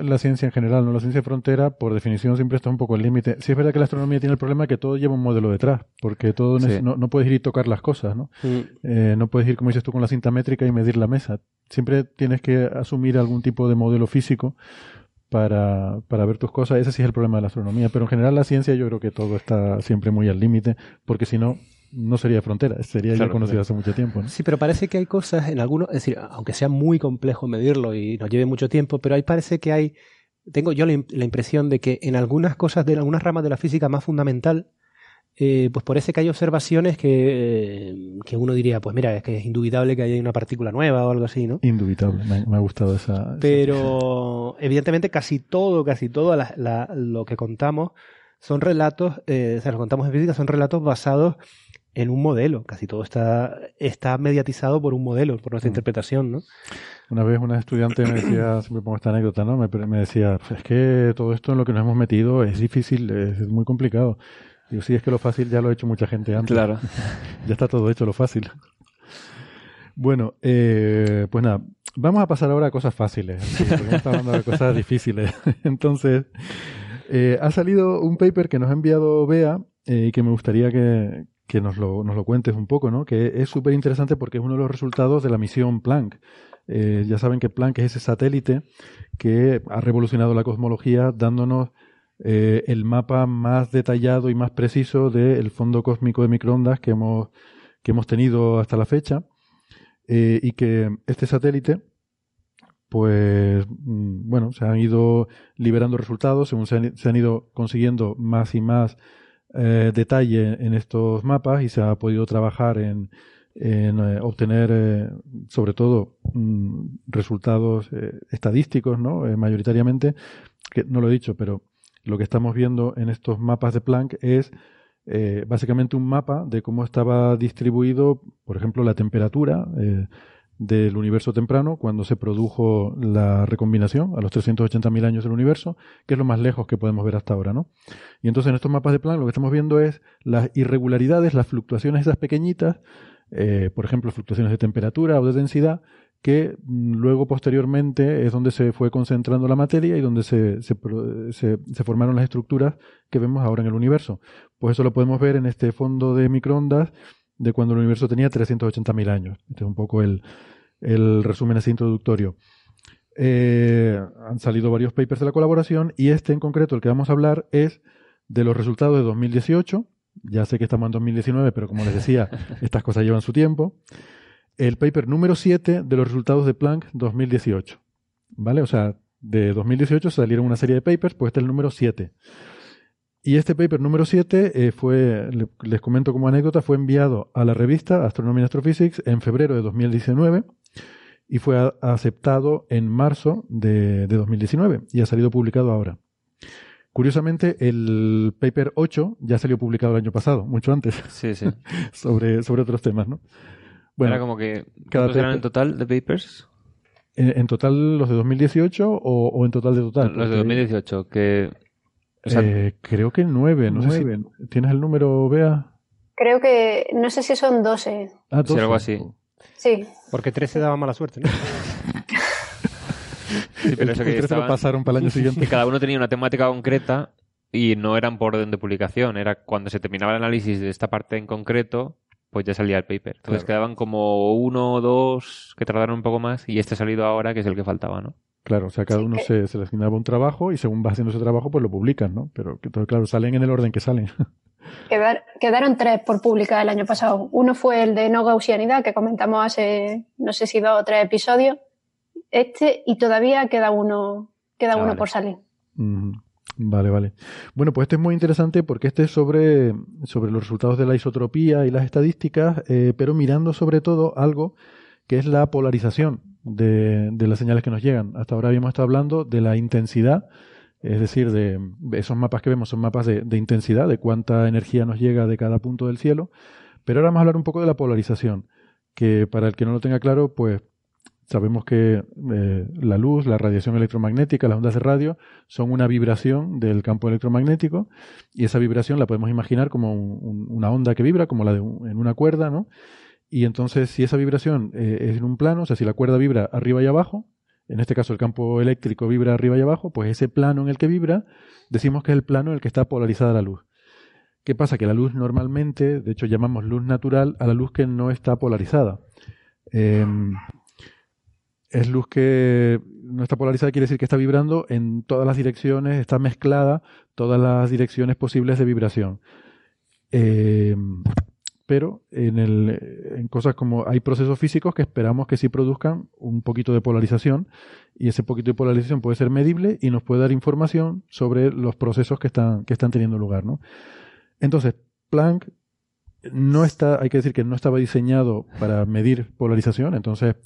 la ciencia en general, ¿no? La ciencia de frontera, por definición, siempre está un poco al límite. Sí es verdad que la astronomía tiene el problema que todo lleva un modelo detrás, porque todo no, puedes ir y tocar las cosas, ¿no? Mm. Eh, no puedes ir, como dices tú, con la cinta métrica y medir la mesa. Siempre tienes que asumir algún tipo de modelo físico para, para ver tus cosas. Ese sí es el problema de la astronomía. Pero en general la ciencia yo creo que todo está siempre muy al límite, porque si no, no sería frontera, sería ya conocido hace mucho tiempo. Sí, pero parece que hay cosas en algunos, es decir, aunque sea muy complejo medirlo y nos lleve mucho tiempo, pero ahí parece que hay, tengo yo la, impresión de que en algunas cosas, de algunas ramas de la física más fundamental, eh, pues parece que hay observaciones que, eh, que, uno diría, pues mira, es que es indubitable que haya una partícula nueva o algo así, ¿no? Indubitable, me, ha gustado esa. Pero evidentemente casi todo, casi todo lo que contamos son relatos, eh, o sea, lo contamos en física, son relatos basados en un modelo. Casi todo está, está mediatizado por un modelo, por nuestra mm. interpretación, ¿no? Una vez una estudiante me decía, siempre pongo esta anécdota, ¿no? Me, me decía, es que todo esto en lo que nos hemos metido es difícil, es, muy complicado. Digo, sí, es que lo fácil ya lo ha hecho mucha gente antes. Claro. ya está todo hecho, lo fácil. Bueno, eh, pues nada, vamos a pasar ahora a cosas fáciles, estamos hablando de cosas difíciles. Entonces, eh, ha salido un paper que nos ha enviado Bea eh, y que me gustaría que, que nos lo, nos lo cuentes un poco, ¿no? Que es súper interesante porque es uno de los resultados de la misión Planck. Eh, ya saben que Planck es ese satélite que ha revolucionado la cosmología dándonos eh, el mapa más detallado y más preciso del fondo cósmico de microondas que hemos, que hemos tenido hasta la fecha. Eh, y que este satélite, pues, mm, bueno, se han ido liberando resultados según se han, se han ido consiguiendo más y más eh, detalle en estos mapas y se ha podido trabajar en, eh, obtener eh, sobre todo mm, resultados estadísticos, ¿no? mayoritariamente, que no lo he dicho, pero lo que estamos viendo en estos mapas de Planck es básicamente un mapa de cómo estaba distribuido, por ejemplo, la temperatura del universo temprano, cuando se produjo la recombinación a los 380.000 años del universo, que es lo más lejos que podemos ver hasta ahora, ¿no? Y entonces en estos mapas de Planck lo que estamos viendo es las irregularidades, las fluctuaciones esas pequeñitas, eh, por ejemplo, fluctuaciones de temperatura o de densidad, que mm, luego posteriormente es donde se fue concentrando la materia y donde se, se, se, formaron las estructuras que vemos ahora en el universo. Pues eso lo podemos ver en este fondo de microondas de cuando el universo tenía 380.000 años. Este es un poco el, el resumen así introductorio. Eh, han salido varios papers de la colaboración y este en concreto, el que vamos a hablar, es de los resultados de 2018. Ya sé que estamos en 2019, pero como les decía, estas cosas llevan su tiempo. El paper número 7 de los resultados de Planck 2018. ¿Vale? O sea, de 2018 salieron una serie de papers, pues este es el número 7. Y este paper número 7 eh, fue, les comento como anécdota, fue enviado a la revista Astronomy and Astrophysics en febrero de 2019 y fue aceptado en marzo de, 2019 y ha salido publicado ahora. Curiosamente, el paper 8 ya salió publicado el año pasado, mucho antes. Sí, sí. sobre, sobre otros temas, ¿no? Bueno, Era como que. Cada eran en total de papers? ¿En, total los de 2018 o, en total de total? Los de 2018, que. Eh, creo que nueve, no sé si. ¿Tienes el número, Bea? Creo que. No sé si son 12. Ah, 12. Sí, algo así. Sí. Porque 13 daba mala suerte, ¿no? sí, pero eso que estaban, pasaron para el año siguiente. Que cada uno tenía una temática concreta y no eran por orden de publicación. Era cuando se terminaba el análisis de esta parte en concreto, pues ya salía el paper. Entonces quedaban como uno o dos que tardaron un poco más y este ha salido ahora, que es el que faltaba, ¿no? Claro, o sea, cada uno se seleccionaba un trabajo y según va haciendo ese trabajo, pues lo publican, ¿no? Pero que todo, claro, salen en el orden que salen. quedaron tres por publicar el año pasado. Uno fue el de no gaussianidad, que comentamos hace, no sé si dos o tres episodios. Este, y todavía queda uno, queda ah, uno por salir. Vale, vale. Bueno, pues este es muy interesante porque este es sobre, sobre los resultados de la isotropía y las estadísticas, eh, pero mirando sobre todo algo que es la polarización de, las señales que nos llegan. Hasta ahora habíamos estado hablando de la intensidad es decir, de esos mapas que vemos son mapas de, intensidad, de cuánta energía nos llega de cada punto del cielo. Pero ahora vamos a hablar un poco de la polarización, que para el que no lo tenga claro, pues sabemos que eh, la luz, la radiación electromagnética, las ondas de radio, son una vibración del campo electromagnético y esa vibración la podemos imaginar como una onda que vibra, como la de en una cuerda, ¿no? Y entonces, si esa vibración eh, es en un plano, o sea, si la cuerda vibra arriba y abajo, en este caso el campo eléctrico vibra arriba y abajo, pues ese plano en el que vibra, decimos que es el plano en el que está polarizada la luz. ¿Qué pasa? Que la luz normalmente, de hecho llamamos luz natural a la luz que no está polarizada. Em, es luz que no está polarizada, quiere decir que está vibrando en todas las direcciones, está mezclada todas las direcciones posibles de vibración. Eh, pero en, el, en cosas como hay procesos físicos que esperamos que sí produzcan un poquito de polarización y ese poquito de polarización puede ser medible y nos puede dar información sobre los procesos que están, que están teniendo lugar. ¿no? Entonces, Planck no está, hay que decir que no estaba diseñado para medir polarización, entonces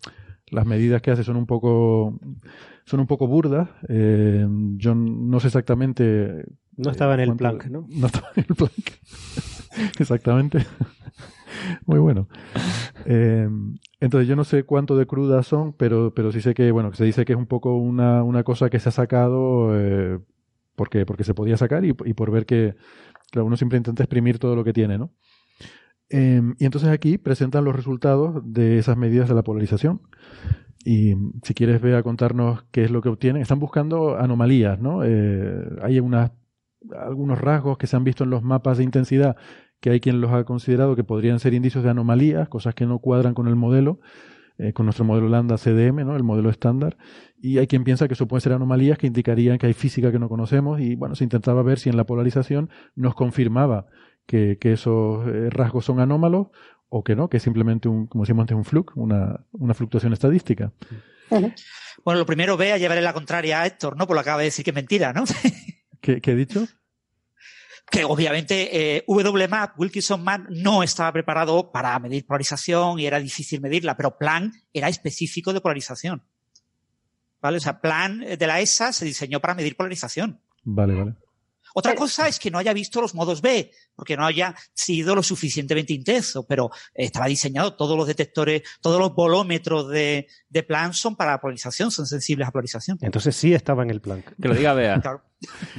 las medidas que hace son un poco son un poco burdas. Eh, yo no sé exactamente. No estaba en el Planck, ¿no? No estaba en el Planck. Exactamente. Muy bueno. Eh, entonces yo no sé cuánto de crudas son, pero, pero sí sé que, bueno, se dice que es un poco una, una cosa que se ha sacado eh, porque, porque se podía sacar y, por ver que, uno siempre intenta exprimir todo lo que tiene, ¿no? Eh, y entonces aquí presentan los resultados de esas medidas de la polarización. Y si quieres, ve a contarnos qué es lo que obtienen. Están buscando anomalías, ¿no? hay unas algunos rasgos que se han visto en los mapas de intensidad que hay quien los ha considerado que podrían ser indicios de anomalías, cosas que no cuadran con el modelo, eh, con nuestro modelo lambda CDM, ¿no? el modelo estándar, y hay quien piensa que eso pueden ser anomalías que indicarían que hay física que no conocemos, y bueno, se intentaba ver si en la polarización nos confirmaba que, esos eh, rasgos son anómalos o que no, que es simplemente un, como decíamos antes, un flux, una, una fluctuación estadística. Bueno, lo primero ve a llevarle la contraria a Héctor, ¿no? Por lo que acaba de decir que es mentira, ¿no? ¿Qué, he dicho? que obviamente eh, WMAP, Wilkinson Map, no estaba preparado para medir polarización y era difícil medirla, pero Plan era específico de polarización. ¿Vale? O sea, Plan de la ESA se diseñó para medir polarización. Vale, vale. Otra cosa es que no haya visto los modos B, porque no haya sido lo suficientemente intenso, pero estaba diseñado todos los detectores, todos los volómetros de, de plan son para polarización, son sensibles a polarización. Entonces sí estaba en el plan. Que lo diga Bea.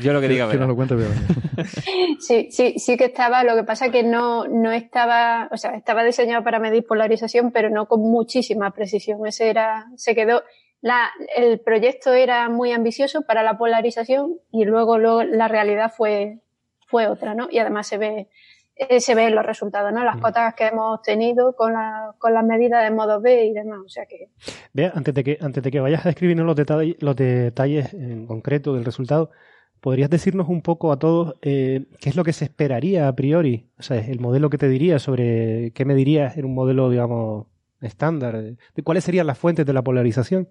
Yo lo que diga Bea. Que lo cuente Bea. sí, sí, sí que estaba, lo que pasa es que no, no estaba, o sea, estaba diseñado para medir polarización, pero no con muchísima precisión. Ese era, se quedó, la, el proyecto era muy ambicioso para la polarización y luego, la realidad fue, fue otra, ¿no? Y además se ve, eh, se ven los resultados, ¿no? Las mm. cotas que hemos tenido con, la, con las medidas de modo B y demás, o sea que... Vea, antes de que, antes de que vayas a describirnos los detalles, los detalles en concreto del resultado, ¿podrías decirnos un poco a todos eh, qué es lo que se esperaría a priori? O sea, el modelo que te diría sobre qué me dirías en un modelo, digamos, estándar. ¿De cuáles serían las fuentes de la polarización?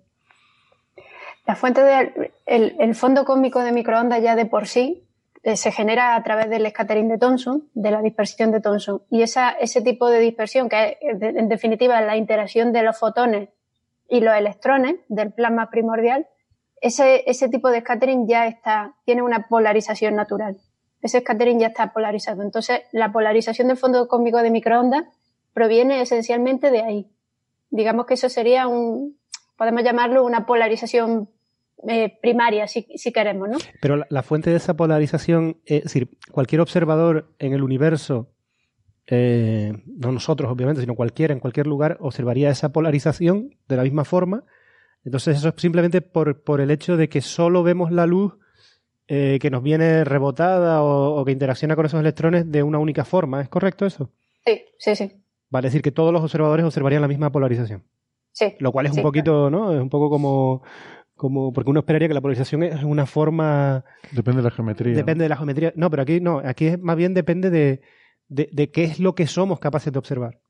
La fuente del el, fondo cósmico de microondas ya de por sí eh, se genera a través del scattering de Thomson, de la dispersión de Thomson. Y esa, ese tipo de dispersión, que en definitiva es la interacción de los fotones y los electrones del plasma primordial, ese, ese tipo de scattering ya está, tiene una polarización natural. Ese scattering ya está polarizado. Entonces, la polarización del fondo cósmico de microondas proviene esencialmente de ahí. Digamos que eso sería un, podemos llamarlo una polarización eh, primaria, si, queremos, ¿no? Pero la, fuente de esa polarización, es decir, cualquier observador en el universo, eh, no nosotros obviamente, sino cualquiera en cualquier lugar, observaría esa polarización de la misma forma. Entonces eso es simplemente por, por el hecho de que solo vemos la luz eh, que nos viene rebotada o, que interacciona con esos electrones de una única forma. ¿Es correcto eso? Sí, sí, sí. Vale, es decir, que todos los observadores observarían la misma polarización. Sí. Lo cual es un poquito, ¿no? Es un poco como, como porque uno esperaría que la polarización es una forma depende de la geometría depende de la geometría. No pero aquí no aquí es, más bien depende de, de, qué es lo que somos capaces de observar.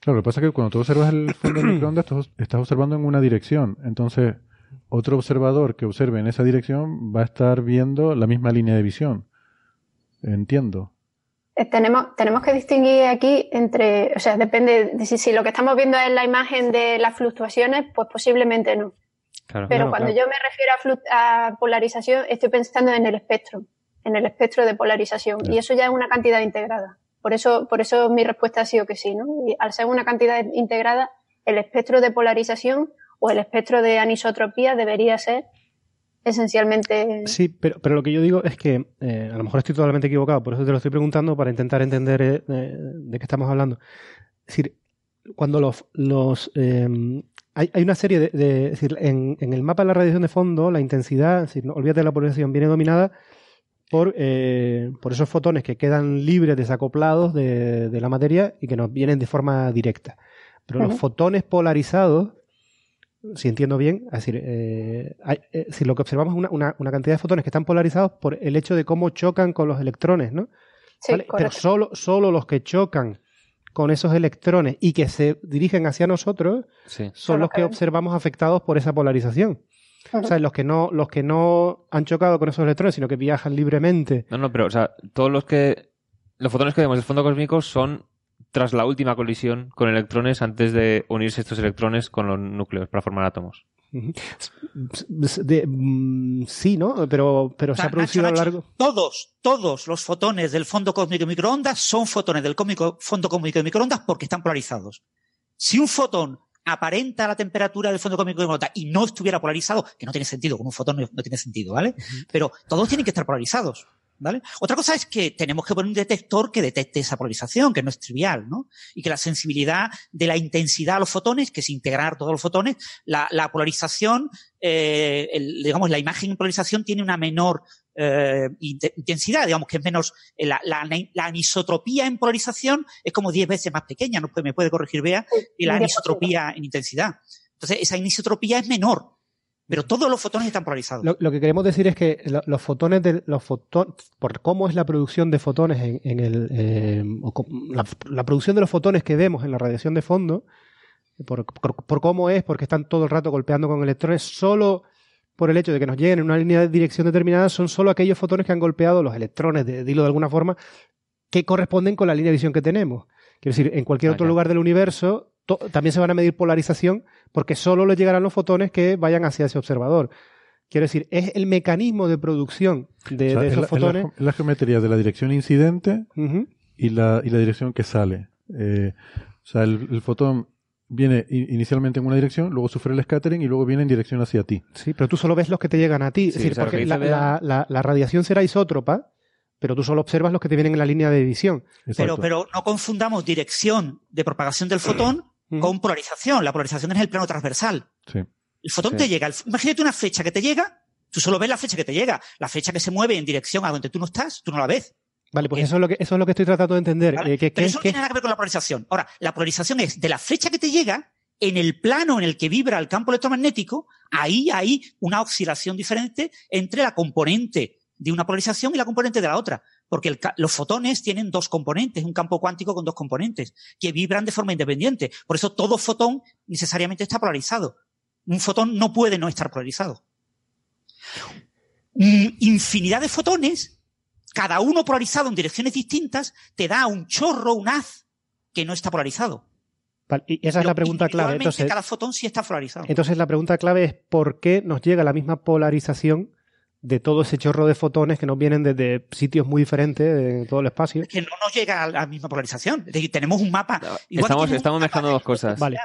Claro lo que pasa es que cuando tú observas el fondo de microondas estás observando en una dirección. Entonces otro observador que observe en esa dirección va a estar viendo la misma línea de visión. Entiendo. Eh, tenemos, tenemos que distinguir aquí entre, o sea, depende de si, si, lo que estamos viendo es la imagen de las fluctuaciones, pues posiblemente no. Pero cuando yo me refiero a, polarización, estoy pensando en el espectro, en el espectro de polarización. Y eso ya es una cantidad integrada. Por eso, por eso mi respuesta ha sido que sí, ¿no? Y al ser una cantidad integrada, el espectro de polarización o el espectro de anisotropía debería ser esencialmente. Sí, pero, pero lo que yo digo es que eh, a lo mejor estoy totalmente equivocado, por eso te lo estoy preguntando para intentar entender eh, de qué estamos hablando. Es decir, cuando los, los eh, hay, una serie de, decir, en, el mapa de la radiación de fondo, la intensidad, decir, no, olvídate de la polarización, viene dominada por, eh, por esos fotones que quedan libres, desacoplados de, la materia y que nos vienen de forma directa. Pero los fotones polarizados, si entiendo bien, es decir, eh, eh, si lo que observamos es una, cantidad de fotones que están polarizados por el hecho de cómo chocan con los electrones, ¿no? Pero solo, solo los que chocan con esos electrones y que se dirigen hacia nosotros son los que observamos afectados por esa polarización. O sea, los que no, los que no han chocado con esos electrones, sino que viajan libremente. No, no, pero, o sea, todos los que. Los fotones que vemos del fondo cósmico son tras la última colisión con electrones antes de unirse estos electrones con los núcleos para formar átomos. Mm, sí, ¿no? Pero, pero se ha producido a lo largo. Todos, todos los fotones del fondo cósmico de microondas son fotones del fondo cósmico de microondas porque están polarizados. Si un fotón aparenta la temperatura del fondo cósmico de microondas y no estuviera polarizado, que no tiene sentido, con un fotón no, tiene sentido, ¿vale? Pero todos tienen que estar polarizados. ¿Vale? Otra cosa es que tenemos que poner un detector que detecte esa polarización, que no es trivial, ¿no? Y que la sensibilidad de la intensidad a los fotones, que es integrar todos los fotones, la, la polarización, eh, digamos, la imagen en polarización tiene una menor eh, intensidad, digamos que es menos, eh, la, la, la, anisotropía en polarización es como 10 veces más pequeña, no me puede corregir Bea, y la anisotropía en intensidad. Entonces, esa anisotropía es menor. Pero todos los fotones están polarizados. Lo, que queremos decir es que los fotones de los fotones, por cómo es la producción de fotones en, el eh, la, producción de los fotones que vemos en la radiación de fondo, por, cómo es, porque están todo el rato golpeando con electrones, solo por el hecho de que nos lleguen en una línea de dirección determinada, son solo aquellos fotones que han golpeado los electrones, de, dilo de alguna forma, que corresponden con la línea de visión que tenemos. Quiero decir, en cualquier otro lugar del universo, también se van a medir polarización porque solo le llegarán los fotones que vayan hacia ese observador. Quiero decir, es el mecanismo de producción de, esos fotones. la, geometría de la dirección incidente y, la, y la dirección que sale. Eh, o sea, el, fotón viene inicialmente en una dirección, luego sufre el scattering y luego viene en dirección hacia ti. Sí, pero tú solo ves los que te llegan a ti. es decir, porque la, la, radiación será isótropa, pero tú solo observas los que te vienen en la línea de visión. Pero, pero no confundamos dirección de propagación del fotón con polarización. La polarización es el plano transversal. Sí. El fotón te llega. Imagínate una flecha que te llega, tú solo ves la flecha que te llega. La flecha que se mueve en dirección a donde tú no estás, tú no la ves. Vale, pues eso es lo que eso es lo que estoy tratando de entender. Eh, Pero eso no tiene nada que ver con la polarización. Ahora, la polarización es de la flecha que te llega en el plano en el que vibra el campo electromagnético, ahí hay una oscilación diferente entre la componente de una polarización y la componente de la otra. Porque los fotones tienen dos componentes, un campo cuántico con dos componentes, que vibran de forma independiente. Por eso todo fotón necesariamente está polarizado. Un fotón no puede no estar polarizado. Infinidad de fotones, cada uno polarizado en direcciones distintas, te da un chorro, un haz, que no está polarizado. y esa es la pregunta clave. Entonces, cada fotón sí está polarizado. Entonces la pregunta clave es ¿por qué nos llega la misma polarización de todo ese chorro de fotones que nos vienen desde sitios muy diferentes en todo el espacio. que no nos llega a la misma polarización. Es decir, tenemos un mapa. estamos estamos mezclando dos cosas. Vale.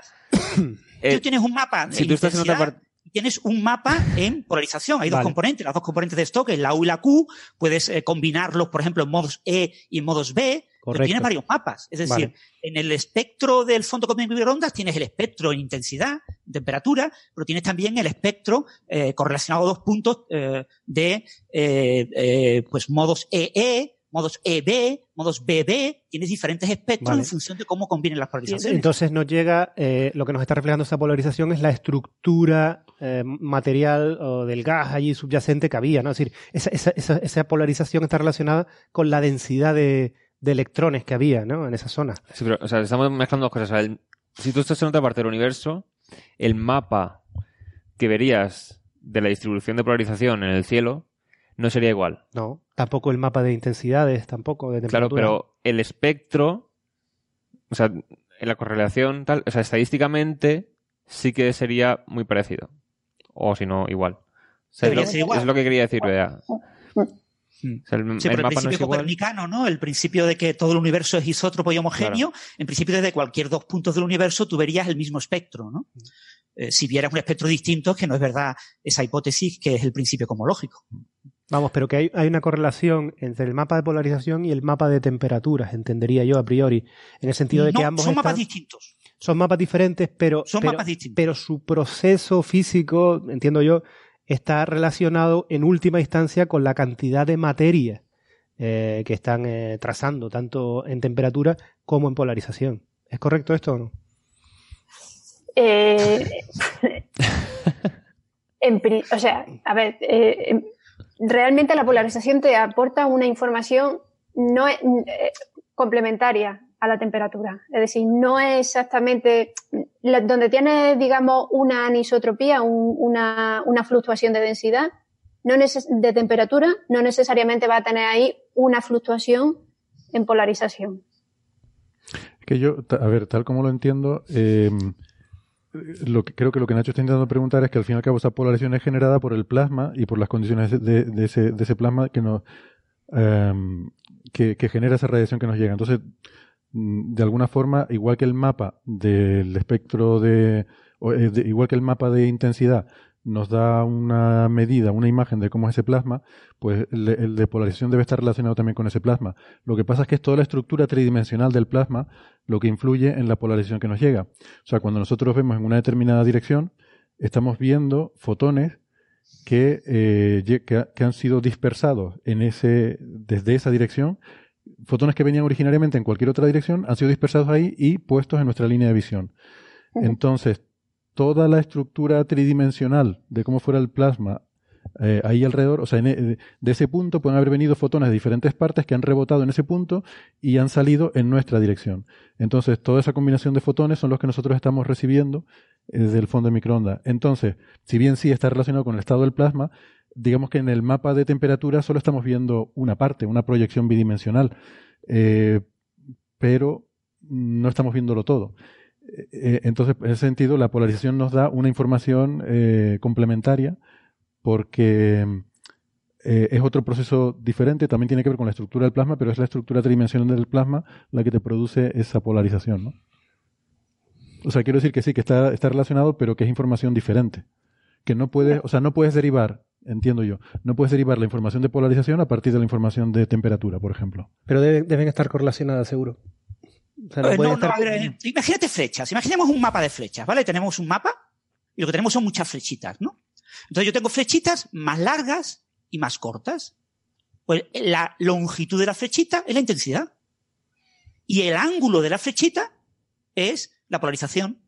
tú tienes un mapa. Si tú estás en otra parte tienes un mapa en polarización. Hay dos componentes, las dos componentes de Stokes, la U y la Q. Puedes eh, combinarlos, por ejemplo, en modos E y en modos B. Correcto. Tienes varios mapas. Es decir, en el espectro del fondo cósmico de rondas tienes el espectro en intensidad, temperatura, pero tienes también el espectro eh, correlacionado a dos puntos eh, de eh, pues modos EE, modos EB, modos BB, tienes diferentes espectros en función de cómo convienen las polarizaciones. Entonces nos llega, lo que nos está reflejando esta polarización es la estructura material o del gas allí subyacente que había, ¿no? Es decir, esa, esa, esa polarización está relacionada con la densidad de, de electrones que había, ¿no? En esa zona. Sí, pero, o sea, estamos mezclando dos cosas. si tú estás en otra parte del universo, el mapa que verías de la distribución de polarización en el cielo no sería igual. No, tampoco el mapa de intensidades, tampoco de temperatura. Claro, pero el espectro, o sea, en la correlación tal, o sea, estadísticamente sí que sería muy parecido. O si no, igual. es, lo, que quería decir, vea. Mm. el, sí, pero el, principio copernicano, ¿no? El principio de que todo el universo es isótropo y homogéneo, en principio desde cualquier dos puntos del universo tú verías el mismo espectro, ¿no? Mm. Eh, si vieras un espectro distinto, que no es verdad esa hipótesis que es el principio cosmológico. Vamos, pero que hay, una correlación entre el mapa de polarización y el mapa de temperaturas, entendería yo a priori, en el sentido de que ambos son mapas distintos. Son mapas diferentes, pero, son mapas distintos. pero su proceso físico, entiendo yo, está relacionado en última instancia con la cantidad de materia eh, que están eh, trazando, tanto en temperatura como en polarización. ¿Es correcto esto o no? Eh, o sea, a ver, realmente la polarización te aporta una información no complementaria a la temperatura. Es decir, no es exactamente donde tienes, digamos, una anisotropía, una, fluctuación de densidad, no de temperatura, no necesariamente va a tener ahí una fluctuación en polarización. Que yo, a ver, tal como lo entiendo, em, creo que lo que Nacho está intentando preguntar es que al fin y al cabo esa polarización es generada por el plasma y por las condiciones de, ese, plasma que, nos, em, que, genera esa radiación que nos llega. Entonces, de alguna forma, igual que el mapa del espectro eh, de, igual que el mapa de intensidad nos da una medida, una imagen de cómo es ese plasma, pues el, de polarización debe estar relacionado también con ese plasma. Lo que pasa es que es toda la estructura tridimensional del plasma lo que influye en la polarización que nos llega. O sea, cuando nosotros vemos en una determinada dirección, estamos viendo fotones que, eh, que, que han sido dispersados en ese, desde esa dirección fotones que venían originariamente en cualquier otra dirección han sido dispersados ahí y puestos en nuestra línea de visión. Entonces, toda la estructura tridimensional de cómo fuera el plasma eh, ahí alrededor, o sea, e, de ese punto pueden haber venido fotones de diferentes partes que han rebotado en ese punto y han salido en nuestra dirección. Entonces, toda esa combinación de fotones son los que nosotros estamos recibiendo eh, desde el fondo de microondas. Entonces, si bien sí está relacionado con el estado del plasma, digamos que en el mapa de temperatura solo estamos viendo una parte, una proyección bidimensional, eh, pero no estamos viéndolo todo. Eh, entonces, en ese sentido, la polarización nos da una información eh, complementaria porque eh, es otro proceso diferente, también tiene que ver con la estructura del plasma, pero es la estructura tridimensional del plasma la que te produce esa polarización, ¿no? O sea, quiero decir que sí, que está, está relacionado, pero que es información diferente. Que no puedes, o sea, no puedes derivar, entiendo yo, no puedes derivar la información de polarización a partir de la información de temperatura, por ejemplo. Pero deben, estar correlacionadas, seguro. imagínate flechas, imaginemos un mapa de flechas, ¿vale? Tenemos un mapa y lo que tenemos son muchas flechitas, ¿no? Entonces yo tengo flechitas más largas y más cortas. Pues la longitud de la flechita es la intensidad. Y el ángulo de la flechita es la polarización.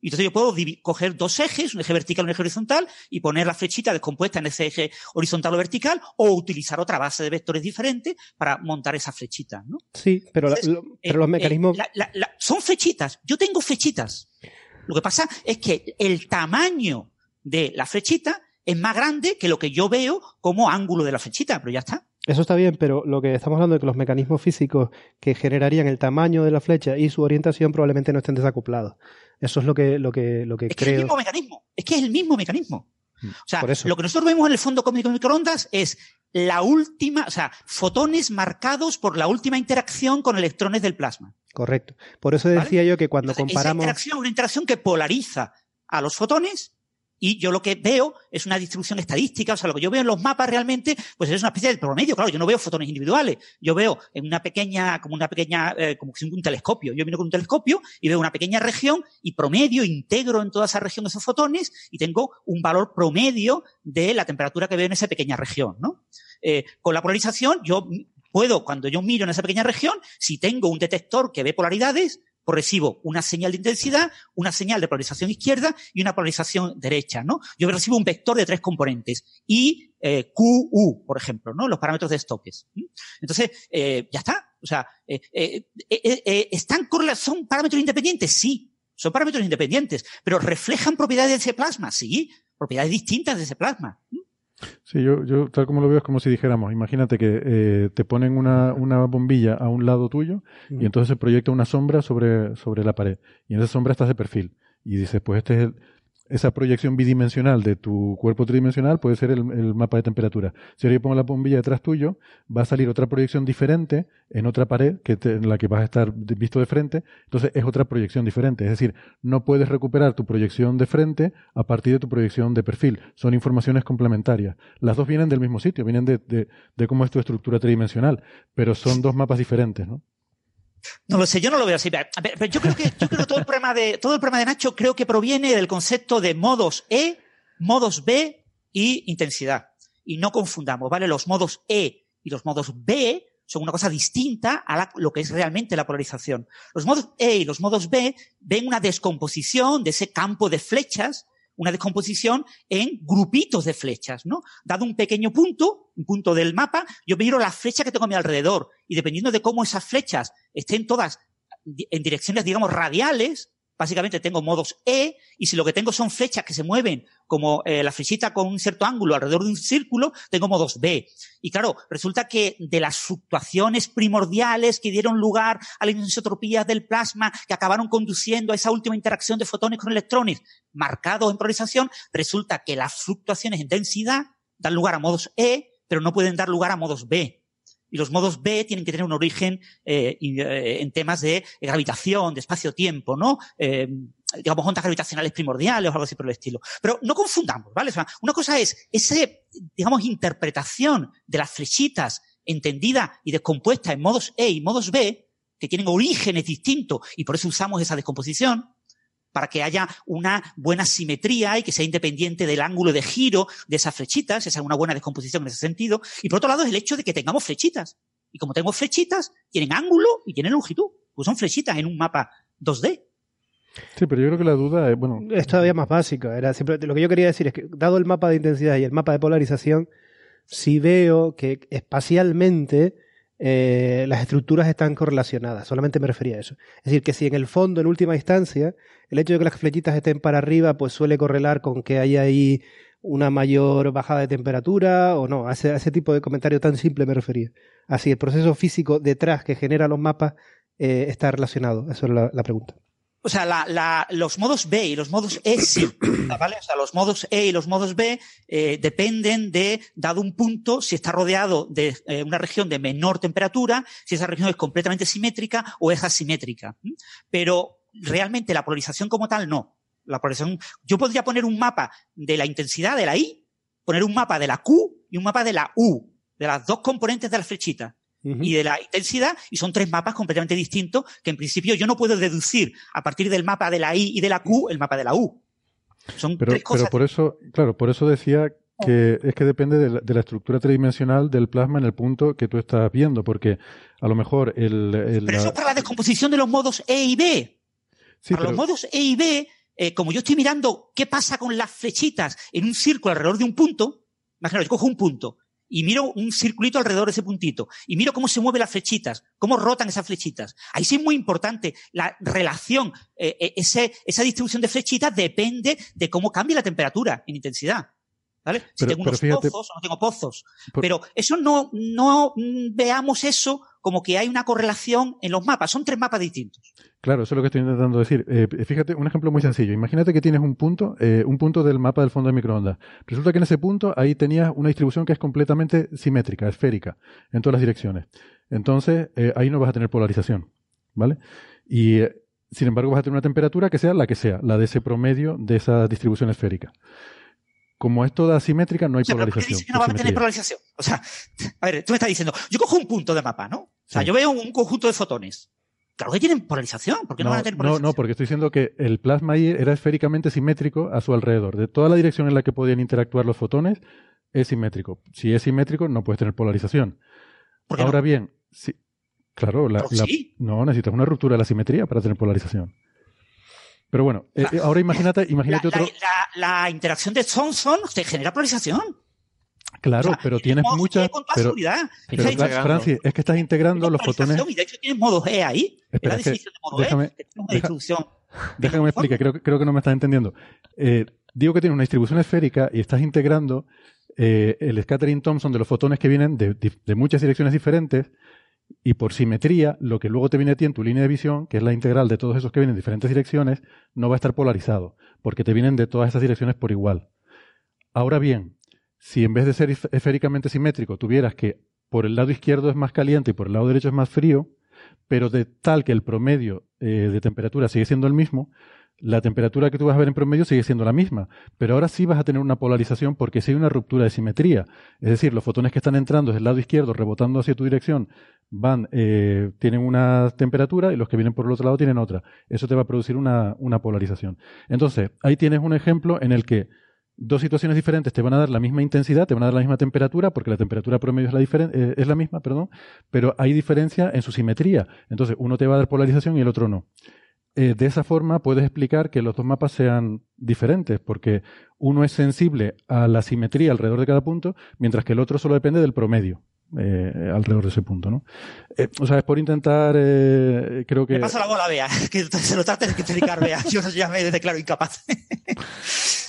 Y entonces yo puedo coger dos ejes, un eje vertical y un eje horizontal, y poner la flechita descompuesta en ese eje horizontal o vertical, o utilizar otra base de vectores diferentes para montar esa flechita, ¿no? Sí, pero, pero los eh, mecanismos... son flechitas. Yo tengo flechitas. Lo que pasa es que el tamaño de la flechita es más grande que lo que yo veo como ángulo de la flechita, pero ya está. Eso está bien, pero lo que estamos hablando de que los mecanismos físicos que generarían el tamaño de la flecha y su orientación probablemente no estén desacoplados. Eso es lo que, lo que, lo que es creo. Que es el mismo mecanismo. Es que es el mismo mecanismo. Mm, o sea, lo que nosotros vemos en el fondo cósmico de microondas es la última, o sea, fotones marcados por la última interacción con electrones del plasma. Correcto. Por eso decía yo que cuando comparamos. Esa interacción, una interacción que polariza a los fotones y yo lo que veo es una distribución estadística, o sea, lo que yo veo en los mapas realmente, pues es una especie de promedio. Claro, yo no veo fotones individuales. Yo veo en una pequeña, como una pequeña, eh, como un telescopio. Yo vino con un telescopio y veo una pequeña región y promedio, integro en toda esa región esos fotones y tengo un valor promedio de la temperatura que veo en esa pequeña región, ¿no? Eh, con la polarización, yo puedo, cuando yo miro en esa pequeña región, si tengo un detector que ve polaridades, recibo una señal de intensidad, una señal de polarización izquierda y una polarización derecha, ¿no? Yo recibo un vector de tres componentes, I, eh, Q, U, por ejemplo, ¿no? Los parámetros de Stokes. Entonces, eh, ya está. O sea, eh, eh, eh ¿están ¿son parámetros independientes? Sí, son parámetros independientes, pero reflejan propiedades de ese plasma, sí, propiedades distintas de ese plasma. Sí, yo, yo tal como lo veo es como si dijéramos, imagínate que eh, te ponen una, una bombilla a un lado tuyo y entonces se proyecta una sombra sobre, sobre la pared. Y en esa sombra estás de perfil. Y dices, pues este es el, esa proyección bidimensional de tu cuerpo tridimensional puede ser el, mapa de temperatura. Si ahora yo pongo la bombilla detrás tuyo, va a salir otra proyección diferente en otra pared que en la que vas a estar visto de frente. Entonces es otra proyección diferente. Es decir, no puedes recuperar tu proyección de frente a partir de tu proyección de perfil. Son informaciones complementarias. Las dos vienen del mismo sitio, vienen de, de, de cómo es tu estructura tridimensional, pero son dos mapas diferentes, ¿no? No lo sé, yo no lo veo así. Pero yo creo que, yo creo que todo el problema de, todo el problema de Nacho creo que proviene del concepto de modos E, modos B y intensidad. Y no confundamos, ¿vale? Los modos E y los modos B son una cosa distinta a lo que es realmente la polarización. Los modos E y los modos B ven una descomposición de ese campo de flechas una descomposición en grupitos de flechas, ¿no? Dado un pequeño punto, un punto del mapa, yo miro las flechas que tengo a mi alrededor y dependiendo de cómo esas flechas estén todas en direcciones, digamos, radiales, básicamente tengo modos E, y si lo que tengo son flechas que se mueven como eh, la flechita con un cierto ángulo alrededor de un círculo, tengo modos B. Y claro, resulta que de las fluctuaciones primordiales que dieron lugar a la inisotropía del plasma, que acabaron conduciendo a esa última interacción de fotones con electrones marcados en polarización, resulta que las fluctuaciones en densidad dan lugar a modos E, pero no pueden dar lugar a modos B. Y los modos B tienen que tener un origen eh, eh, en temas de gravitación, de espacio-tiempo, ¿no? Eh, digamos, ondas gravitacionales primordiales o algo así por el estilo. Pero no confundamos, ¿vale? O sea, una cosa es ese, digamos, interpretación de las flechitas entendida y descompuesta en modos E y modos B, que tienen orígenes distintos y por eso usamos esa descomposición para que haya una buena simetría y que sea independiente del ángulo de giro de esas flechitas, esa es una buena descomposición en ese sentido. Y por otro lado es el hecho de que tengamos flechitas. Y como tengo flechitas, tienen ángulo y tienen longitud. Pues son flechitas en un mapa 2D. Sí, pero yo creo que la duda es, bueno... Es todavía más básica. Era siempre, lo que yo quería decir es que, dado el mapa de intensidad y el mapa de polarización, si veo que espacialmente eh, las estructuras están correlacionadas. Solamente me refería a eso. Es decir, que si en el fondo, en última instancia, el hecho de que las flechitas estén para arriba, pues suele correlar con que haya ahí una mayor bajada de temperatura o no. A ese, tipo de comentario tan simple me refería. Así, el proceso físico detrás que genera los mapas eh, está relacionado. Eso es la, pregunta. O sea, la, los modos B y los modos E sí, ¿vale? O sea, los modos E y los modos B eh, dependen de, dado un punto, si está rodeado de eh, una región de menor temperatura, si esa región es completamente simétrica o es asimétrica. Pero realmente la polarización como tal no. La polarización, yo podría poner un mapa de la intensidad de la I, poner un mapa de la Q y un mapa de la U, de las dos componentes de la flechita y de la intensidad, y son tres mapas completamente distintos que en principio yo no puedo deducir a partir del mapa de la I y de la Q el mapa de la U. Son pero, tres cosas. Pero por eso, claro, por eso decía que es que depende de la, estructura tridimensional del plasma en el punto que tú estás viendo, porque a lo mejor el... pero eso es para la descomposición de los modos E y B. para los modos E y B, eh, como yo estoy mirando qué pasa con las flechitas en un círculo alrededor de un punto, imaginaos, yo cojo un punto y miro un circulito alrededor de ese puntito y miro cómo se mueven las flechitas, cómo rotan esas flechitas. Ahí sí es muy importante la relación, eh, eh, ese, esa distribución de flechitas depende de cómo cambia la temperatura en intensidad. ¿Vale? Si tengo unos pozos o no tengo pozos. Pero eso no, no veamos eso como que hay una correlación en los mapas. Son tres mapas distintos. Claro, eso es lo que estoy intentando decir. Eh, fíjate, un ejemplo muy sencillo. Imagínate que tienes un punto, eh, un punto del mapa del fondo de microondas. Resulta que en ese punto ahí tenías una distribución que es completamente simétrica, esférica, en todas las direcciones. Entonces, eh, ahí no vas a tener polarización, ¿vale? Y, sin embargo, vas a tener una temperatura que sea la que sea, la de ese promedio de esa distribución esférica como es toda asimétrica, no hay polarización. no va a tener polarización. O sea, a ver, tú me estás diciendo, yo cojo un punto de mapa, ¿no? O sea, yo veo un conjunto de fotones. Claro que tienen polarización. ¿Por qué no, van a tener polarización? No, no, porque estoy diciendo que el plasma ahí era esféricamente simétrico a su alrededor. De toda la dirección en la que podían interactuar los fotones, es simétrico. Si es simétrico, no puedes tener polarización. Ahora bien, si, claro, la, no, necesitas una ruptura de la simetría para tener polarización. Pero bueno, eh, ahora imagínate, imagínate otro. La, interacción de Thomson te genera polarización. Claro, pero tienes muchas. Pero, pero Francis, es que estás integrando los fotones. Y de hecho tienes modo E ahí. Espera, la de modo e, déjame, déjame que me explique, creo, creo que no me estás entendiendo. Eh, digo que tienes una distribución esférica y estás integrando eh, el scattering Thomson de los fotones que vienen de, de, muchas direcciones diferentes y por simetría, lo que luego te viene a ti en tu línea de visión, que es la integral de todos esos que vienen en diferentes direcciones, no va a estar polarizado, porque te vienen de todas esas direcciones por igual. Ahora bien, si en vez de ser esféricamente simétrico tuvieras que por el lado izquierdo es más caliente y por el lado derecho es más frío, pero de tal que el promedio eh, de temperatura sigue siendo el mismo, la temperatura que tú vas a ver en promedio sigue siendo la misma, pero ahora sí vas a tener una polarización porque si hay una ruptura de simetría, es decir, los fotones que están entrando desde el lado izquierdo rebotando hacia tu dirección van, eh, tienen una temperatura y los que vienen por el otro lado tienen otra. Eso te va a producir una, una polarización. Entonces, ahí tienes un ejemplo en el que dos situaciones diferentes te van a dar la misma intensidad, te van a dar la misma temperatura, porque la temperatura promedio es la, eh, es la misma, perdón, pero hay diferencia en su simetría. Entonces, uno te va a dar polarización y el otro no. Eh, de esa forma puedes explicar que los dos mapas sean diferentes, porque uno es sensible a la simetría alrededor de cada punto, mientras que el otro solo depende del promedio. Eh, alrededor de ese punto, ¿no? o sea, es por intentar, creo que... Me pasa la bola, Bea, que se lo trates que explicar, Bea. Yo ya me declaro incapaz.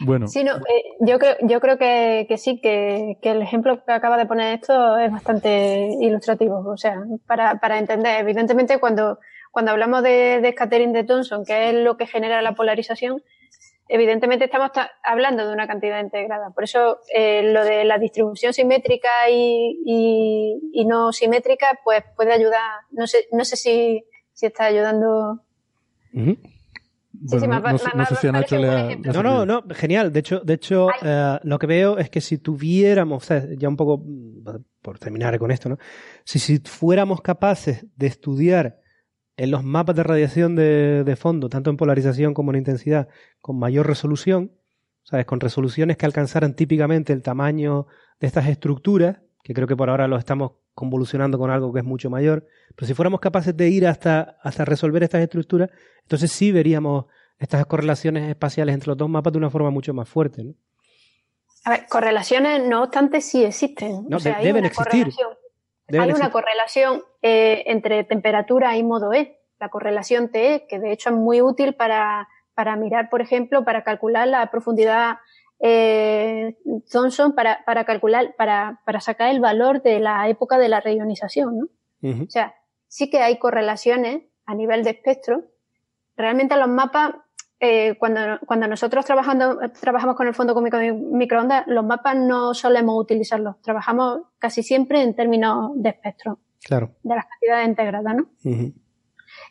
Bueno. Sí, no, eh, yo creo, yo creo que, que sí, que, que, el ejemplo que acaba de poner esto es bastante ilustrativo. O sea, para, para entender, evidentemente cuando, cuando hablamos de, de scattering de Thomson, que es lo que genera la polarización, evidentemente estamos hablando de una cantidad integrada. Por eso eh, lo de la distribución simétrica y, y, y, no simétrica, pues puede ayudar. No sé, no sé si, si está ayudando. No, no, no, genial. De hecho, de hecho eh, lo que veo es que si tuviéramos, ya un poco por terminar con esto, ¿no? Si, si fuéramos capaces de estudiar en los mapas de radiación de, de fondo, tanto en polarización como en intensidad, con mayor resolución, ¿sabes? Con resoluciones que alcanzaran típicamente el tamaño de estas estructuras, que creo que por ahora lo estamos convolucionando con algo que es mucho mayor. Pero si fuéramos capaces de ir hasta, hasta resolver estas estructuras, entonces sí veríamos estas correlaciones espaciales entre los dos mapas de una forma mucho más fuerte. ¿no? A ver, correlaciones, no obstante, sí existen. No, deben existir. Hay una correlación eh, entre temperatura y modo E, la correlación TE, que de hecho es muy útil para, para mirar, por ejemplo, para calcular la profundidad eh, Thomson para, para calcular, para, para, sacar el valor de la época de la reionización, ¿no? O sea, sí que hay correlaciones a nivel de espectro, realmente los mapas, eh, cuando, cuando nosotros trabajando, trabajamos con el fondo cómico de microondas, los mapas no solemos utilizarlos. Trabajamos casi siempre en términos de espectro. Claro. De las cantidades integradas, ¿no?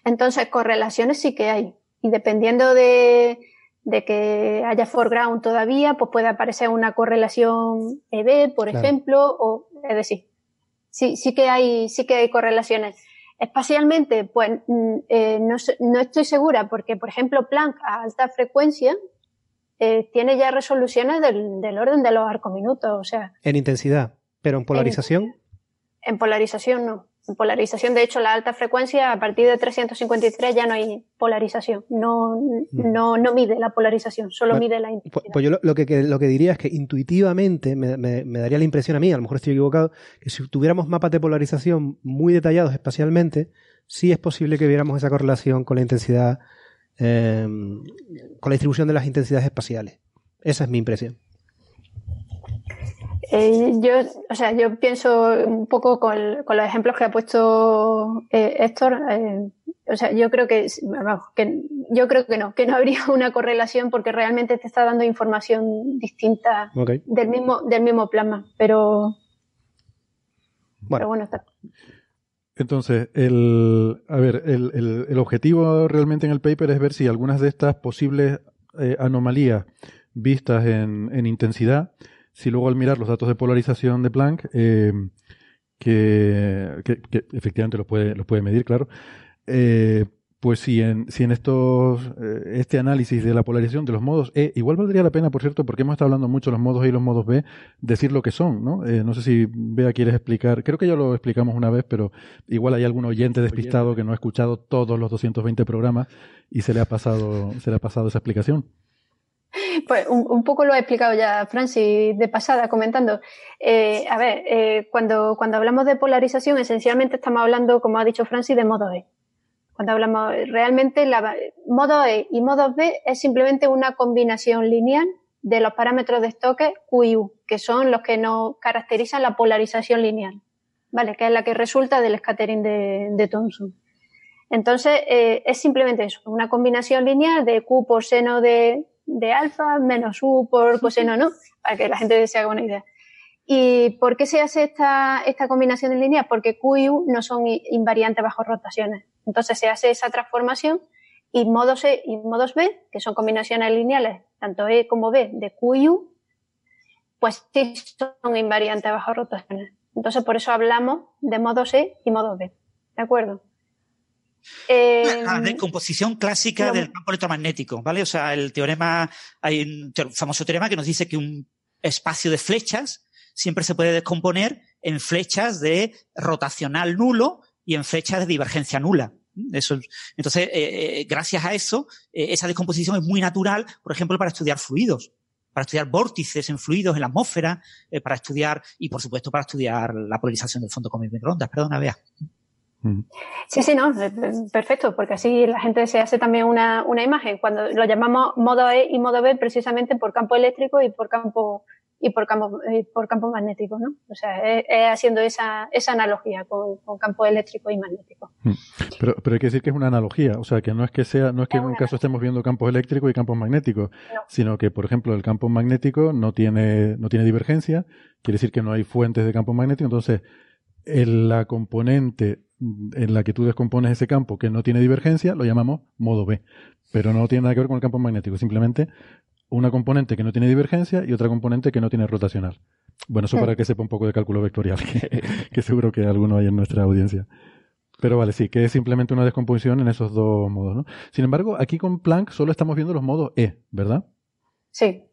Entonces, correlaciones sí que hay. Y dependiendo de, de que haya foreground todavía, pues puede aparecer una correlación EB, por ejemplo, o, es decir, sí, sí que hay, sí que hay correlaciones. Espacialmente, pues mm, eh, no, no, estoy segura porque, por ejemplo, Planck a alta frecuencia eh, tiene ya resoluciones del, del, orden de los arcominutos, o sea. En intensidad, pero en polarización. En, en polarización no polarización. De hecho, la alta frecuencia, a partir de 353 ya no hay polarización. No, mm. no, no mide la polarización, solo mide la intensidad. Pues, pues yo lo, que, lo que diría es que intuitivamente me, me, daría la impresión a mí, a lo mejor estoy equivocado, que si tuviéramos mapas de polarización muy detallados espacialmente, sí es posible que viéramos esa correlación con la intensidad, eh, con la distribución de las intensidades espaciales. Esa es mi impresión. Eh, yo, o sea, yo pienso un poco con, con los ejemplos que ha puesto eh, Héctor. Eh, o sea, yo creo que, vamos, que, yo creo que no, que no habría una correlación porque realmente te está dando información distinta del mismo, del mismo plasma. Pero, bueno, pero bueno está. Entonces, el, a ver, el, el, el, objetivo realmente en el paper es ver si algunas de estas posibles eh, anomalías vistas en, en intensidad si luego al mirar los datos de polarización de Planck, eh, que, que, efectivamente los puede, los puede medir, claro, eh, pues si en, si en estos, eh, este análisis de la polarización de los modos E, igual valdría la pena, por cierto, porque hemos estado hablando mucho de los modos E y los modos B, decir lo que son, ¿no? no sé si Bea quieres explicar, creo que ya lo explicamos una vez, pero igual hay algún oyente despistado que no ha escuchado todos los 220 programas y se le ha pasado, se le ha pasado esa explicación. Pues un, poco lo ha explicado ya Francis de pasada comentando. Eh, a ver, eh, cuando, cuando hablamos de polarización, esencialmente estamos hablando, como ha dicho Francis, de modo E. Cuando hablamos realmente, la, modo E y modo B es simplemente una combinación lineal de los parámetros de estoque Q y U, que son los que nos caracterizan la polarización lineal, ¿vale? Que es la que resulta del scattering de, de Thomson. Entonces, eh, es simplemente eso, una combinación lineal de Q por seno de, de alfa menos u por coseno, ¿no? Para que la gente se haga una idea. ¿Y por qué se hace esta, esta combinación de líneas? Porque Q y U no son invariantes bajo rotaciones. Entonces se hace esa transformación y modos E y modos B, que son combinaciones lineales, tanto E como B, de Q y U, pues sí son invariantes bajo rotaciones. Entonces por eso hablamos de modos E y modos B. ¿De acuerdo? La em, decomposición clásica del campo electromagnético, ¿vale? O sea, el teorema, hay un famoso teorema que nos dice que un espacio de flechas siempre se puede descomponer en flechas de rotacional nulo y en flechas de divergencia nula. Eso, entonces, eh, eh, gracias a eso, eh, esa descomposición es muy natural, por ejemplo, para estudiar fluidos, para estudiar vórtices en fluidos en la atmósfera, para estudiar, y por supuesto, para estudiar la polarización del fondo con microondas. Perdona, vea. Sí, sí, no, perfecto, porque así la gente se hace también una, una imagen. Cuando lo llamamos modo E y modo B precisamente por campo eléctrico y por campo y por campo, por campo magnético, ¿no? O sea, es, haciendo esa, esa analogía con, con, campo eléctrico y magnético. Pero, pero hay que decir que es una analogía, o sea, que no es que sea, no es que en un caso estemos viendo campos eléctricos y campos magnéticos, sino que, por ejemplo, el campo magnético no tiene, no tiene divergencia, quiere decir que no hay fuentes de campo magnético, entonces la componente en la que tú descompones ese campo que no tiene divergencia, lo llamamos modo B. Pero no tiene nada que ver con el campo magnético, simplemente una componente que no tiene divergencia y otra componente que no tiene rotacional. Bueno, eso para que sepa un poco de cálculo vectorial, que, seguro que alguno hay en nuestra audiencia. Pero vale, sí, que es simplemente una descomposición en esos dos modos, ¿no? Sin embargo, aquí con Planck solo estamos viendo los modos E, ¿verdad? Sí.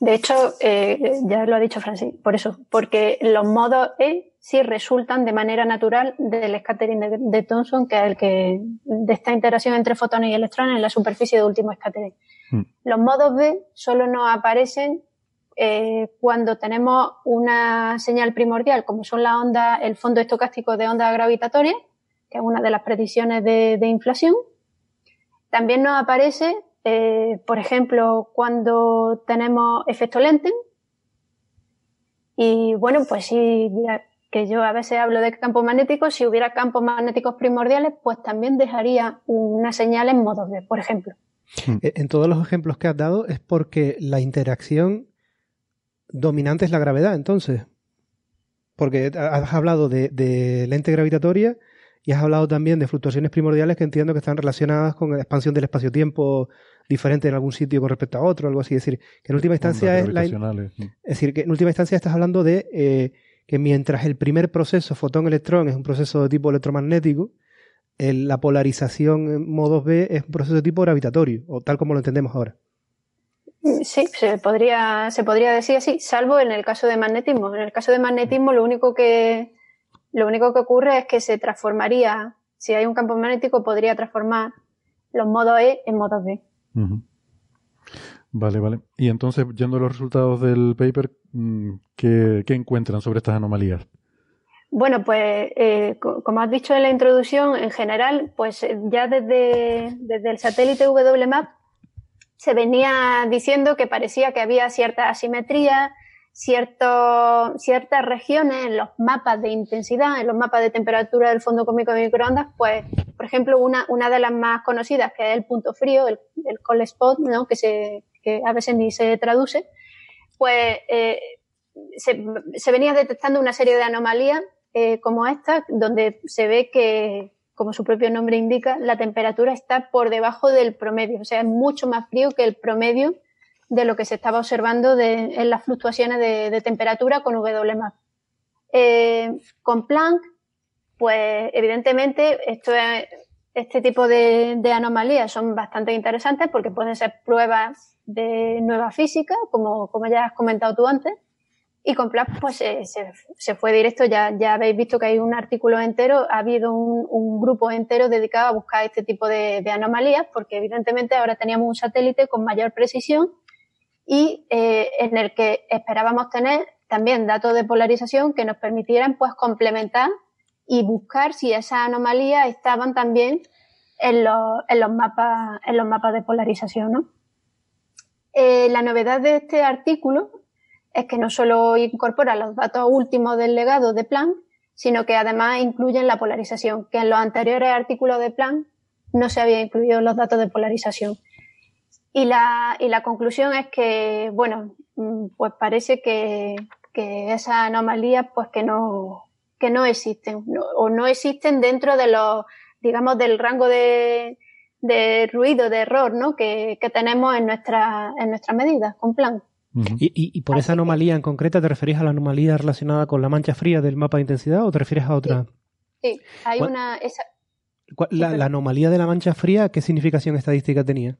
De hecho, eh, ya lo ha dicho Francis, por eso, porque los modos E sí resultan de manera natural del scattering de, Thomson, que es el que, de esta interacción entre fotones y electrones en la superficie de último scattering. Mm. Los modos B solo nos aparecen eh, cuando tenemos una señal primordial, como son la onda, el fondo estocástico de onda gravitatoria, que es una de las predicciones de, inflación. También nos aparece eh, por ejemplo, cuando tenemos efecto lente. Y bueno, pues sí, que yo a veces hablo de campos magnéticos, si hubiera campos magnéticos primordiales, pues también dejaría una señal en modo B, por ejemplo. Hmm. Eh, en todos los ejemplos que has dado es porque la interacción dominante es la gravedad, entonces. Porque has hablado de, de lente gravitatoria y has hablado también de fluctuaciones primordiales que entiendo que están relacionadas con la expansión del espacio-tiempo diferente en algún sitio con respecto a otro, algo así. Es decir, que en última instancia es la. Es decir, que en última instancia estás hablando de eh, que mientras el primer proceso, fotón-electrón, es un proceso de tipo electromagnético, la polarización en modos B es un proceso de tipo gravitatorio, o tal como lo entendemos ahora. Sí, se podría, se podría decir así, salvo en el caso de magnetismo. En el caso de magnetismo, lo único que, lo único que ocurre es que se transformaría, si hay un campo magnético, podría transformar los modos E en modos B. Vale, vale. Y entonces, yendo a los resultados del paper, mm, ¿qué, encuentran sobre estas anomalías? Bueno, pues eh, como has dicho en la introducción, en general, pues eh, ya desde, desde el satélite WMAP se venía diciendo que parecía que había cierta asimetría cierto, ciertas regiones en los mapas de intensidad, en los mapas de temperatura del fondo cósmico de microondas, pues, por ejemplo, una, una de las más conocidas, que es el punto frío, el, el cold spot, ¿no? que, se, que a veces ni se traduce, pues eh, se, se, venía detectando una serie de anomalías eh, como esta, donde se ve que, como su propio nombre indica, la temperatura está por debajo del promedio, o sea, es mucho más frío que el promedio de lo que se estaba observando en las fluctuaciones de, temperatura con WMAP. Eh, con Planck, pues evidentemente esto este tipo de, anomalías son bastante interesantes porque pueden ser pruebas de nueva física, como, como ya has comentado tú antes. Y con Planck, pues se, fue directo, ya, ya habéis visto que hay un artículo entero, ha habido un, grupo entero dedicado a buscar este tipo de, de, anomalías, porque evidentemente ahora teníamos un satélite con mayor precisión y eh, en el que esperábamos tener también datos de polarización que nos permitieran pues complementar y buscar si esas anomalías estaban también en los, en los mapas en los mapas de polarización ¿no? Eh, la novedad de este artículo es que no solo incorpora los datos últimos del legado de Planck, sino que además incluyen la polarización, que en los anteriores artículos de Planck no se había incluido los datos de polarización. Y la, y la conclusión es que, bueno, mm, pues parece que, que esas anomalías pues que no, que no existen o no existen dentro de los, digamos, del rango de, de ruido, de error, ¿no? Que, que tenemos en nuestra, en nuestras medidas con plan. ¿Y, y, por esa anomalía en concreta te referís a la anomalía relacionada con la mancha fría del mapa de intensidad o te refieres a otra? Sí, hay una... Esa... La, la, anomalía de la mancha fría, ¿qué significación estadística tenía?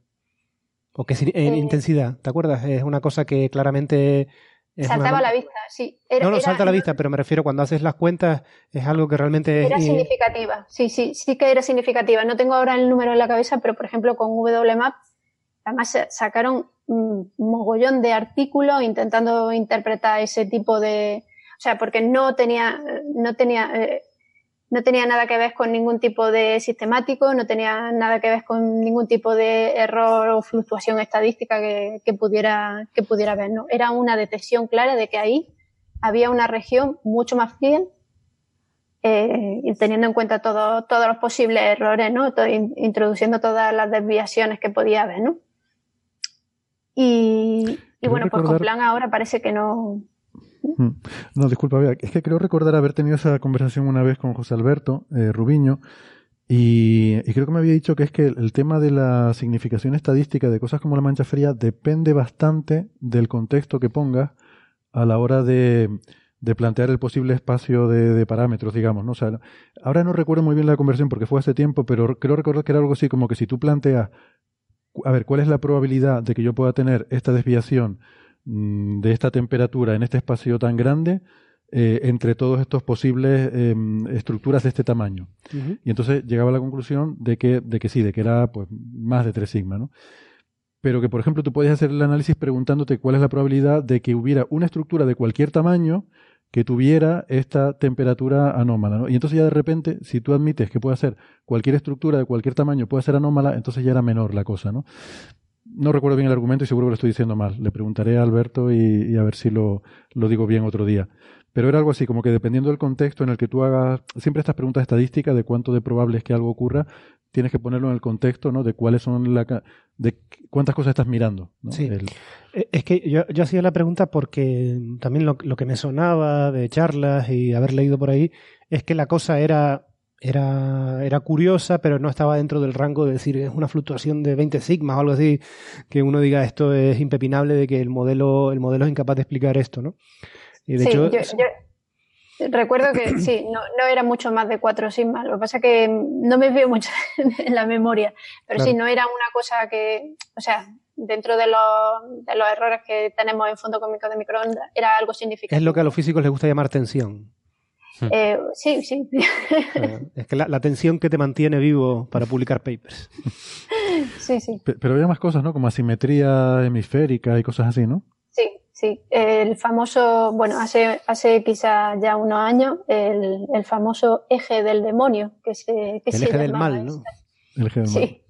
O que en eh, intensidad, ¿te acuerdas? Es una cosa que claramente... Saltaba a la vista, sí. no, no, salta a la vista, pero me refiero cuando haces las cuentas, es algo que realmente... Era significativa, sí, sí, sí que era significativa. No tengo ahora el número en la cabeza, pero por ejemplo con WMAP, además sacaron un mogollón de artículos intentando interpretar ese tipo de... O sea, porque no tenía, no tenía, eh, no tenía nada que ver con ningún tipo de sistemático, no tenía nada que ver con ningún tipo de error o fluctuación estadística que, pudiera, que pudiera haber. ¿no? Era una detección clara de que ahí había una región mucho más fría eh, teniendo en cuenta todo, todos los posibles errores, ¿no? introduciendo todas las desviaciones que podía haber, ¿no? Y, bueno, pues con plan ahora parece que no. No, disculpa, es que creo recordar haber tenido esa conversación una vez con José Alberto eh, Rubiño y, creo que me había dicho que es que el tema de la significación estadística de cosas como la mancha fría depende bastante del contexto que pongas a la hora de, plantear el posible espacio de, parámetros, digamos, ¿no? O ahora no recuerdo muy bien la conversación porque fue hace tiempo, pero creo recordar que era algo así como que si tú planteas, a ver, ¿cuál es la probabilidad de que yo pueda tener esta desviación Mm, de esta temperatura en este espacio tan grande eh, entre todos estos posibles em, estructuras de este tamaño. Y entonces llegaba a la conclusión de que, de que sí, de que era pues más de 3 sigma, ¿no? Pero que, por ejemplo, tú puedes hacer el análisis preguntándote cuál es la probabilidad de que hubiera una estructura de cualquier tamaño que tuviera esta temperatura anómala. ¿no? Y entonces ya de repente, si tú admites que puede ser cualquier estructura de cualquier tamaño puede ser anómala, entonces ya era menor la cosa. ¿no? No recuerdo bien el argumento y seguro que lo estoy diciendo mal. Le preguntaré a Alberto y, a ver si lo, lo, digo bien otro día. Pero era algo así, como que dependiendo del contexto en el que tú hagas siempre estas preguntas estadísticas de cuánto de probable es que algo ocurra, tienes que ponerlo en el contexto, ¿no? De cuáles son la, de cuántas cosas estás mirando. Sí. Eh, es que yo, yo, hacía la pregunta porque también lo, lo, que me sonaba de charlas y haber leído por ahí es que la cosa era era, era curiosa, pero no estaba dentro del rango de decir es una fluctuación de 20 sigmas o algo así, que uno diga esto es impepinable de que el modelo, el modelo es incapaz de explicar esto, ¿no? Y de hecho, yo, recuerdo que sí, no, no, era mucho más de 4 sigmas, lo que pasa es que no me veo mucho en la memoria, pero sí, no era una cosa que, o sea, dentro de los, de los errores que tenemos en fondo cómico de microondas, era algo significativo. Es lo que a los físicos les gusta llamar tensión. Hmm. Eh, sí, sí. es que la, la, tensión que te mantiene vivo para publicar papers. Sí, sí. Pero había más cosas, ¿no? Como asimetría hemisférica y cosas así, ¿no? Sí, sí. El famoso, bueno, hace, hace quizá ya unos años, el, el famoso eje del demonio, que se, que el eje del mal, ¿no? El eje del mal.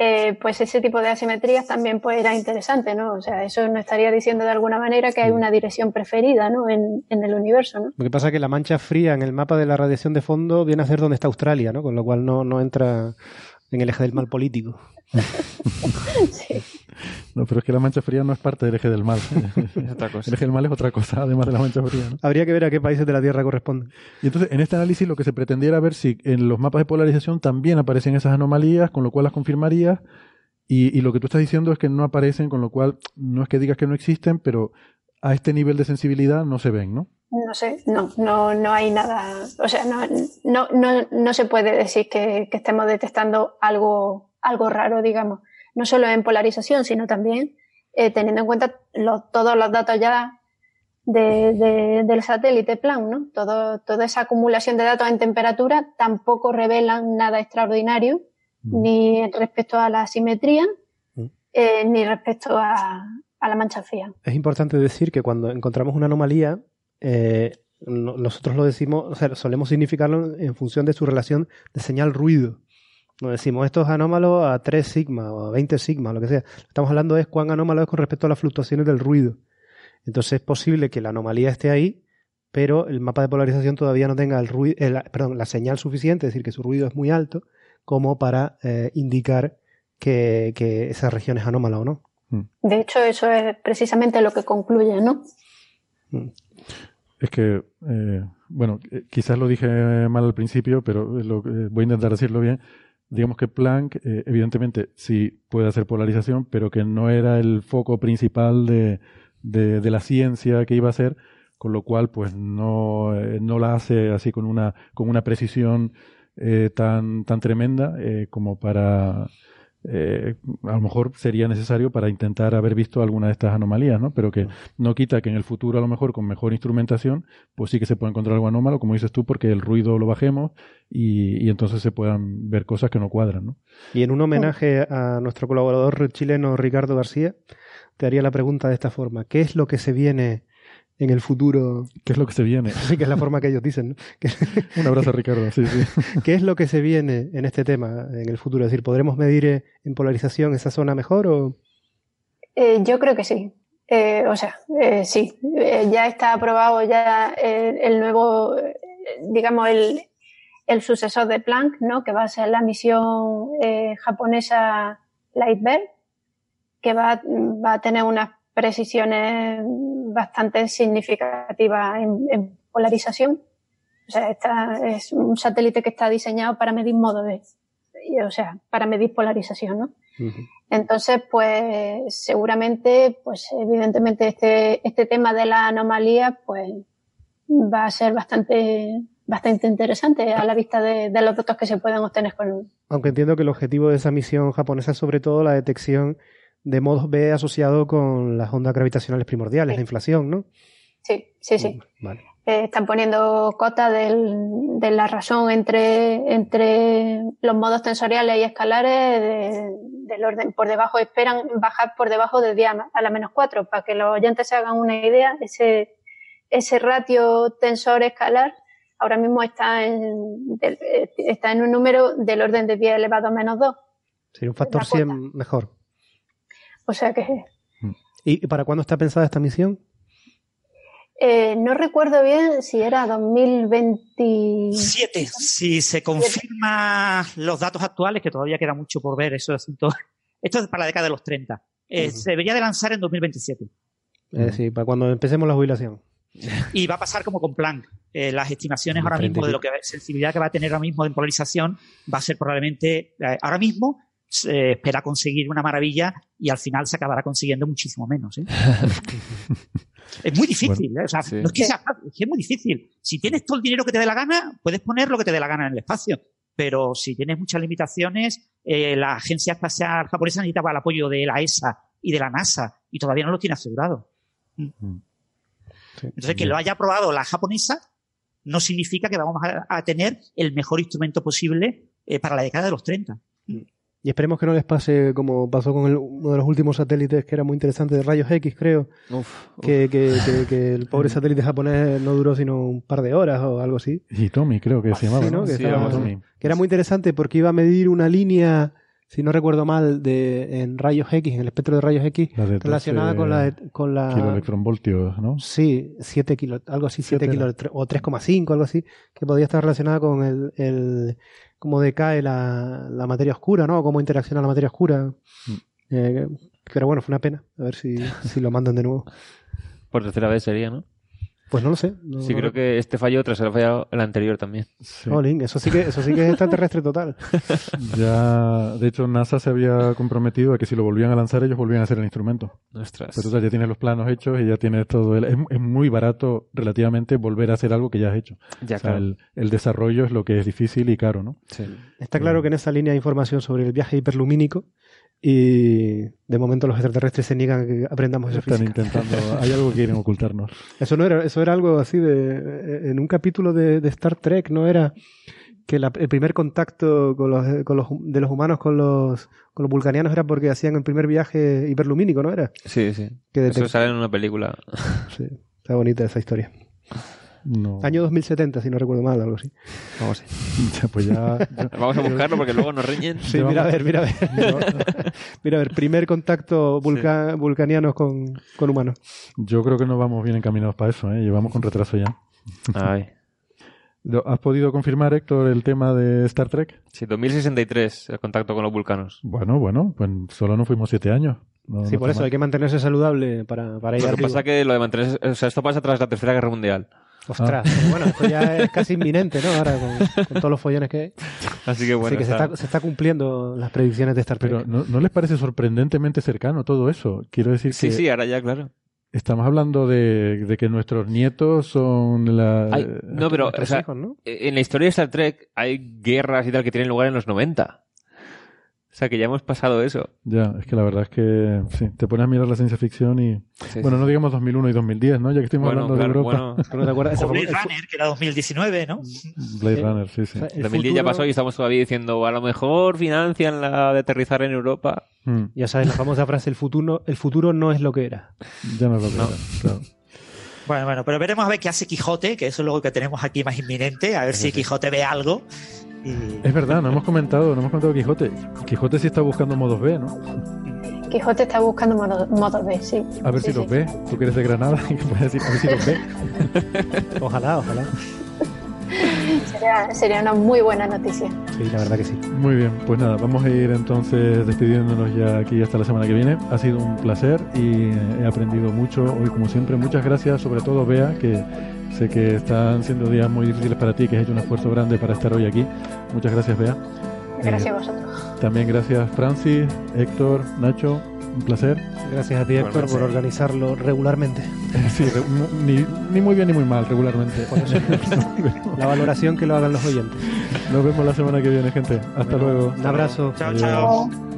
Eh, pues ese tipo de asimetrías también pues era interesante, ¿no? O sea, eso nos estaría diciendo de alguna manera que hay una dirección preferida, ¿no? En, en, el universo, ¿no? Lo que pasa es que la mancha fría en el mapa de la radiación de fondo viene a ser donde está Australia, ¿no? Con lo cual no, no entra en el eje del mal político. sí. No, pero es que la mancha fría no es parte del eje del mal. otra cosa. El eje del mal es otra cosa, además de la mancha fría. Habría que ver a qué países de la Tierra corresponden. Y entonces, en este análisis lo que se pretendiera ver si en los mapas de polarización también aparecen esas anomalías, con lo cual las confirmarías. Y, y lo que tú estás diciendo es que no aparecen, con lo cual no es que digas que no existen, pero a este nivel de sensibilidad no se ven, ¿no? No sé, no, no, no hay nada, o sea, no, no, no, no se puede decir que, que estemos detectando algo, algo raro, digamos no solo en polarización, sino también eh, teniendo en cuenta todos los datos ya de, del satélite plan, ¿no? Todo, toda esa acumulación de datos en temperatura tampoco revelan nada extraordinario, mm. ni respecto a la asimetría, mm. eh, ni respecto a, a, la mancha fría. Es importante decir que cuando encontramos una anomalía, eh, nosotros lo decimos, o sea, solemos significarlo en función de su relación de señal-ruido. No decimos esto es anómalo a 3 sigma o a 20 sigma, lo que sea. Lo que estamos hablando es cuán anómalo es con respecto a las fluctuaciones del ruido. Entonces es posible que la anomalía esté ahí, pero el mapa de polarización todavía no tenga el ruido, perdón, la señal suficiente, es decir, que su ruido es muy alto, como para eh, indicar que, esa región es anómala o no. Mm. De hecho, eso es precisamente lo que concluye, ¿no? Mm. Es que, eh, bueno, eh, quizás lo dije mal al principio, pero lo, voy a intentar decirlo bien digamos que Planck, eh, evidentemente, sí puede hacer polarización, pero que no era el foco principal de, de, la ciencia que iba a hacer, con lo cual, pues no, eh, no la hace así con una, con una precisión eh, tan, tan tremenda como para eh, a lo mejor sería necesario para intentar haber visto alguna de estas anomalías, ¿no? Pero que no quita que en el futuro, a lo mejor con mejor instrumentación, pues sí que se puede encontrar algo anómalo, como dices tú, porque el ruido lo bajemos y, y entonces se puedan ver cosas que no cuadran, ¿no? Y en un homenaje a nuestro colaborador chileno Ricardo García, te haría la pregunta de esta forma: ¿Qué es lo que se viene en el futuro. ¿Qué es lo que se viene? Sí, que es la forma que ellos dicen. ¿no? Un abrazo, Ricardo. Sí, sí. ¿Qué es lo que se viene en este tema en el futuro? Es decir, ¿podremos medir eh, en polarización esa zona mejor o...? Eh, yo creo que sí. Eh, o sea, eh, sí. Eh, ya está aprobado ya el nuevo, digamos, el, el, sucesor de Planck, ¿no? Que va a ser la misión japonesa Lightbear, que va, va a tener unas precisiones bastante significativas en, polarización. O sea, esta es un satélite que está diseñado para medir modo de, o sea, para medir polarización, ¿no? Entonces, pues, seguramente, pues, evidentemente este, este tema de la anomalía, pues, va a ser bastante, bastante interesante a la vista de, de los datos que se pueden obtener con. Aunque entiendo que el objetivo de esa misión japonesa es sobre todo la detección de modo B asociado con las ondas gravitacionales primordiales, la inflación, ¿no? Sí, sí, sí. Mm, vale. Eh, están poniendo cota del, de la razón entre, entre los modos tensoriales y escalares del orden por debajo, esperan bajar por debajo de diámetro a la menos 4, para que los oyentes se hagan una idea, ese, ese ratio tensor escalar ahora mismo está en, está en un número del orden de 10 elevado a menos 2. Sería un factor 100 mejor. O sea que... ¿Y para cuándo está pensada esta misión? Eh, no recuerdo bien si era 2027. Si se confirman los datos actuales, que todavía queda mucho por ver, eso es Esto es para la década de los 30. Eh, se debería de lanzar en 2027. Es decir, para cuando empecemos la jubilación. Y va a pasar como con Planck. Eh, las estimaciones ahora mismo de lo que sensibilidad que va a tener ahora mismo de polarización va a ser probablemente ahora mismo se espera conseguir una maravilla y al final se acabará consiguiendo muchísimo menos. Es muy difícil, ¿eh? o sea, no es que sea fácil, es que es muy difícil. Si tienes todo el dinero que te dé la gana, puedes poner lo que te dé la gana en el espacio. Pero si tienes muchas limitaciones, eh, la Agencia Espacial Japonesa necesitaba el apoyo de la ESA y de la NASA y todavía no lo tiene asegurado. Mm. Entonces, que lo haya aprobado la japonesa no significa que vamos a, tener el mejor instrumento posible eh, para la década de los 30. Y esperemos que no les pase como pasó con uno de los últimos satélites que era muy interesante de rayos X, creo. Que, que, el pobre satélite japonés no duró sino un par de horas o algo así. Y Tommy, creo que se llamaba. ¿no? Que, que, era muy interesante porque iba a medir una línea, si no recuerdo mal, de en rayos X, en el espectro de rayos X, relacionada con la. Con la kiloelectronvoltios, ¿no? Sí, 7 kilos, algo así, 7 kilos, o 3,5, algo así, que podía estar relacionada con el, el cómo decae la, la, materia oscura, ¿no? Cómo interacciona la materia oscura. Mm. Eh, pero bueno, fue una pena. A ver si, si lo mandan de nuevo. Por tercera vez sería, ¿no? Pues no lo sé. sí, creo que este falló tras haber fallado el anterior también. Sí. eso sí que eso sí que es extraterrestre total. ya, de hecho, NASA se había comprometido a que si lo volvían a lanzar ellos volvían a hacer el instrumento. Nuestras. Pero ya tienes los planos hechos y ya tienes todo. El, es, muy barato relativamente volver a hacer algo que ya has hecho. Ya, el, el, desarrollo es lo que es difícil y caro, ¿no? Sí. Está claro que en esa línea de información sobre el viaje hiperlumínico y de momento los extraterrestres se niegan a que aprendamos eso. Están intentando, hay algo que quieren ocultarnos. Eso no era, eso era algo así de, en un capítulo de, Star Trek, ¿no era? Que el primer contacto con los, con los, de los humanos con los, con los vulcanianos era porque hacían el primer viaje hiperlumínico, ¿no era? Sí, sí. Que eso sale en una película. Sí, está bonita esa historia. Año 2070, si no recuerdo mal, algo así. Vamos, pues ya, Vamos a buscarlo porque luego nos riñen. Sí, mira a ver, mira a ver. mira a ver, primer contacto vulcaniano con, humanos. Yo creo que no vamos bien encaminados para eso, ¿eh? Llevamos con retraso ya. Ay. ¿Has podido confirmar, Héctor, el tema de Star Trek? Sí, 2063, el contacto con los vulcanos. Bueno, bueno, pues solo nos fuimos siete años. sí, por eso hay que mantenerse saludable para, para ir Lo que pasa que lo de mantenerse... O sea, esto pasa tras la Tercera Guerra Mundial. Ostras, ah. bueno, esto ya es casi inminente, ¿no? Ahora con, todos los follones que hay. Así que bueno. que se, está, cumpliendo las predicciones de Star Trek. Pero ¿no, les parece sorprendentemente cercano todo eso? Quiero decir sí, que. Sí, sí, ahora ya, claro. Estamos hablando de, que nuestros nietos son la. no, pero en la historia de Star Trek hay guerras y tal que tienen lugar en los 90. O sea, que ya hemos pasado eso. Ya, es que la verdad es que sí, te pones a mirar la ciencia ficción y... bueno, no digamos 2001 y 2010, ¿no? Ya que estamos hablando de Europa. Bueno, te acuerdas? Blade Runner, que era 2019, ¿no? Blade Runner, sí, sí. 2010 ya pasó y estamos todavía diciendo, a lo mejor financian la de aterrizar en Europa. Hmm. Ya sabes la famosa frase, el futuro, el futuro no es lo que era. Ya no es lo que era, claro. Bueno, bueno, pero veremos a ver qué hace Quijote, que eso es lo que tenemos aquí más inminente, a ver si Quijote ve algo es verdad, no hemos comentado, no hemos comentado Quijote. Quijote sí está buscando modos B, ¿no? Quijote está buscando modos, B, sí. A ver si los ve. Tú que eres de Granada, puedes decir, a ver si los ve. ojalá, ojalá. Sería, sería, una muy buena noticia. Sí, la verdad que sí. Muy bien, pues nada, vamos a ir entonces despidiéndonos ya aquí hasta la semana que viene. Ha sido un placer y he aprendido mucho hoy, como siempre. Muchas gracias, sobre todo Bea, que Sé que están siendo días muy difíciles para ti, que has hecho un esfuerzo grande para estar hoy aquí. Muchas gracias, Bea. Gracias a vosotros. También gracias, Francis, Héctor, Nacho. Un placer. Gracias a ti, Héctor, por organizarlo regularmente. Sí, ni, muy bien ni muy mal, regularmente. la valoración que lo hagan los oyentes. Nos vemos la semana que viene, gente. Hasta luego. Un abrazo. Chao, chao.